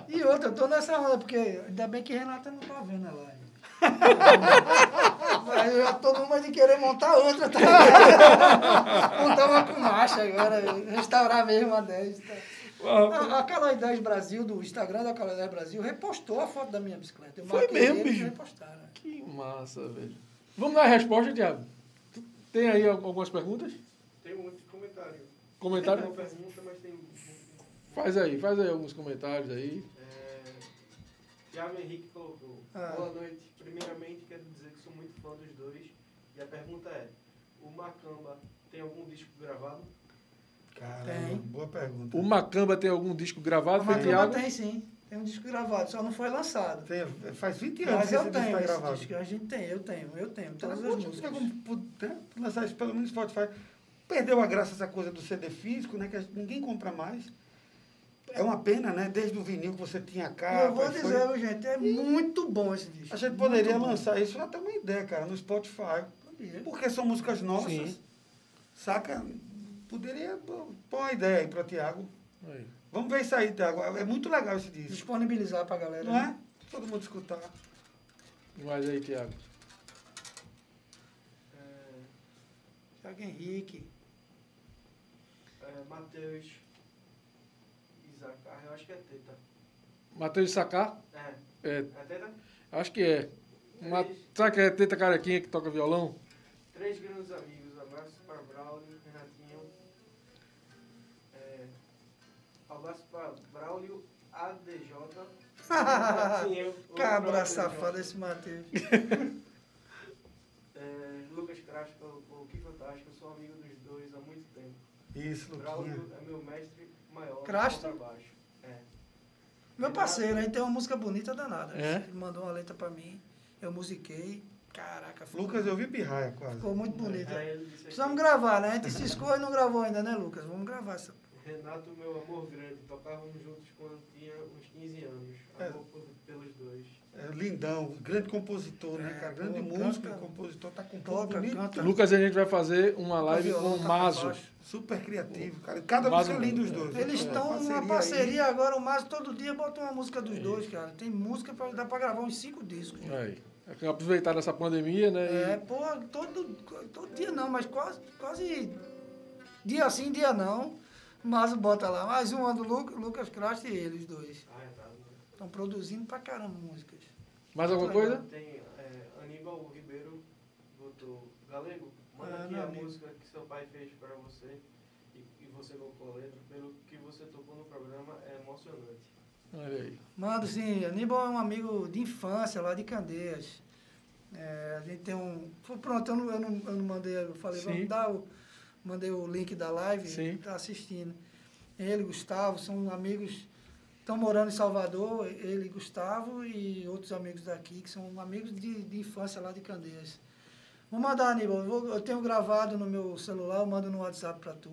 E outra, eu tô nessa onda, porque ainda bem que Renata não tá vendo a live. Mas eu já tô numa de querer montar outra, tá? montar uma com marcha agora, restaurar mesmo a 10. Tá? A, a Calói 10 Brasil, do Instagram da Calói 10 Brasil, repostou a foto da minha bicicleta. Eu Foi mesmo, bicho? repostaram. Que massa, velho. Vamos dar a resposta? Tu Tem aí algumas perguntas? Tem um monte de comentário. Comentário? Tem uma pergunta, mas tem. Faz aí, faz aí alguns comentários aí. É, Thiago Henrique colocou. Ah. Boa noite. Primeiramente, quero dizer que sou muito fã dos dois. E a pergunta é: o Macamba tem algum disco gravado? Caramba, Tem. boa pergunta. O Macamba tem algum disco gravado, A foi Macumba Thiago? tem sim, tem um disco gravado, só não foi lançado. Tem- faz 20 anos Mas que eu esse disco tenho está esse gravado. disco, a gente tem, eu tenho, eu tenho, Então, todas as pode- músicas. como, né, lançar isso pelo menos no Spotify. Perdeu a graça essa coisa do CD físico, né? Que ninguém compra mais. É uma pena, né? Desde o vinil que você tinha a E capa. eu vou foi- dizer, gente, é muito bom esse disco. A gente poderia muito bom. lançar isso, até uma ideia, cara, no Spotify. Podia. Porque são músicas nossas. Sim. Saca? Poderia uma ideia aí para Tiago. Aí. Vamos ver isso aí, Tiago. É muito legal esse disco. Disponibilizar pra galera. Não né? é? Todo mundo escutar. Mais aí, Thiago. É, Thiago Henrique. é, Matheus Isacar, eu acho que é Teta. Matheus Sacar? É, É, é Teta? acho que é. Uma, sabe que é Teta Carequinha que toca violão? Três grandes amigos. Abraço para Braulio ADJ. Outro Cabra safado esse Matheus. É, Lucas Crash colocou, que fantástico, eu sou amigo dos dois há muito tempo. Isso, Luquinha. Braulio é meu mestre maior Crasto? É. Meu parceiro, aí tem uma música bonita danada. É? Ele mandou uma letra pra mim, eu musiquei. Caraca, ficou, Lucas, eu vi pirraia quase. ficou muito bonita. Disse Precisamos gravar, né? A gente ciscou e não gravou ainda, né, Lucas? Vamos gravar essa. Renato, meu amor grande, tocávamos juntos quando tinha uns 15 anos. É. Amor por- pelos dois. É, lindão, grande compositor, né, É, cara? Grande pô, músico, canta- compositor, tá com toca, bonito, canta. Lucas, a gente vai fazer uma live violão, com o Mazo. super criativo, cara. Cada Mazo- música linda os dois. Eles É, estão numa aí. parceria agora, o Márcio todo dia bota uma música dos dois, cara. Tem música pra dar pra gravar uns cinco discos. Aí. É Aproveitar essa pandemia, né? e- É, pô, todo, todo dia não, mas quase, quase dia sim, dia não. Mas bota lá, mais uma do Lu- Lucas Craft e eles dois. Ah, é, tá. Estão produzindo pra caramba músicas. Mais alguma Legal. coisa? Tem é, Aníbal Ribeiro botou Galego, manda Ah, aqui a amigo. música que seu pai fez para você e, e você colocou a letra. Pelo que você tocou no programa, é emocionante. Olha aí. Mando sim, Aníbal é um amigo de infância lá de Candeias. É, a gente tem um. foi Pronto, eu não, eu não, eu não mandei, eu falei, Sim. vamos dar o. Mandei o link da live, Sim. ele tá assistindo. Ele, Gustavo, são amigos, estão morando em Salvador, ele, Gustavo e outros amigos daqui, que são amigos de, de infância lá de Candeias. Vou mandar, Aníbal, eu, vou- eu tenho gravado no meu celular, eu mando no WhatsApp pra tu.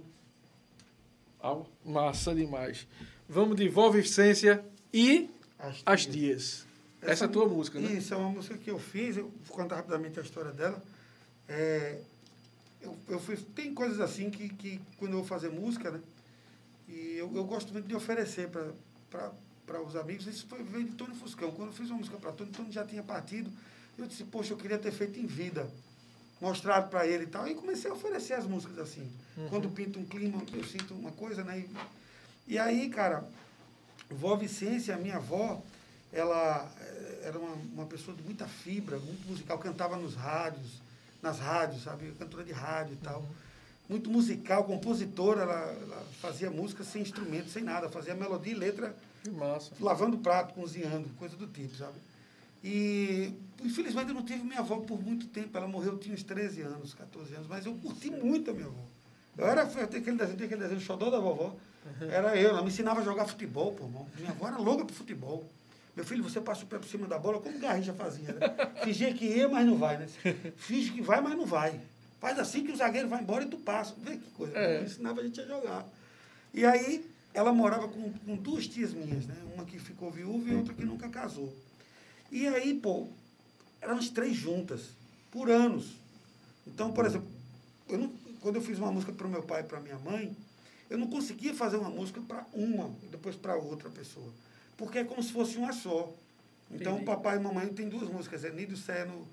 Ah, massa demais. Vamos de Volvicência e As As Tias. Dias. Essa é a tua música, né? Isso, é uma música que eu fiz, eu vou contar rapidamente a história dela. É, eu, eu fui, tem coisas assim que, que quando eu vou fazer música, né? E eu, eu gosto muito de oferecer para os amigos. Isso foi, veio de Tony Fuscão. Quando eu fiz uma música para Tony, Tony já tinha partido. Eu disse, poxa, eu queria ter feito em vida. Mostrado para ele e tal. E comecei a oferecer as músicas assim. Quando pinta um clima, eu sinto uma coisa, né? E, e aí, cara, vó Vicência, a minha avó, ela eh, era uma, uma pessoa de muita fibra, muito musical, cantava nos rádios, nas rádios, sabe? Cantora de rádio e tal. Muito musical, compositora, ela, ela fazia música sem instrumento, sem nada, fazia melodia e letra Que massa. lavando prato, cozinhando, coisa do tipo, sabe? E, infelizmente, eu não tive minha avó por muito tempo. Ela morreu, eu tinha uns 13 anos, 14 anos, mas eu curti muito a minha avó. Eu era, eu aquele desenho, aquele desenho, xodó da vovó. Era eu, ela me ensinava a jogar futebol, pô, irmão. Minha avó era louca pro futebol. Meu filho, você passa o pé por cima da bola, como Garrincha fazia, né? Fingia que ia, mas não vai, né? Finge que vai, mas não vai. Faz assim que o zagueiro vai embora e tu passa. Vê que coisa. É. Ensinava a gente a jogar. E aí, ela morava com, com duas tias minhas, né? Uma que ficou viúva e outra que nunca casou. E aí, pô, eram as três juntas, por anos. Então, por exemplo, eu não, quando eu fiz uma música para o meu pai e para minha mãe, eu não conseguia fazer uma música para uma e depois para outra pessoa. Porque é como se fosse uma só. Então, Entendi. papai e mamãe tem duas músicas, é Nido Sé no,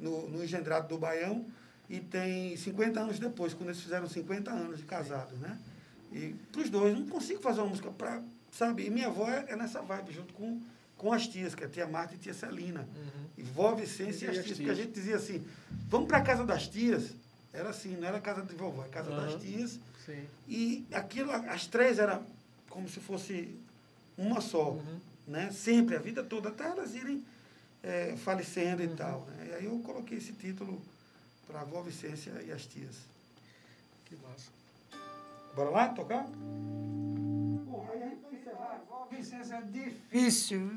no, no Engendrado do Baião e tem 50 anos depois, quando eles fizeram 50 anos de casado, né? E para os dois, não consigo fazer uma música para, sabe? E minha avó é, é nessa vibe, junto com, com as tias, que é a tia Marta e a tia Celina. E vó Vicência e as as tias, porque a tias. gente dizia assim, vamos para a casa das tias. Era assim, não era casa de vovó, era casa das Aham. tias. Sim. E aquilo, as três era como se fosse uma só, Uhum. né? Sempre, a vida toda, até elas irem eh, falecendo Uhum. e tal. Né? E aí eu coloquei esse título para a vó Vicência e as tias. Que massa. Bora lá tocar? Bom, aí a gente vai encerrar. Vicência é difícil.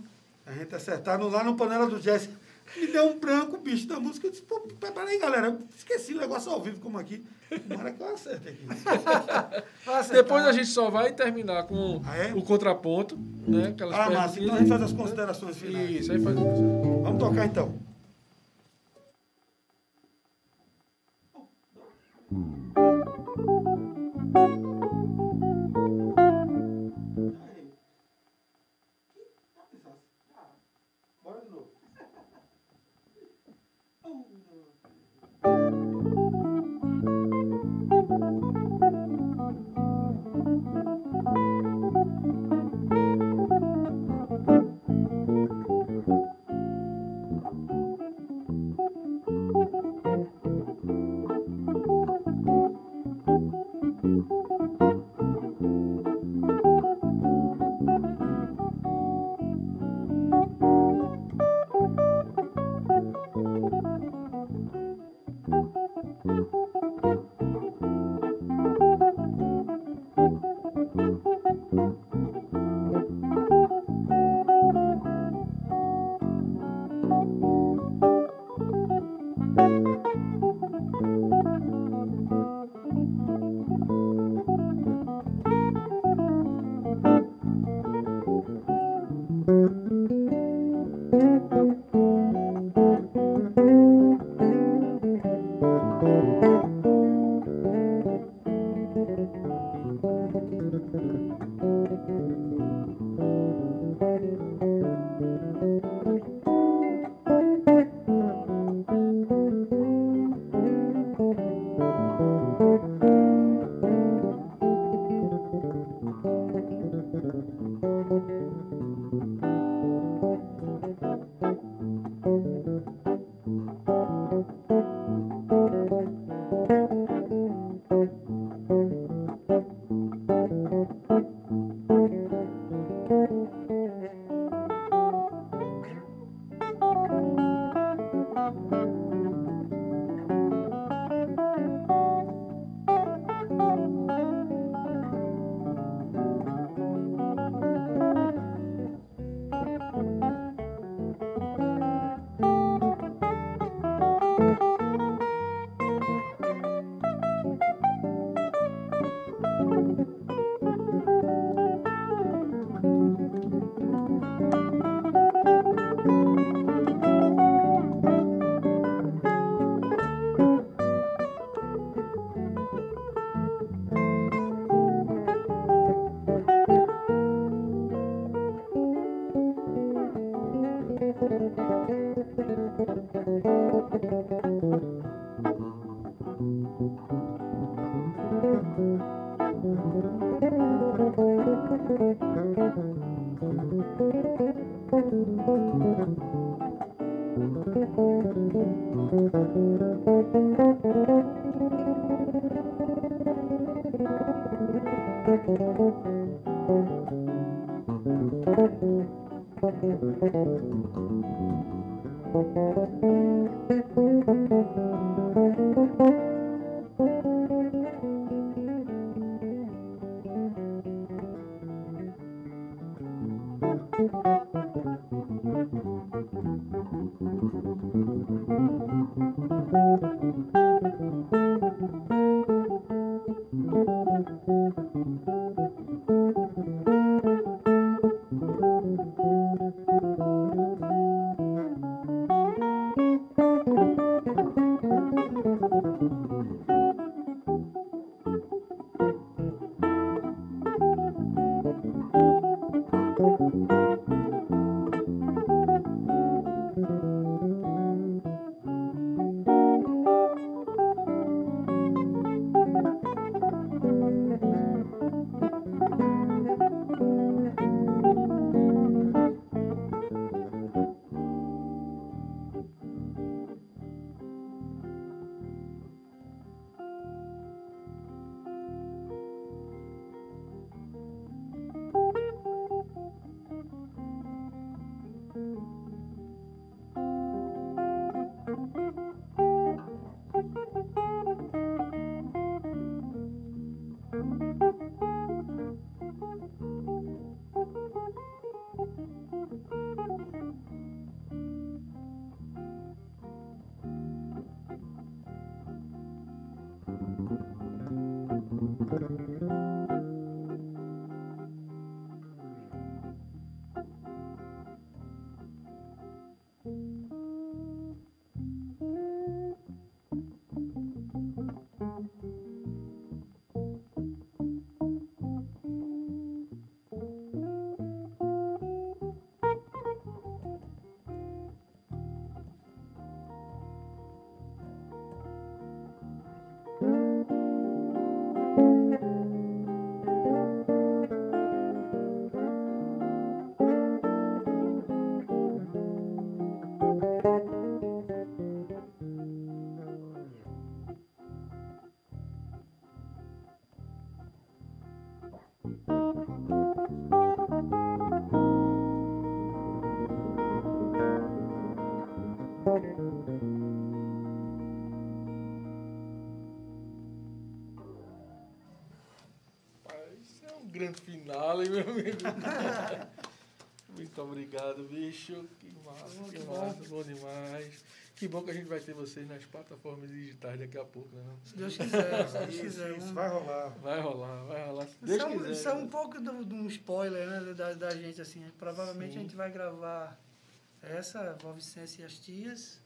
A gente acertar no, lá no Panela do Jazz. Me deu um branco, bicho, da música. Eu disse, pô, peraí, galera, eu esqueci o negócio ao vivo como aqui. Tomara que eu acerte aqui. Depois a gente só vai terminar com Ah, é? o contraponto, né? Aquelas Ah, massa, então a gente faz as considerações finais. Isso, aí faz. Vamos tocar então. Bora de hein, meu amigo? Muito obrigado, bicho. Que massa, que massa, bom demais. Que bom que a gente vai ter vocês nas plataformas digitais daqui a pouco, né? Se Deus quiser, se Deus Isso, quiser. isso, Um- vai rolar. Vai rolar, vai rolar. Se Isso Deus é, um, quiser. isso é um pouco do- de um spoiler né, da, da gente, assim. Provavelmente Sim. a gente vai gravar essa, Vó Vicência e as Tias,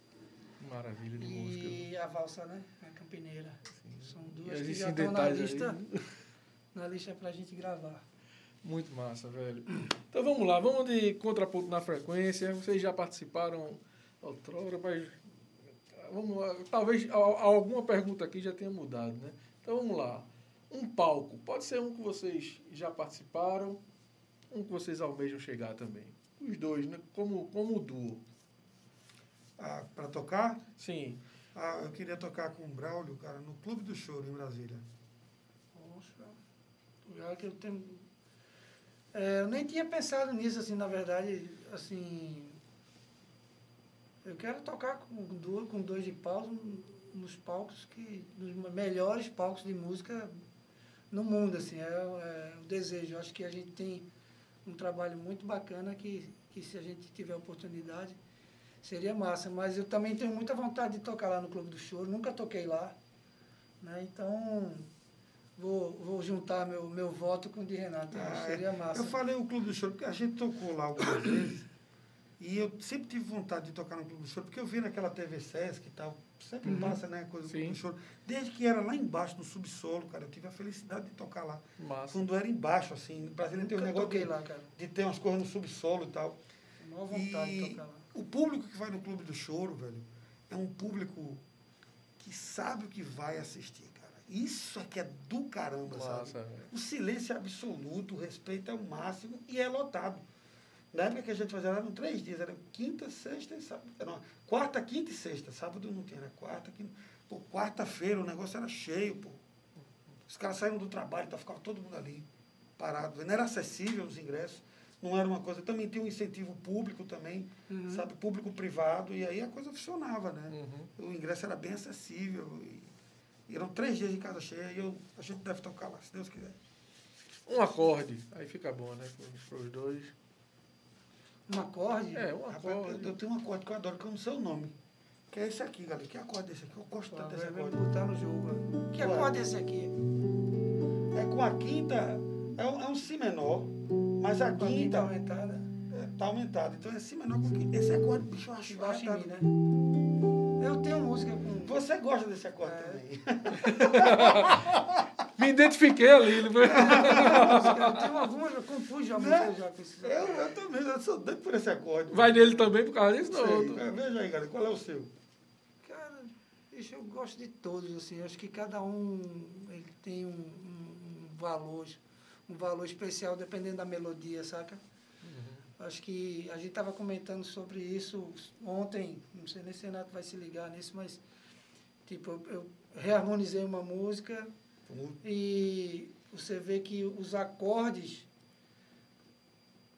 Maravilha de música. e a valsa, né? A Campineira. São E duas que já estão na lista, aí. na lista pra gente gravar. Muito massa, velho. Então vamos lá, vamos de contraponto na frequência. Vocês já participaram outrora, mas vamos lá. Talvez alguma pergunta aqui já tenha mudado, né? Então vamos lá. Um palco. Pode ser um que vocês já participaram, um que vocês almejam chegar também. Os dois, né? Como, como duo. Ah, para tocar, Sim. ah, eu queria tocar com o Braulio, cara, no Clube do Choro, em Brasília. Poxa, lugar que eu tenho. É, eu nem tinha pensado nisso, assim, na verdade, assim. Eu quero tocar com dois, com dois de paus nos palcos que. nos melhores palcos de música no mundo, assim, é, é o desejo. Eu acho que a gente tem um trabalho muito bacana que, que se a gente tiver oportunidade seria massa. Mas eu também tenho muita vontade de tocar lá no Clube do Choro, nunca toquei lá. Né? Então, vou, vou juntar meu, meu voto com o de Renato. Ah, seria massa. Eu falei o Clube do Choro, porque a gente tocou lá algumas vezes. E eu sempre tive vontade de tocar no Clube do Choro, porque eu vi naquela TV Sesc e tal. Sempre Uhum. passa, né? Coisa do Clube do Choro. Desde que era lá embaixo, no subsolo, cara, eu tive a felicidade de tocar lá. Massa. Quando era embaixo, assim. O Brasília tem um negócio de, lá, cara. de ter umas coisas no subsolo e tal. Tenho vontade de E tocar lá. o público que vai no Clube do Choro, velho, é um público que sabe o que vai assistir. Isso é que é do caramba, sabe? Massa, velho. O silêncio é absoluto, o respeito é o máximo e é lotado. Na época que a gente fazia, eram três dias, era quinta, sexta e sábado. Era quarta, quinta e sexta. Sábado não tinha, era quarta, quinta. Pô, quarta-feira o negócio era cheio, pô. Os caras saíram do trabalho, então ficava todo mundo ali, parado. Não era acessível os ingressos, não era uma coisa. Também tinha um incentivo público também, sabe? Público-privado, e aí a coisa funcionava, né? Uhum. O ingresso era bem acessível. E, e eram três dias de casa cheia, e eu, a gente deve tocar lá, se Deus quiser. Um acorde, aí fica bom, né? Para os dois. Um acorde. É, um Rapaz, eu, acorde. eu tenho um acorde que eu adoro, que eu não sei o nome. Que é esse aqui, galera. Que acorde é esse aqui? Eu gosto tanto desse acorde. botar no jogo. né? Que acorde é esse aqui? É com a quinta, é um, é um Si menor, mas a Com a quinta quinta aumentada. é, tá aumentada. Então é Si menor com quinta. Esse acorde, bicho, eu acho baixo em mim, né? Eu tenho música com. Você gosta desse acorde É. também. Me identifiquei ali. Né? Eu tenho algumas, eu compus já música já com esses Eu, eu também, eu sou doido por esse acorde. Vai nele também por causa disso? Não. Sei. É, Veja aí, galera, qual é o seu? Cara, bicho, eu gosto de todos, assim. Acho que cada um ele tem um, um- um valor, um valor especial dependendo da melodia, saca? Acho que a gente estava comentando sobre isso ontem, não sei nem se o Renato vai se ligar nisso, mas tipo, eu, eu reharmonizei uma música e você vê que os acordes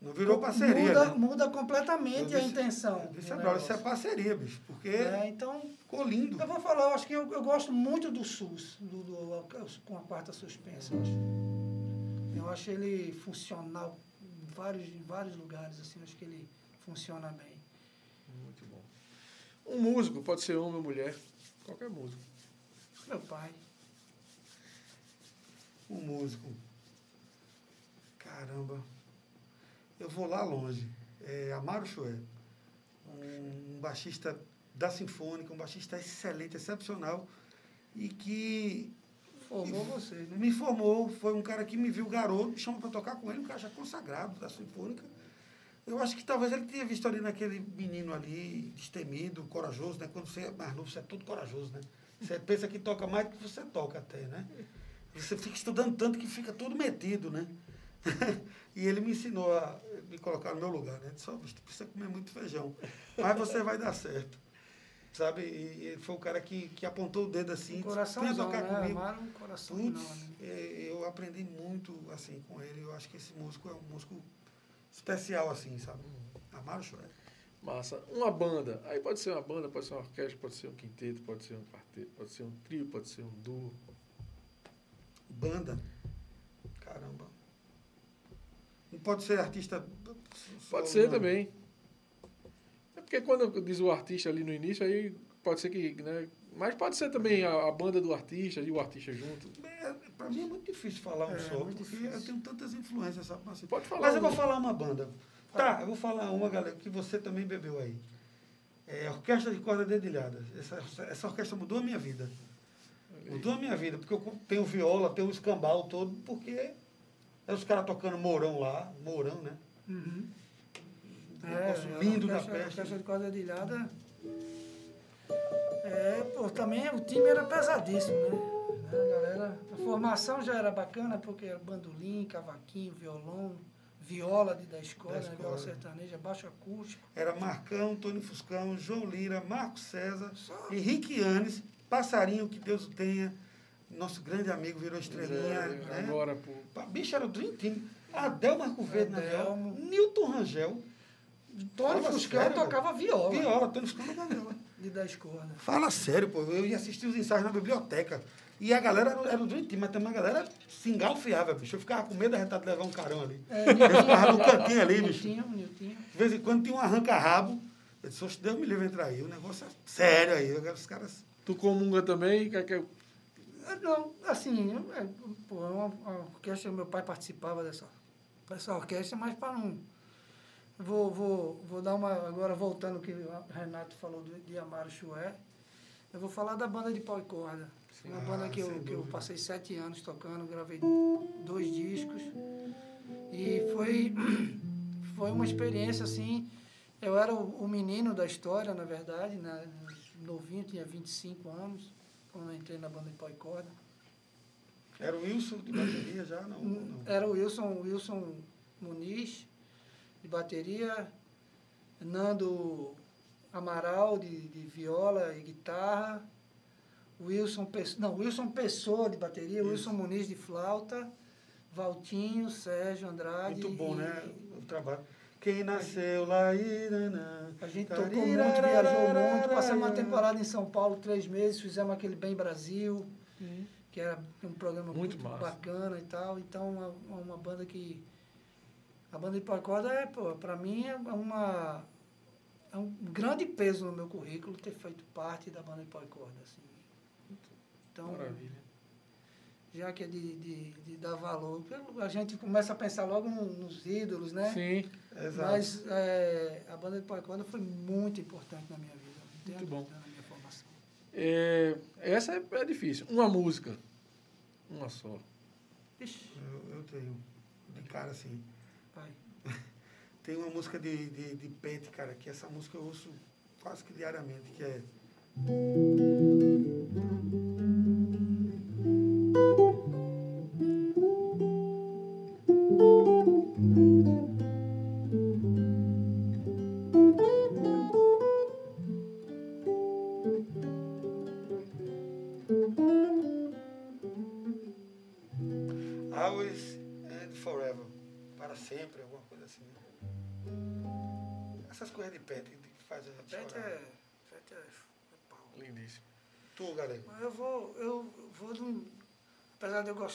Não virou parceria, muda, né? muda completamente Eu a disse- intenção. É, brother, isso é parceria, bicho. Porque É, então, ficou lindo. eu vou falar, eu acho que eu, eu gosto muito do SUS, do, do- com a quarta suspensa, eu acho. Eu acho ele funcional vários, em vários lugares, assim, acho que ele funciona bem. Muito bom. Um músico, pode ser homem ou mulher, qualquer músico. Meu pai. Um músico. Caramba. Eu vou lá longe. É Amaro Choé. Um baixista da Sinfônica, um baixista excelente, excepcional. E que Formou você, né? me formou, foi um cara que me viu garoto, me chamou para tocar com ele, um cara já consagrado da Sinfônica. Eu acho que talvez ele tenha visto ali naquele menino ali, destemido, corajoso, né? Quando você é mais novo, você é todo corajoso, né? Você pensa que toca mais do que você toca até, né? Você fica estudando tanto que fica todo metido, né? e ele me ensinou a me colocar no meu lugar, né? Ele disse, "Ó, bicho, tu precisa comer muito feijão, mas você vai dar certo. Sabe? E ele foi o cara que, que apontou o dedo assim, Um disse, coração venha tocar né? comigo. Amaram um coração Putz, não, né? eu aprendi muito assim com ele. Eu acho que esse músico é um músico especial, assim, sabe? Amaro Choré. Massa. Uma banda. Aí pode ser uma banda, pode ser uma orquestra, pode ser um quinteto, pode ser um quarteto, pode ser um trio, pode ser um duo. Banda. Caramba. Não pode ser artista. Pode ser não. também. Porque quando diz o artista ali no início, aí pode ser que. Né, mas pode ser também a, a banda do artista e o artista junto. É, pra mim é muito difícil falar um É, só, porque difícil. eu tenho tantas influências, sabe? Assim. Pode falar. Mas eu um. vou falar uma banda. Tá, eu vou falar uma, galera, que você também bebeu aí. É a Orquestra de Corda Dedilhada. Essa, essa orquestra mudou a minha vida. Mudou a minha vida, porque eu tenho viola, tenho o escambau todo, porque é os caras tocando Mourão lá, Mourão, né? Uhum. Um negócio lindo da É, a orquestra- peste. A orquestra de corda dedilhada. É, pô, também o time era pesadíssimo, né? A galera, a formação já era bacana, porque era bandolim, cavaquinho, violão, viola de, da escola, Da né? escola. viola sertaneja, baixo acústico. Era Marcão, Tony Fuscão, João Lira, Marco César, Só- Henrique Anes, Passarinho, que Deus o tenha, nosso grande amigo virou estrelinha, É, né? Agora, pô. Bicho, era o Dream Team. Adel Marco Verde na viola, Adelmo. Newton Rangel, Tony Fuscão tocava viola, viola, Tony Fuscão na viola. de da escola. Fala sério, pô. Eu ia assistir os ensaios na biblioteca. E a galera era, Dream Team, mas também a galera se engalfiava, bicho. Eu ficava com medo da gente de levar um carão ali. É, Eu ficava no cantinho ali, bicho. Niltinho, Niltinho. De vez em quando tinha um arranca-rabo. Eu disse, "Oxe, Deus me livre entrar aí. O negócio é sério aí. Eu quero os caras. Tu comunga também? Quer que eu- Ah, Não, assim, eu- é, pô, é uma, uma orquestra, meu pai participava dessa, dessa orquestra, mas para não. Vou, vou, vou dar uma. Agora, voltando ao que o Renato falou do, de Amaro Chué, eu vou falar da banda de pau e corda. Uma Ah, banda que eu, que eu passei sete anos tocando, gravei dois discos. E foi, foi uma experiência assim. Eu era o, o menino da história, na verdade, né? novinho, tinha 25 anos, quando eu entrei na banda de pau e corda. Era o Wilson de bateria já? Não, não. Era o Wilson, Wilson Muniz, de bateria, Nando Amaral, de, de viola e guitarra, Wilson, Pes- não, Wilson Pessoa, de bateria, Isso. Wilson Muniz, de flauta, Valtinho, Sérgio Andrade. Muito bom, e- né? O trabalho. Quem nasceu lá nanã, A gente tocou muito, viajou muito, passamos uma temporada em São Paulo, três meses, fizemos aquele Bem Brasil, que era um programa Muito muito, bacana e tal. Então, uma, uma banda que... A banda de pacoda é, pô, pra mim é uma... É um grande peso no meu currículo ter feito parte da banda de pacoda, assim. Então, Maravilha. já que é de, de, de dar valor, a gente começa a pensar logo no- nos ídolos, né? Sim, Exato. Mas é, a banda de pacoda foi muito importante na minha vida. Muito bom. Na minha formação. É, essa é, é difícil. Uma música. Uma só. Ixi, Eu, eu tenho, de cara assim. Pai. Tem uma música de, de, de Pet, cara, que essa música eu ouço quase que diariamente, que é.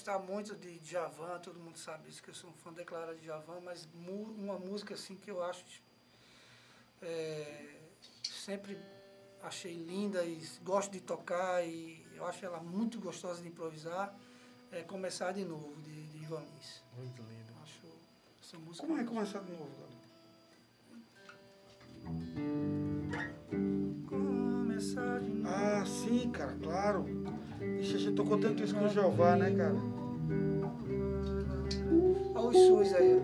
Gostar muito de Djavan, todo mundo sabe isso, que eu sou um fã declarado de Djavan, mas uma música assim que eu acho é, sempre achei linda e gosto de tocar e eu acho ela muito gostosa de improvisar, é Começar de Novo, de, de. Muito lindo. Acho essa música... Como é começar de novo, galego? De novo. Ah, sim, cara, claro. Ixi, a gente tocou tanto isso com o Jeová, né, cara? Olha os SUS aí.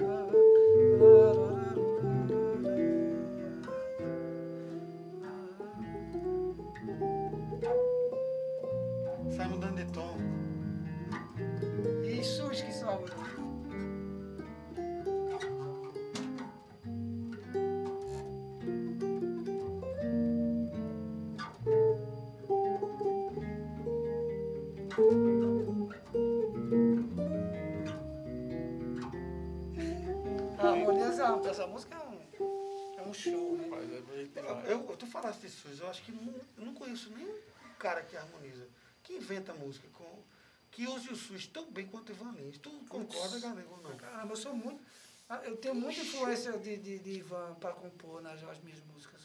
Que use o SUS tão bem quanto o Ivan Lins. Tu concorda, galego, não? Caramba, eu sou muito. ah, Eu tenho muita influência de, de, de Ivan para compor nas as minhas músicas.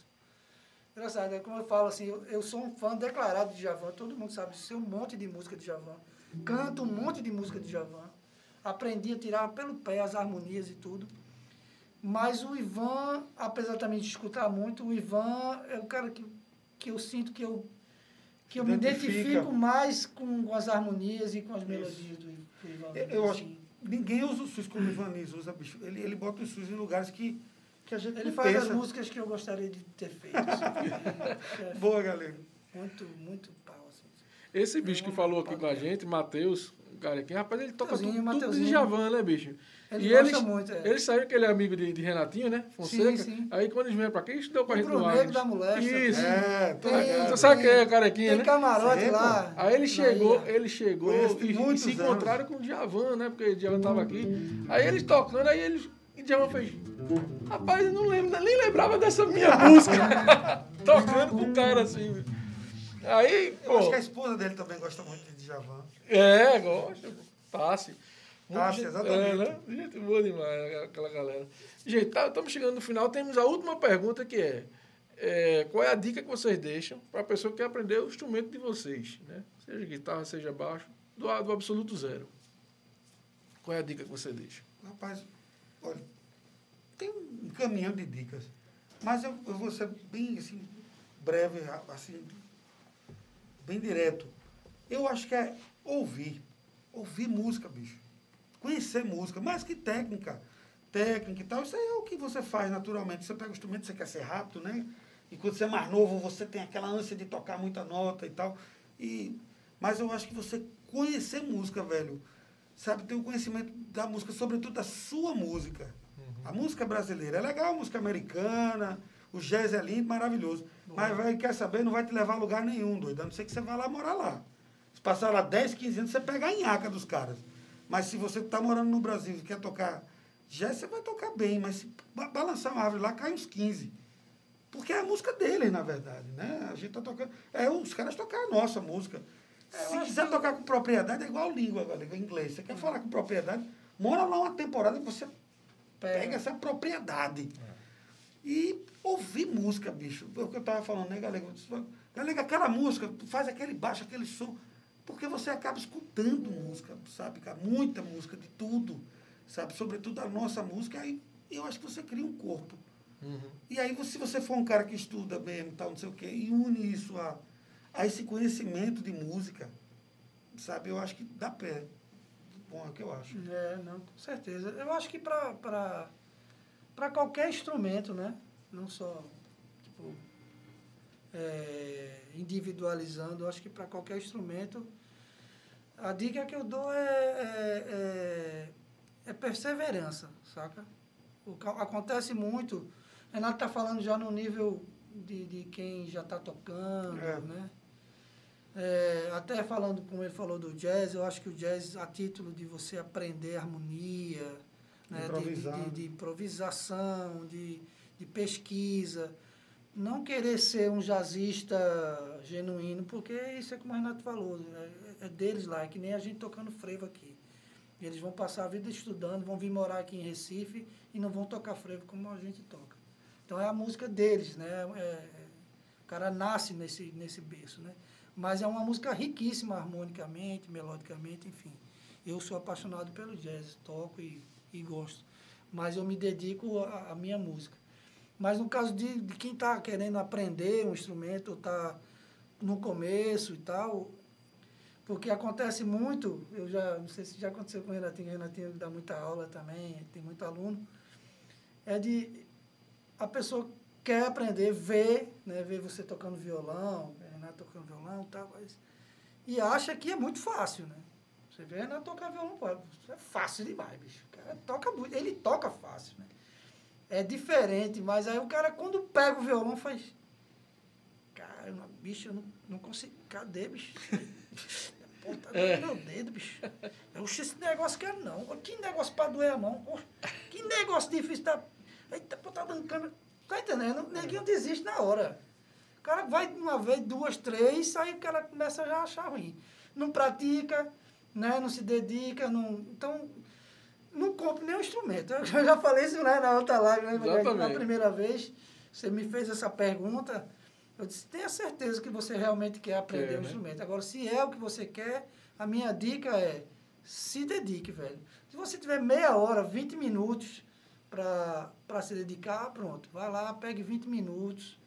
Engraçado, é como eu falo assim, eu, eu sou um fã declarado de Javan, todo mundo sabe disso, sei um monte de música de Javan. Canto um monte de música de Javan. Aprendi a tirar pelo pé as harmonias e tudo. Mas o Ivan, apesar também de escutar muito, o Ivan é o cara que, que eu sinto que eu, que eu me identifico mais com, com as harmonias e com as Isso. melodias do, do Ivan. Eu, eu acho assim. que ninguém usa o SUS como o usa, bicho. Ele, ele bota o SUS em lugares que, que a gente Ele não faz as pensa. músicas que eu gostaria de ter feito. assim. Boa, galego. muito, muito pau, assim. Esse bicho que falou aqui com a gente, Matheus, carequinha, rapaz, ele toca tudo, Mateuzinho, tudo de. Javan, né, bicho? Ele e gosta eles, muito, é. eles sabiam que ele é amigo de, de Renatinho, né? Fonseca. sim. Aí quando eles vieram pra cá, eles estudou com a O gente no Agnes. da Moléstia. Isso. É, tô Tem- sabe quem é carequinha, Tem né? camarote Sei, pô. lá. Aí ele chegou, ilha. ele chegou e, e se encontraram com o Djavan, né? Porque o Djavan tava aqui. Aí eles tocando, aí eles. E o Djavan fez. Rapaz, eu não lembro, nem lembrava dessa minha música. tocando com o cara assim. Aí, Eu acho pô. que a esposa dele também gosta muito de Djavan. É, gosta. pô. Tassi. Gente- exatamente. É, né? Gente boa demais, aquela galera. Gente, tá, estamos chegando no final. Temos a última pergunta que é, é, qual é a dica que vocês deixam para a pessoa que quer aprender o instrumento de vocês, né? Seja guitarra, seja baixo, do, do absoluto zero. Qual é a dica que você deixa? Rapaz, olha, tem um caminhão de dicas. Mas eu, eu vou ser bem assim, breve, assim, bem direto. Eu acho que é ouvir. Ouvir música, bicho. Conhecer música, mais que técnica. Técnica e tal, isso aí é o que você faz naturalmente. Você pega o instrumento, você quer ser rápido, né? E quando você é mais novo, você tem aquela ânsia de tocar muita nota e tal. E, mas eu acho que você conhecer música, velho. Sabe, ter o conhecimento da música, sobretudo da sua música. A música brasileira. É legal a música americana, o jazz é lindo, maravilhoso. Mas, velho, quer saber, não vai te levar a lugar nenhum, doido. A não ser que você vá lá morar lá. Se passar lá 10, 15 anos, você pega a nhaca dos caras. Mas se você está morando no Brasil e quer tocar jazz, você vai tocar bem. Mas se ba- balançar uma árvore lá, cai uns 15. Porque é a música deles, na verdade, né? A gente tá tocando... É, os caras tocam a nossa música. Se quiser tocar com propriedade, é igual língua, galera, inglês. Você quer falar com propriedade, mora lá uma temporada que você pega essa propriedade. E ouvir música, bicho. É o que eu tava falando, né, Galega? Galega, aquela música, tu faz aquele baixo, aquele som, porque você acaba escutando música, sabe, cara? Muita música, de tudo, sabe? Sobretudo a nossa música, aí eu acho que você cria um corpo. E aí, se você for um cara que estuda mesmo, tal, não sei o quê, e une isso a, a esse conhecimento de música, sabe? Eu acho que dá pé. Bom, é o que eu acho. É, não, com certeza. Eu acho que para qualquer instrumento, né? Não só, tipo, é, individualizando, eu acho que para qualquer instrumento, a dica que eu dou é, é, é, é perseverança, saca? O, acontece muito. Renato está falando já no nível de, de quem já está tocando, É. né? É, até falando como ele falou do jazz, eu acho que o jazz, a título de você aprender harmonia, né, de-. De, de improvisação, de, de pesquisa, não querer ser um jazzista genuíno, porque isso é como o Renato falou, é, é deles lá, é que nem a gente tocando frevo aqui. Eles vão passar a vida estudando, vão vir morar aqui em Recife e não vão tocar frevo como a gente toca. Então é a música deles, né? É- é- o cara nasce nesse, nesse berço, né? Mas é uma música riquíssima harmonicamente, melodicamente, enfim. Eu sou apaixonado pelo jazz, toco e, e gosto. Mas eu me dedico à, à minha música. Mas no caso de, de quem está querendo aprender um instrumento, está no começo e tal, porque acontece muito, eu já, não sei se já aconteceu com o Renatinho, o Renatinho dá muita aula também, tem muito aluno, é de a pessoa quer aprender, vê, né, vê você tocando violão, Renato tocando violão e tal, mas, e acha que é muito fácil, né? Você vê Renato tocar violão, pô, é fácil demais, bicho. Cara toca ele toca fácil, né? É diferente, mas aí o cara, quando pega o violão, faz. Cara, bicho, eu não, não consigo. Cadê, bicho? Tá doendo meu dedo, bicho. Eu esse negócio quero não. Que negócio pra doer a mão. Que negócio difícil. Tá... Eita, pô, tá dando câmera. Tá entendendo? Neguinho desiste na hora. O cara vai uma vez, duas, três, aí o cara começa já a achar ruim. Não pratica, né? não se dedica, não. Então, não compre nenhum instrumento. Eu já falei isso né, na outra live, né? Na primeira vez, você me fez essa pergunta. Eu disse, tenha certeza que você realmente quer aprender Quer, um né? instrumento. Agora, se é o que você quer, a minha dica é se dedique, velho. Se você tiver meia hora, 20 minutos para se dedicar, pronto. Vai lá, pegue 20 minutos,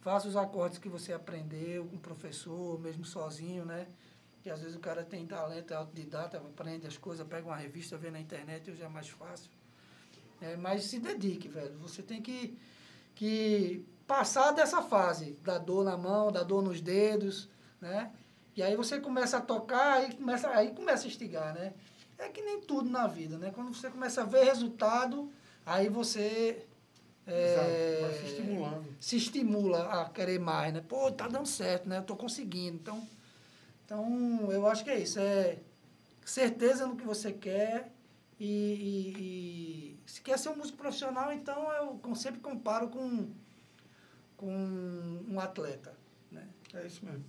faça os acordes que você aprendeu com o professor, mesmo sozinho, né? Que às vezes o cara tem talento, é autodidata, aprende as coisas, pega uma revista, vê na internet, hoje é mais fácil. É, mas se dedique, velho. Você tem que, que passar dessa fase da dor na mão, da dor nos dedos, né? E aí você começa a tocar, aí começa, aí começa a instigar, né? É que nem tudo na vida, né? Quando você começa a ver resultado, aí você é, Exato, vai se estimulando. se estimula a querer mais, né? Pô, tá dando certo, né? Eu tô conseguindo. Então, então eu acho que é isso. É certeza no que você quer e, e- e se quer ser um músico profissional, então eu sempre comparo com, com um atleta, né? É isso mesmo.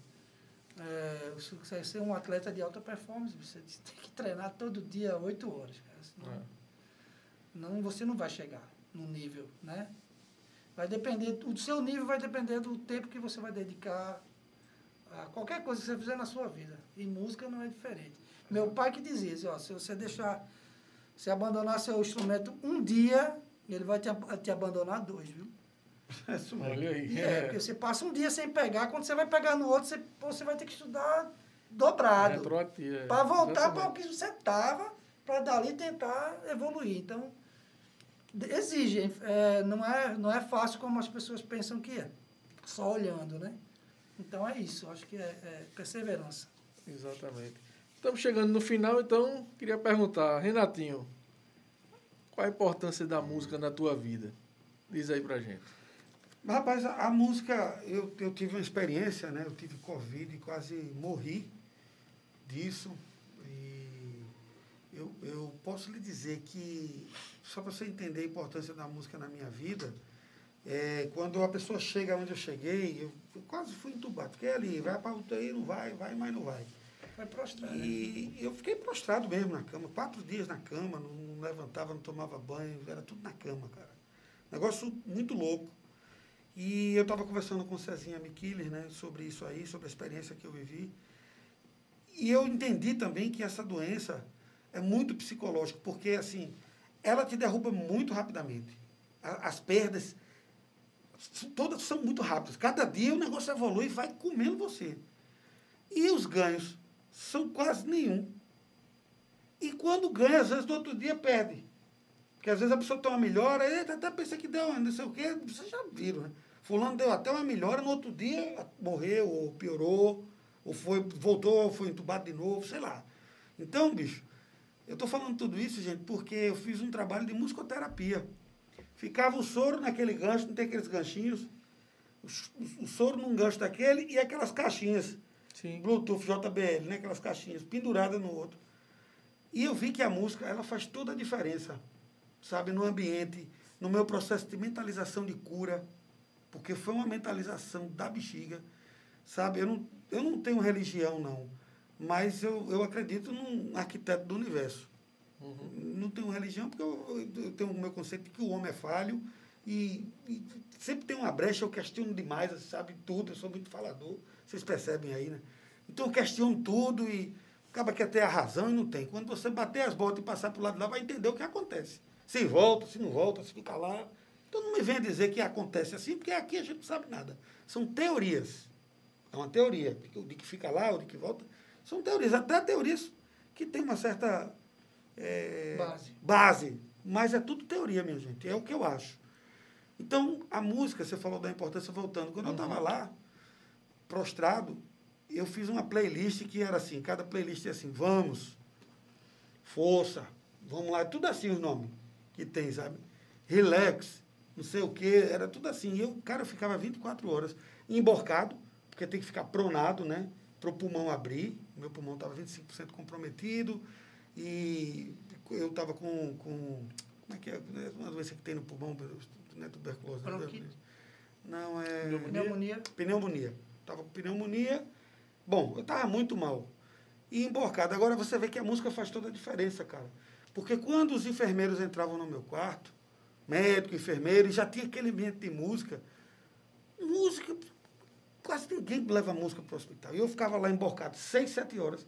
É, se você quer ser um atleta de alta performance, você tem que treinar todo dia oito horas. Senão, É. não, você não vai chegar no nível, né? Vai depender, o seu nível vai depender do tempo que você vai dedicar a qualquer coisa que você fizer na sua vida. E música não é diferente. Meu pai que dizia assim, ó, se você deixar, se abandonar seu instrumento um dia, ele vai te, te abandonar dois, viu? É. Olha aí. É, porque você passa um dia sem pegar, quando você vai pegar no outro, você, pô, você vai ter que estudar dobrado. É. Para voltar para o que você estava, para dali tentar evoluir. Então, exige. É, não, é, não é fácil como as pessoas pensam que é. Só olhando, né? Então é isso. Acho que é, é perseverança. Exatamente. Estamos chegando no final, então queria perguntar, Renatinho, qual a importância da música na tua vida? Diz aí pra gente. Rapaz, a, a música, eu, eu tive uma experiência, né? Eu tive Covid e quase morri disso. E eu, eu posso lhe dizer que, só para você entender a importância da música na minha vida, é, quando a pessoa chega onde eu cheguei, eu, eu quase fui entubado. Fiquei ali, vai para UTI, não vai, vai, mas não vai. Vai prostrar, né? E eu fiquei prostrado mesmo na cama, quatro dias na cama, não, não levantava, não tomava banho, era tudo na cama, cara. Negócio muito louco. E eu estava conversando com Cezinha Miquiles, né, sobre isso aí, sobre a experiência que eu vivi. E eu entendi também que essa doença é muito psicológica, porque, assim, ela te derruba muito rapidamente. A- As perdas, todas são muito rápidas. Cada dia o negócio evolui e vai comendo você. E os ganhos são quase nenhum. E quando ganha, às vezes no outro dia perde. Porque às vezes a pessoa tem uma melhora, eita, até pensa que deu, não sei o quê, vocês já viram, né? Fulano deu até uma melhora, no outro dia morreu, ou piorou, ou foi, voltou, ou foi entubado de novo, sei lá. Então, bicho, eu estou falando tudo isso, gente, porque eu fiz um trabalho de musicoterapia. Ficava o soro naquele gancho, não tem aqueles ganchinhos, o, o soro num gancho daquele e aquelas caixinhas. Sim. Bluetooth, JBL, né? aquelas caixinhas penduradas no outro. E eu vi que a música, ela faz toda a diferença, sabe, no ambiente, no meu processo de mentalização de cura, porque foi uma mentalização da bexiga, sabe? Eu não, eu não tenho religião, não, mas eu, eu acredito num arquiteto do universo. Não tenho religião porque eu, eu tenho o meu conceito de que o homem é falho e, e sempre tem uma brecha, eu questiono demais, sabe, tudo, eu sou muito falador, vocês percebem aí, né? Então eu questiono tudo e acaba que até a razão e não tem. Quando você bater as botas e passar para o lado de lá, vai entender o que acontece. Se volta, se não volta, se fica lá. Então não me venha dizer que acontece assim, porque aqui a gente não sabe nada. São teorias. É uma teoria. Que, de que fica lá ou de que volta. São teorias. Até teorias que tem uma certa é, Base. base. Mas é tudo teoria, minha gente. É o que eu acho. Então, a música, você falou da importância, voltando. Quando eu estava lá, prostrado, eu fiz uma playlist que era assim, cada playlist é assim, vamos, força, vamos lá, tudo assim os nomes que tem, sabe? Relax, não sei o quê, era tudo assim. E eu, cara, eu ficava 24 horas emborcado, porque tem que ficar pronado, né? Para o pulmão abrir. Meu pulmão estava 25% comprometido e eu estava com, com. Como é que é? Uma doença que tem no pulmão, não é tuberculose. né? Bronquite. Não, é. Pneumonia. Pneumonia. Estava com pneumonia. Bom, eu estava muito mal. E emborcado. Agora você vê que a música faz toda a diferença, cara. Porque quando os enfermeiros entravam no meu quarto, médico, enfermeiro, e já tinha aquele ambiente de música, música, quase ninguém leva música para o hospital. E eu ficava lá emborcado seis, sete horas,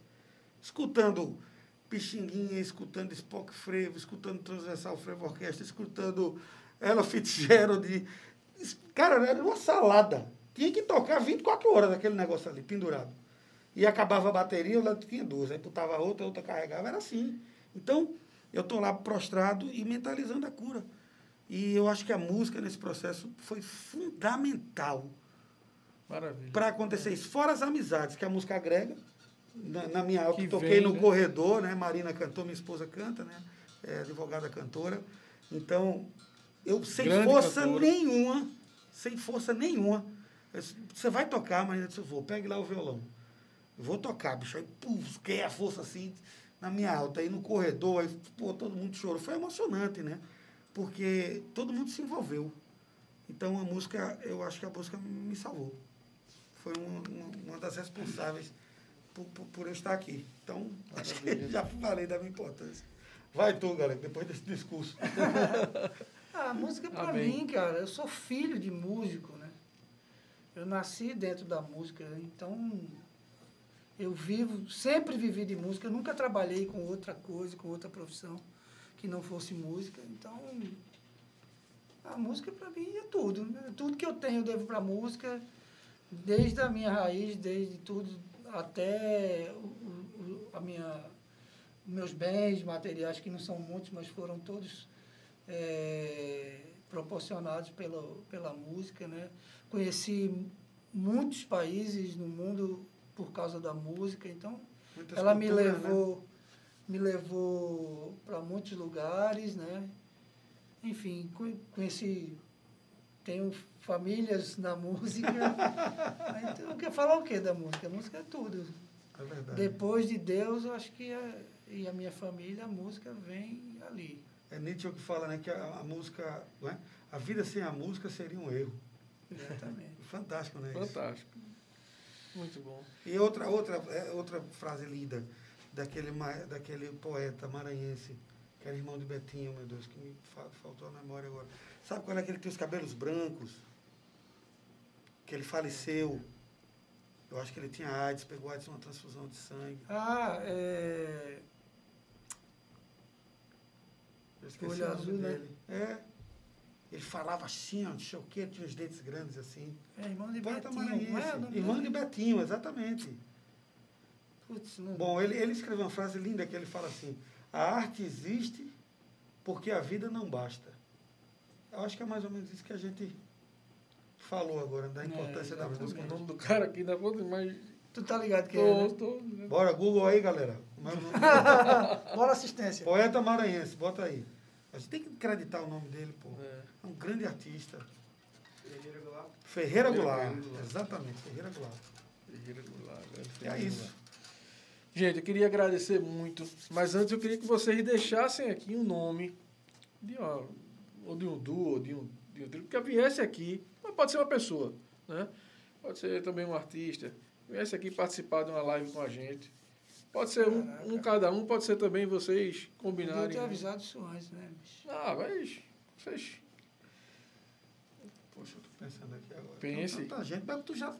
escutando Pixinguinha, escutando Spock Frevo, escutando Transversal Frevo Orquestra, escutando Ella Fitzgerald. Cara, era uma salada. Tinha que tocar 24 horas aquele negócio ali, pendurado. E acabava a bateria, eu tinha duas. Aí botava outra, outra carregava, era assim. Então, eu estou lá prostrado e mentalizando a cura. E eu acho que a música nesse processo foi fundamental para acontecer isso. Fora as amizades que a música agrega. Na, na minha que toquei vem, no né? corredor, né? Marina cantou, minha esposa canta, né? É advogada cantora. Então, eu sem Grande força cantora. nenhuma, sem força nenhuma, eu você vai tocar, Marina? Eu disse, eu vou, pegue lá o violão. Eu vou tocar, bicho. Aí, puf, fiquei a força assim, na minha alta, aí no corredor, aí, pô, todo mundo chorou. Foi emocionante, né? Porque todo mundo se envolveu. Então, a música, eu acho que a música me salvou. Foi uma, uma, uma das responsáveis por, por, por eu estar aqui. Então, acho que já falei da minha importância. Vai tu, galera, depois desse discurso. Ah, a música pra Amém. mim, cara, eu sou filho de músico, né? Eu nasci dentro da música, então eu vivo, sempre vivi de música, eu nunca trabalhei com outra coisa, com outra profissão que não fosse música. Então, a música pra mim é tudo. né? Tudo que eu tenho eu devo pra música, desde a minha raiz, desde tudo até o, o- a minha meus bens materiais, que não são muitos, mas foram todos eh, proporcionados pela, pela música. Né? Conheci muitos países no mundo por causa da música, então Muitas ela me culturas, né? levou, me levou para muitos lugares, né? Enfim, co- conheci, tenho famílias na música. Aí, tu quer falar o que da música? A música é tudo. É verdade. Depois de Deus, eu acho que é, e a minha família, a música vem ali. É Nietzsche que fala né, que a, a música, não é? a vida sem a música seria um erro. Exatamente. Fantástico, né? isso? Fantástico. Muito bom. E outra, outra, é, outra frase linda daquele, daquele poeta maranhense, que era irmão de Betinho, meu Deus, que me fa- faltou a memória agora. Sabe quando é que ele tem os cabelos brancos? Que ele faleceu. Eu acho que ele tinha AIDS, pegou AIDS numa transfusão de sangue. Ah, é, Eu esqueci Olho o nome azul, né? dele. É. Ele falava assim, ó, não sei o quê, tinha os dentes grandes assim. é irmão de Poeta Betinho. Não é nome Irmão de Betinho, exatamente. Putz, não- Bom, ele, ele escreveu uma frase linda que ele fala assim: a arte existe porque a vida não basta. Eu acho que é mais ou menos isso que a gente falou agora, da É, importância da exatamente. música. O nome do cara aqui na conta, mas. Tu tá ligado que é, Tô, né? tô. Bora, Google aí, galera. É? Bora assistência. Poeta maranhense, bota aí. A gente tem que acreditar o nome dele, pô. É. É um grande artista. Ferreira Goulart. Ferreira Goulart. Exatamente, Ferreira Goulart. Ferreira Goulart, É isso. Gente, eu queria agradecer muito, mas antes eu queria que vocês deixassem aqui um nome de uma, ou de um duo, ou de um, de um trio, que viesse aqui, pode ser uma pessoa, né? Pode ser também um artista, viesse aqui participar de uma live com a gente. Pode ser um, um cada um, pode ser também vocês combinarem. ter avisado isso antes, né, bicho? Ah, mas vocês Poxa, eu tô pensando aqui agora. Pense. Tem Tanta gente, mas tu já,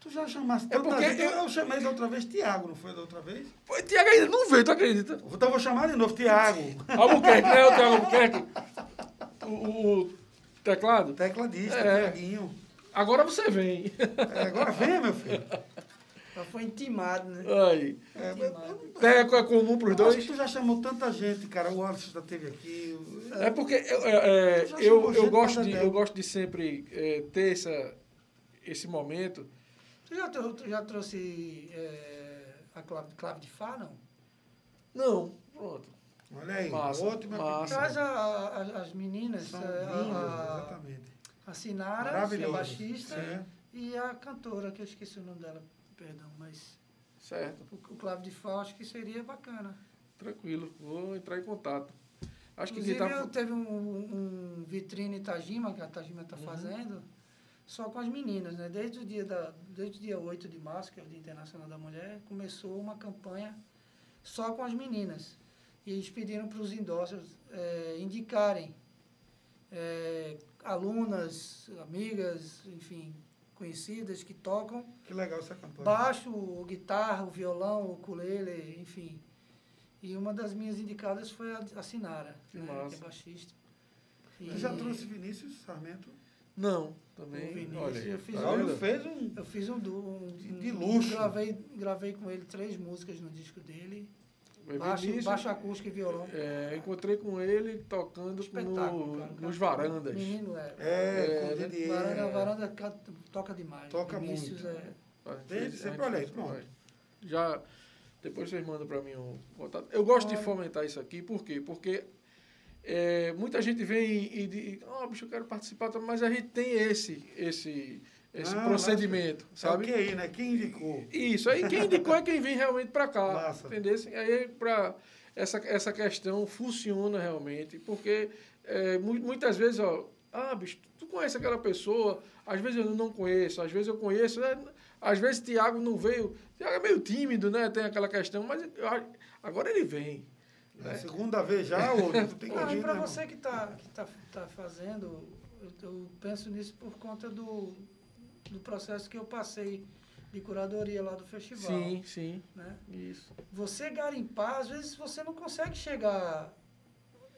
tu já chamaste É porque gente. eu- Eu, chamei da outra vez Tiago, não foi da outra vez? Pô, Tiago ainda não veio, tu acredita? Então eu vou chamar de novo Tiago. Albuquerque, né? O Tiago Albuquerque. O, o teclado. Tecladista, É. Tiaguinho. Agora você vem. É, agora vem, meu filho. Já foi intimado, né? Aí. É, Teco é comum pros Acho que dois. tu já chamou tanta gente, cara. O Alisson já esteve aqui. É porque eu, é, é, eu, eu, gosto de, eu gosto de sempre é, ter essa, esse momento. Tu já, tu já trouxe é, a clave, clave de Fá, não? Não, pronto. Olha aí, Massa, ótima massa. Traz a- a- as meninas, São é, lindas, a, exatamente. a Sinara, que é baixista, É. e a cantora, que eu esqueci o nome dela, perdão, mas Certo, o, o clave de Fá acho que seria bacana. tranquilo. Vou entrar em contato. Acho que Inclusive, quem tá... teve um, um vitrine Tajima, que a Tajima está Uhum. fazendo, só com as meninas, né? Desde o dia, da, desde o dia 8 de março, que é o Dia Internacional da Mulher, começou uma campanha só com as meninas. E eles pediram para os endócios eh, indicarem eh, alunas, amigas, enfim, conhecidas que tocam Que legal essa campanha. baixo, ou guitarra, o violão, o ukulele, enfim. E uma das minhas indicadas foi a, a Sinara, Que né, que é baixista. Tu já trouxe Vinícius Sarmento? Não, também. O Vinícius, Olha, eu fiz Tá Braulio vendo? fez um. Eu fiz um, um, um- de luxo. Gravei, gravei com ele três músicas no disco dele. Baixo, baixo acústico e violão. é, encontrei com ele tocando no, cara. nos Cara, varandas. Menino é. É, É, né? Varanda, varanda canta- toca demais. Toca Vinícius muito. É, Desde sempre, fez- olha aí, pronto. Já, depois vocês mandam para mim um contato. Eu gosto de Olha. fomentar isso aqui, por quê? Porque é, muita gente vem e diz, ó, bicho, eu quero participar, mas a gente tem esse, esse, esse Não, procedimento, Sabe? sabe? o QI, né? Quem indicou? Isso, aí quem indicou é quem vem realmente para cá, Massa. entendeu? Aí para essa, essa questão funciona realmente, porque é, mu- muitas vezes, ó, ah, bicho, tu conhece aquela pessoa, às vezes eu não conheço, às vezes eu conheço, né? às vezes Tiago não veio, Tiago é meio tímido, né? Tem aquela questão, mas agora ele vem. É a né? segunda vez já, ou tu tem que Não, e para né, você que está que tá, tá fazendo, eu, eu penso nisso por conta do, do processo que eu passei de curadoria lá do festival. Sim, sim, Né? isso. Você garimpar, às vezes você não consegue chegar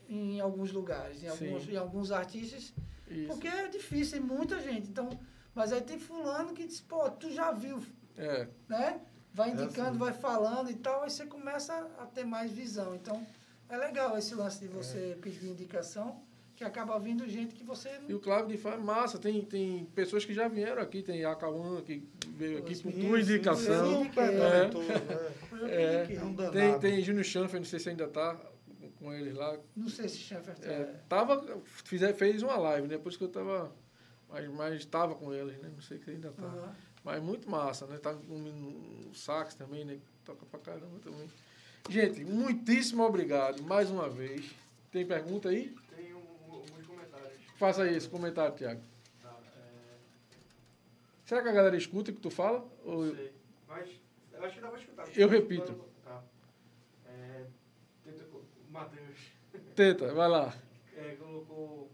em alguns lugares, em Sim. alguns, em alguns artistas, isso. porque é difícil, tem muita gente. Então, mas aí tem fulano que diz, pô, tu já viu, É, né? Vai É indicando, assim. vai falando e tal, aí você começa a ter mais visão. Então, é legal esse lance de você pedir indicação, que acaba vindo gente que você e o Cláudio de Fá é massa, tem, tem pessoas que já vieram aqui, tem a Cauã que veio aqui por tua indicação. eu- Super É. é. É. É um. Tem, tem Júnior Schanfer, não sei se ainda tá com eles lá. Não sei se Schaffer É, é. tava, fizer, fez uma live, depois que eu tava. Mas, mas tava com eles, né? Não sei se ainda tá. Aham. Mas muito massa, né? Tá com um, um sax também, né? Toca pra caramba também. Gente, muitíssimo obrigado mais uma vez. Tem pergunta aí? Tem um, um- alguns comentários. Faça aí esse comentário, Tiago. Tá, é, Será que a galera escuta o que tu fala? não Ou... sei. Mas eu acho que dá pra escutar. Eu repito. Tá. É, tenta, Matheus Teta, vai lá. é, colocou.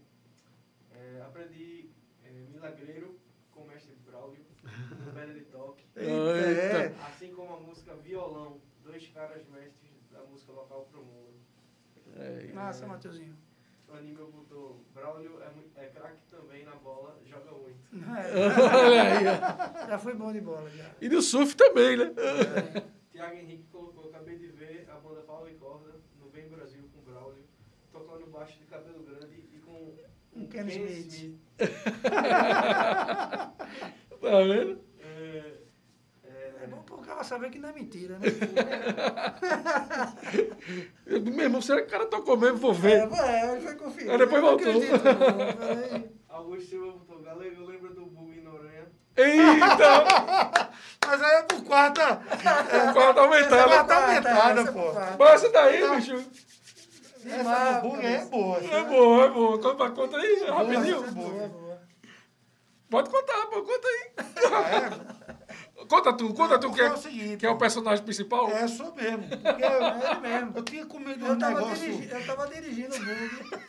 é, aprendi é, milagreiro com o mestre Braulio, no Pedra de Toque. Eita, é. Assim como a música Violão, dois caras mestres da música local pro mundo. É, Massa, Matheusinho. O Aníbal botou Braulio é, é craque também na bola, joga muito. Olha aí. ó. Já foi bom de bola, já. E do surf também, né? Tiago Henrique colocou, acabei de ver a banda Paulo e Corda no Vem Brasil com Braulio, tocando baixo de cabelo grande e com Um Ken Smith. Tá vendo? É, é, É cara saber que não é mentira, né? Eu, meu irmão, será que o cara tocou mesmo? Vou É, ver. é, ele foi confiar. Aí depois Eu não voltou. Augusto Silva botou, galego, lembra do bug em Noronha? Eita! Mas aí é por quarta. Quarta aumentada. Quarta aumentada, essa pô. Mas essa daí, bicho. Essa do bug é boa. É boa, é boa. Conta, conta aí, rapidinho. É boa, boa. Pode contar, pô, conta aí. É, Conta tu, conta tu, que é é, o seguinte. que é o personagem principal. É, sou mesmo. Porque É eu, ele mesmo. eu tinha comido Eu um tava, negócio. dirigi, eu tava dirigindo o bug.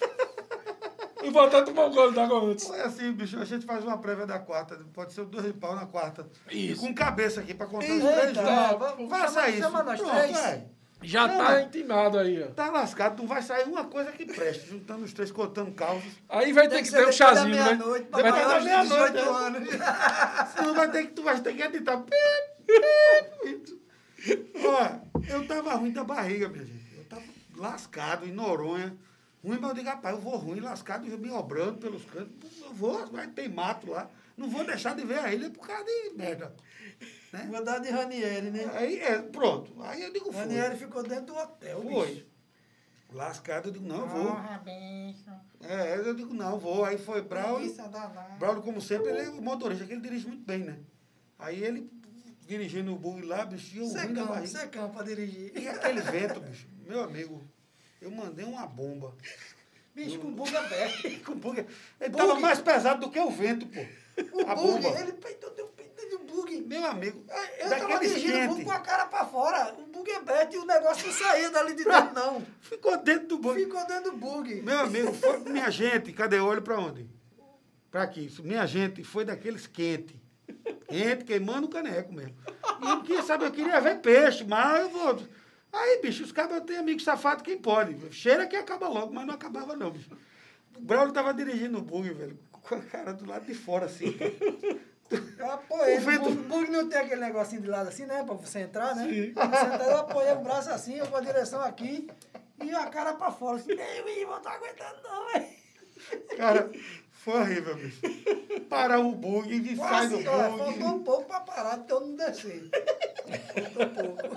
E voltar a tomar um gole d'água antes. Foi assim, bicho. A gente faz uma prévia da quarta. Pode ser o dois de pau na quarta. Isso. E com cabeça aqui pra contar os três tá, Faça isso. chama nós Pronto, três. é. Já tá intimado aí, ó. Tá lascado, não vai sair uma coisa que preste, juntando os três, contando causas. aí vai ter Tem que que ter um da chazinho, né? Vai ter- de meia-noite, 18 né? anos. Senão vai ter que, tu vai ter que editar. Olha, eu tava ruim da barriga, minha gente. Eu tava lascado em Noronha. Ruim, mas eu digo, rapaz, eu vou ruim, lascado, me obrando pelos cantos. Eu vou, vai ter mato lá. Não vou deixar de ver a ilha por causa de merda. Né? Vou dar de Ranieri, né? Aí, é, pronto. Aí eu digo, foi. Ranieri ficou dentro do hotel, Foi. bicho. Lascado, eu digo, não, eu vou. Ah, bicho. É, eu digo, não, eu vou. Aí foi Braulio. Braulio, como sempre, ele é o motorista, que ele dirige muito bem, né? Aí ele dirigindo o bug lá, bicho, e eu ruim da Secão, barriga. secão pra dirigir. E aquele vento, bicho, meu amigo, eu mandei uma bomba. Bicho, com bug aberto. Com bug, ele Bug. tava mais pesado do que o vento, pô. O A bug, bomba. ele peitou, deu de bug. Meu amigo, Eu tava dirigindo o bug com a cara pra fora. O bug aberto e o negócio não saía dali de dentro, não. ficou dentro do bug. Ficou dentro do bug. Meu amigo, foi, minha gente, cadê? Olho pra onde? Pra aqui. Minha gente, foi daqueles quente. Quente, queimando o caneco mesmo. E eu queria saber, eu queria ver peixe, mas eu vou. Aí, bicho, os cabos têm amigos safados, quem pode? Cheira que acaba logo, mas não acabava não, bicho. O Braulio tava dirigindo o bug, velho, com a cara do lado de fora, assim. Eu apoiei. O O bug, bug não tem aquele negocinho de lado assim, né? Pra você entrar, né? Pra você entrar, eu apoiei o braço assim, eu com a direção aqui e a cara pra fora. Assim, nem não tô aguentando não, velho. Cara, foi horrível, bicho. Para o bug e sai do Quase, olha, faltou bug. um pouco pra parar, porque eu não desci. Faltou um pouco.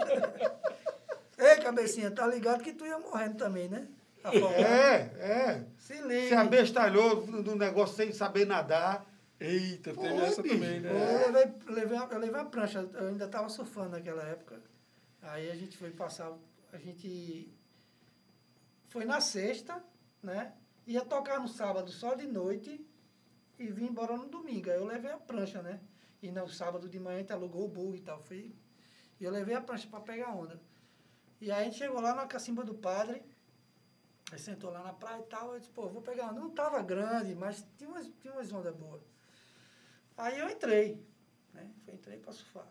Ei, cabecinha, tá ligado que tu ia morrendo também, né? Afogado. É, é. Se liga. Se abestalhou no negócio sem saber nadar. Eita, teve essa bicho. também, Eu né? levei, levei, a- eu levei a prancha, eu ainda estava surfando naquela época. Aí a gente foi passar, a gente foi na sexta, né? Ia tocar no sábado só de noite e vim embora no domingo. Aí eu levei a prancha, né? E no sábado de manhã a gente alugou o bug e tal. Foi, e eu levei a prancha para pegar onda. E aí a gente chegou lá na cacimba do padre, aí sentou lá na praia e tal. Eu disse, pô, vou pegar onda. Não tava grande, mas tinha umas, tinha umas ondas boas. Aí eu entrei, né? Entrei para surfar.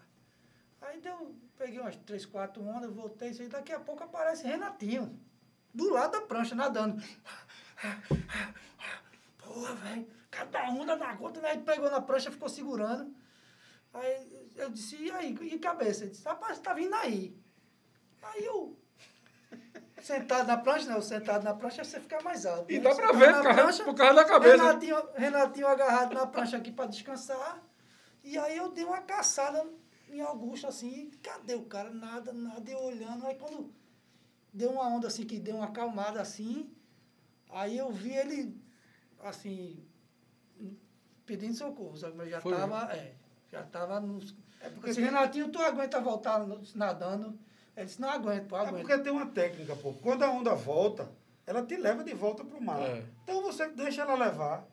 Aí deu, peguei umas três, quatro ondas, voltei, e daqui a pouco aparece Renatinho, do lado da prancha, nadando. Porra, velho, cada onda na gota, né? Pegou na prancha, ficou segurando. Aí eu disse, e aí, e cabeça? Ele disse, rapaz, tá vindo aí. Aí eu, sentado na prancha, né? Eu sentado na prancha, você fica mais alto. E né? dá pra Sentado ver, na por causa- prancha, por causa da cabeça. Renatinho, Renatinho agarrado na prancha aqui para descansar. E aí eu dei uma caçada em Augusto, assim, cadê o cara? Nada, nada, eu olhando. Aí quando deu uma onda assim, que deu uma acalmada assim, aí eu vi ele, assim, pedindo socorro, sabe? Mas já Foi tava, é, já tava nos... É porque, tem, Renatinho, tu aguenta voltar nadando? Ele disse, não aguento, pô, é aguento. porque tem uma técnica, pô. Quando a onda volta, ela te leva de volta pro mar. É. Então você deixa ela levar.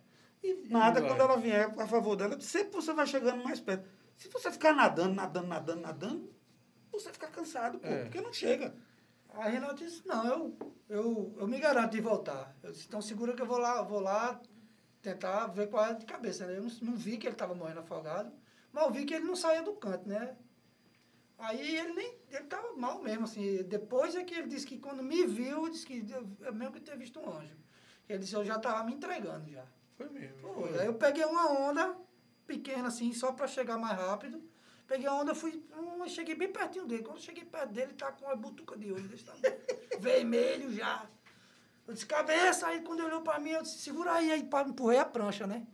E nada, vai. quando ela vier a favor dela, sempre você vai chegando mais perto. Se você ficar nadando, nadando, nadando, nadando, você fica cansado, pô, É. porque não chega. Aí Renato disse, não, eu, eu, eu me garanto de voltar. Eu disse, então segura que eu vou lá, vou lá tentar ver qual é de cabeça. né? Eu não, não vi que ele estava morrendo afogado, mas eu vi que ele não saía do canto, né? Aí ele nem, ele estava mal mesmo, assim. Depois é que ele disse que quando me viu, disse que eu- mesmo que ter visto um anjo. Ele disse, eu já estava me entregando já. Foi mesmo. Foi. Aí eu peguei uma onda pequena assim, só para chegar mais rápido. Peguei a onda, fui, hum, cheguei bem pertinho dele. Quando eu cheguei perto dele, ele tá com uma butuca de olho desse tamanho. Vermelho já. Eu disse, cabeça. Aí quando ele olhou para mim, eu disse, segura aí. Aí empurrei a prancha, né?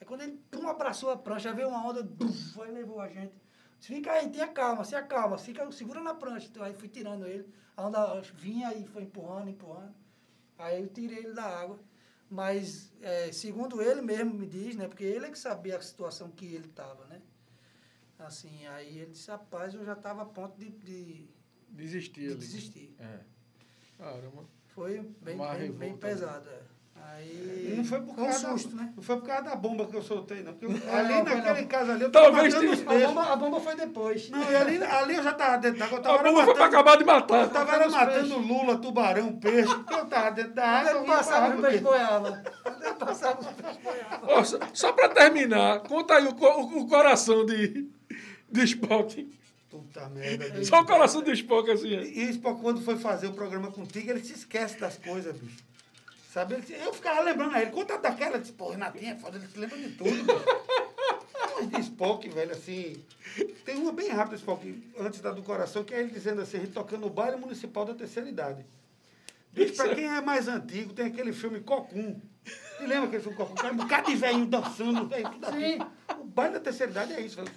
Aí quando ele pum, abraçou a prancha, veio uma onda, buf, foi levou a gente. Fica aí, tenha calma, se acalma, fica, segura na prancha. Então, aí fui tirando ele. A onda vinha e foi empurrando, empurrando. Aí eu tirei ele da água. Mas, é, segundo ele mesmo me diz, né? Porque ele é que sabia a situação que ele estava, né? Assim, aí ele disse, rapaz, eu já estava a ponto de, de, Desistir de desistir. É. Caramba. Foi bem, Uma bem, bem pesado. é. Aí E não foi por um causa susto, da, né? Não foi por causa da bomba que eu soltei, não. Porque eu- Não, ali não, naquele não. caso ali, eu tava Talvez matando os tenha- A peixes. bomba, a bomba foi depois. Não, e ali, ali eu já tava dentro d'água, eu A bomba foi pra matando, acabar de eu matar. tava era matando peixes. lula, tubarão, peixe, porque eu tava dentro da água. eu ia passava, pra os peixes boiavam. Ele passava, os peixes boiavam. Ó, só, só pra terminar, conta aí o, o, o coração de, de Spock. Puta merda. bicho. Só o coração de Spock, assim. é. E isso, quando foi fazer o programa contigo, ele se esquece das coisas, bicho. Sabe? Eu ficava lembrando a ele. Conta daquela, eu disse, pô, Renatinha é foda, ele se lembra de tudo. Mas de Spock, velho, assim. Tem uma bem rápida, Spock, antes da do coração, que é ele dizendo assim, a gente tocando o baile municipal da terceira idade. Bicho, pra quem é mais antigo, tem aquele filme Cocum. Você lembra aquele filme Cocum? Um bocado de velhinho dançando, velho, tudo assim. O baile da terceira idade é isso, velho.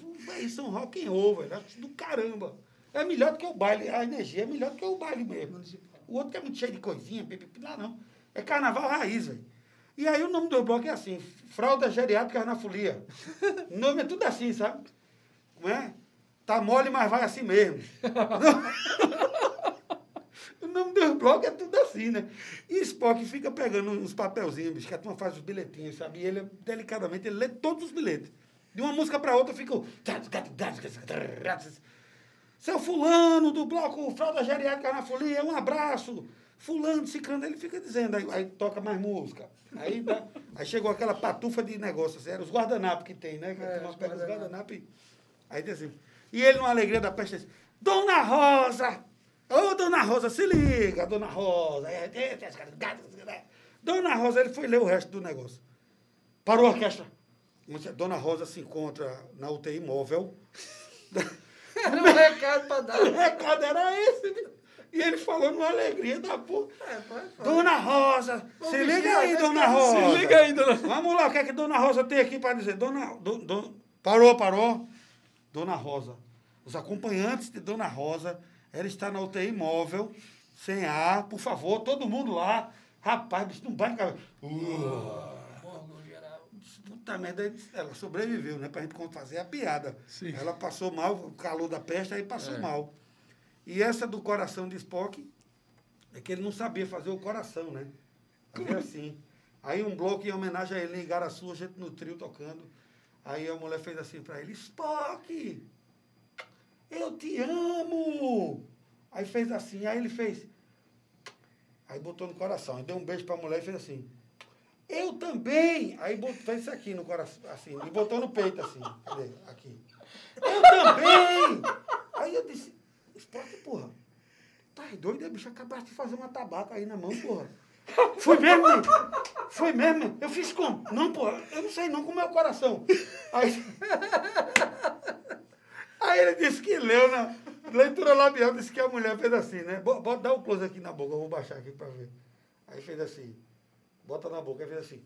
Isso é um rock and roll, velho. Acho do caramba. É melhor do que o baile. A energia é melhor do que o baile mesmo. O outro que é muito cheio de coisinha, pipipi, lá não. É carnaval raiz, velho. E aí o nome do bloco é assim, Fralda Geriátrica na Folia. O nome é tudo assim, sabe? Não é? Tá mole, mas vai assim mesmo. o nome do bloco é tudo assim, né? E Spock fica pegando uns papelzinhos, bicho, que a turma faz os bilhetinhos, sabe? E ele, delicadamente, ele lê todos os bilhetes. De uma música para outra fica o... Seu fulano do bloco Fralda Geriátrica na Folia, um abraço. Fulano, ciclano, ele fica dizendo, aí, aí toca mais música. Aí, aí chegou aquela patufa de negócio, assim, era os guardanapos que tem, né? Que É, os pega os guardanapos. e... Aí diz assim, e ele numa alegria da peste, diz, Dona Rosa! Ô, Dona Rosa, se liga, Dona Rosa! É, é. Dona Rosa, ele foi ler o resto do negócio. Parou a orquestra. Dona Rosa se encontra na UTI móvel. Era um recado para dar. O recado era esse, viu? E ele falou numa alegria da porra. É, pode falar. Dona Rosa, se liga aí, Dona Rosa. Se liga aí, dona. Vamos lá, o que é que Dona Rosa tem aqui para dizer? Dona, do, do- parou, parou. Dona Rosa. Os acompanhantes de Dona Rosa, ela está na UTI móvel, sem ar, por favor, todo mundo lá. Rapaz, bicho, não bate cabelo. Uh, puta merda, ela sobreviveu, né? Pra gente fazer a piada. Sim. Ela passou mal, o calor da peste, aí passou É. mal. E essa do coração de Spock, é que ele não sabia fazer o coração, né? Fazia assim. Aí um bloco em homenagem a ele, em Igaraçu, a gente no trio tocando. Aí a mulher fez assim pra ele, Spock, eu te amo. Aí fez assim, aí ele fez. Aí botou no coração, aí deu um beijo pra mulher e fez assim. Eu também! Aí botou, fez isso aqui no coração, assim, e botou no peito assim. Cadê? Aqui. Eu também! Aí eu disse, Spock, porra, tá doido, bicho? Acabaste de fazer uma tabaca aí na mão, porra. Foi mesmo? né? Foi mesmo? Eu fiz como? Não, porra, eu não sei não com o meu coração. Aí, aí ele disse que leu na leitura labial, disse que a mulher fez assim, né? Bo- Bota, dá o close aqui na boca, eu vou baixar aqui pra ver. Aí fez assim, bota na boca, aí fez assim,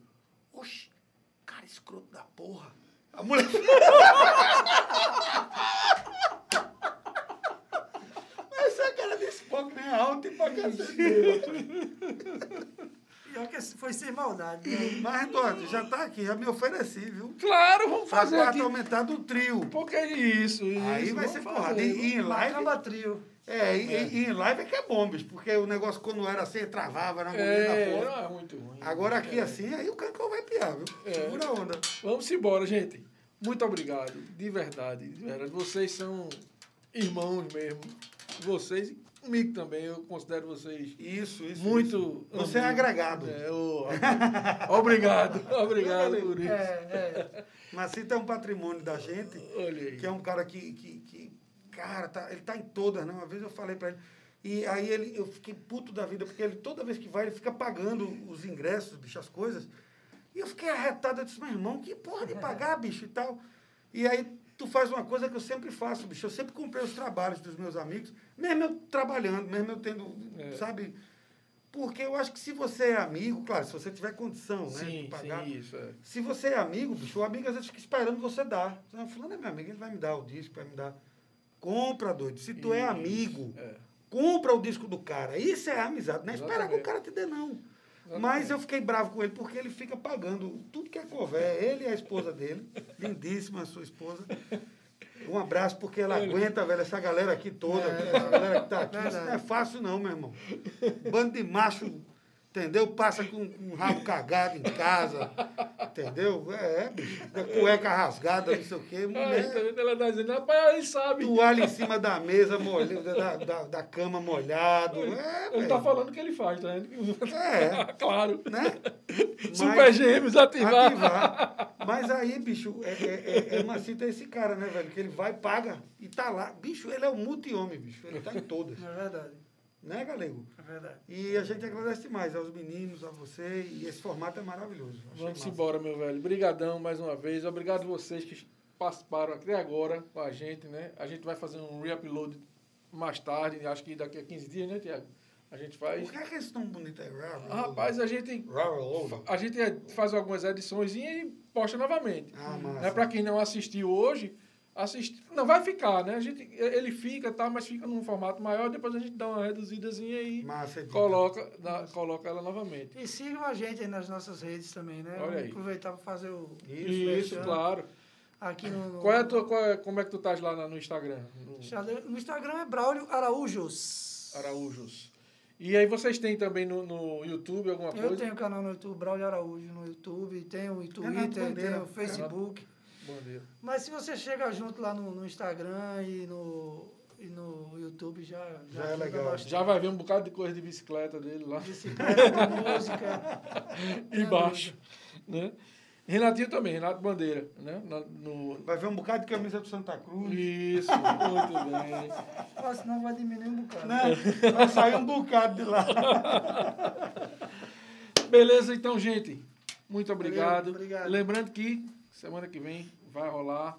oxe, cara escroto da porra. A mulher... É alto e pra cacete. mesmo. Pior que foi sem maldade. né? Mas, Eduardo, já tá aqui, já me ofereci, viu? Claro, vamos fazer quarta aqui. aumentar do trio. Porque é isso, isso. Aí vai ser porrada. E, em live. Macamba trio. É, e, e em live é que é bom, bicho, porque o negócio quando era assim, travava na agonia É, da porra. é muito ruim. Agora aqui É. assim, aí o cancão vai piar, viu? É. Segura a onda. Vamos embora, gente. Muito obrigado, de verdade, de verdade. Vocês são irmãos mesmo. Vocês, e comigo também, eu considero vocês Isso, isso. muito. isso. Você é agregado. É, ô, obrigado, obrigado por É, isso. é. Macita é um patrimônio da gente, Olha aí. que é um cara que, que, que cara, tá, ele tá em todas, né? Uma vez eu falei pra ele. E aí ele, eu fiquei puto da vida, porque ele toda vez que vai, ele fica pagando os ingressos, bicho, as coisas. E eu fiquei arretado, eu disse, meu irmão, que porra de pagar, bicho, e tal. E aí tu faz uma coisa que eu sempre faço, bicho. Eu sempre comprei os trabalhos dos meus amigos, mesmo eu trabalhando, mesmo eu tendo, É. sabe? Porque eu acho que se você é amigo, claro, se você tiver condição, né, de Sim, pagar. sim, isso é. Se você é amigo, bicho, o amigo às vezes fica esperando você dar. Fulano é meu amigo, ele vai me dar o disco, vai me dar. Compra, doido. Se tu é Isso, amigo, é. compra o disco do cara. Isso é amizade. Não é esperar que o cara te dê, não. Exatamente. Mas eu fiquei bravo com ele porque ele fica pagando tudo que é couver. Ele e a esposa dele, lindíssima a sua esposa. Um abraço, porque ela aguenta, velho, essa galera aqui toda. essa galera que tá aqui. Isso não é fácil, não, meu irmão. Bando de macho, entendeu? Passa com um rabo cagado em casa, entendeu? É, é, bicho. Cueca rasgada, não sei o quê. Mulher, tá vendo? Ela tá dizendo, rapaz, ele sabe. toalha em cima da mesa, molha, da, da, da cama molhado. É, Ele tá velho. falando o que ele faz, tá vendo? É. claro. Né? Super Gêmeos, ativar. Ativar. Mas aí, bicho, é, é, é, é Macita esse cara, né, velho? Que ele vai, paga e tá lá. Bicho, ele é um multi-homem, bicho. Ele tá em todas. É verdade. Né, Galego? É verdade. E a gente agradece demais aos meninos, a você. E esse formato é maravilhoso. Achei Vamos massa. embora, meu velho. Obrigadão mais uma vez. Obrigado vocês que participaram até agora com a gente, né? A gente vai fazer um re-upload mais tarde, acho que daqui a 15 dias, né, Tiago? A gente faz. Por que é que esse nome bonito é Ravel? Ah, rapaz, a gente, Ravel. a gente faz algumas edições e posta novamente. Ah, massa. Né? Para quem não assistiu hoje, assiste. Não vai ficar, né? A gente, ele fica, tá, mas fica num formato maior, depois a gente dá uma reduzidazinha e Massa, coloca, dá- coloca ela novamente. E sigam a gente aí nas nossas redes também, né? Olha aí. aproveitar para fazer o. Isso, merchan claro. Aqui no. Qual é a tua, qual é- como é que tu estás lá na- no Instagram? No No Instagram é Braulio Araújos. Araújos. E aí vocês têm também no, no YouTube alguma Eu coisa? tenho canal no YouTube, Braulio Araújo no YouTube, tenho o Renato Twitter, Bandeira. tenho o Facebook. Bandeira. Mas se você chega junto lá no, no Instagram e no, e no YouTube, já, Já é ajuda legal. bastante. Já vai ver um bocado de coisa de bicicleta dele lá Bicicleta, música. embaixo. Né? Renatinho também, Renato Bandeira. Né? No... Vai ver um bocado de camisa do Santa Cruz. Isso, muito bem. Ah, senão vai diminuir um bocado. Né? Vai sair um bocado de lá. Beleza, então, gente. Muito obrigado. Valeu, obrigado. Lembrando que semana que vem vai rolar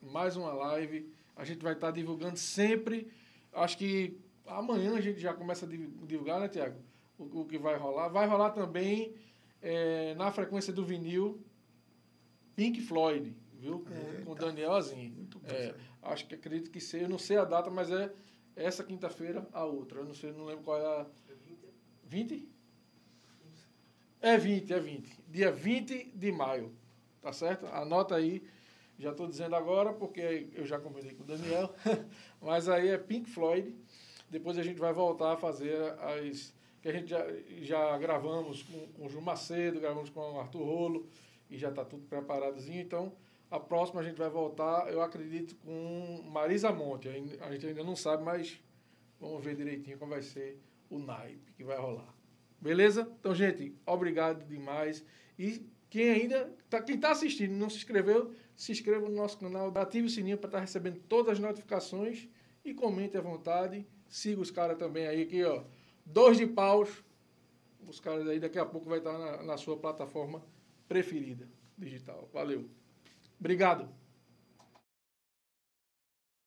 mais uma live. A gente vai estar divulgando sempre. Acho que amanhã a gente já começa a div- divulgar, né, Tiago? O, o que vai rolar. Vai rolar também eh, na frequência do vinil Pink Floyd, viu? Com o Daniel Azim. É, acho que acredito que seja. Eu não sei a data, mas é essa quinta-feira a outra. Eu não sei, não lembro qual é a. 20? É 20, é 20. Dia 20 de maio. Tá certo? Anota aí. Já estou dizendo agora, porque eu já combinei com o Daniel. Mas aí é Pink Floyd. Depois a gente vai voltar a fazer as. Que a gente já, já gravamos com, o Gil Macedo, gravamos com o Arthur Rolo, e já está tudo preparadozinho. Então, a próxima a gente vai voltar, eu acredito, com Marisa Monte. A gente ainda não sabe, mas vamos ver direitinho como vai ser o naipe que vai rolar. Beleza? Então, gente, obrigado demais. E quem ainda, tá, quem está assistindo e não se inscreveu, se inscreva no nosso canal, ative o sininho para estar recebendo todas as notificações e comente à vontade. Siga os caras também aí, aqui, ó. Dois de paus. Os caras aí daqui a pouco vai estar na, na sua plataforma preferida digital. Valeu. Obrigado.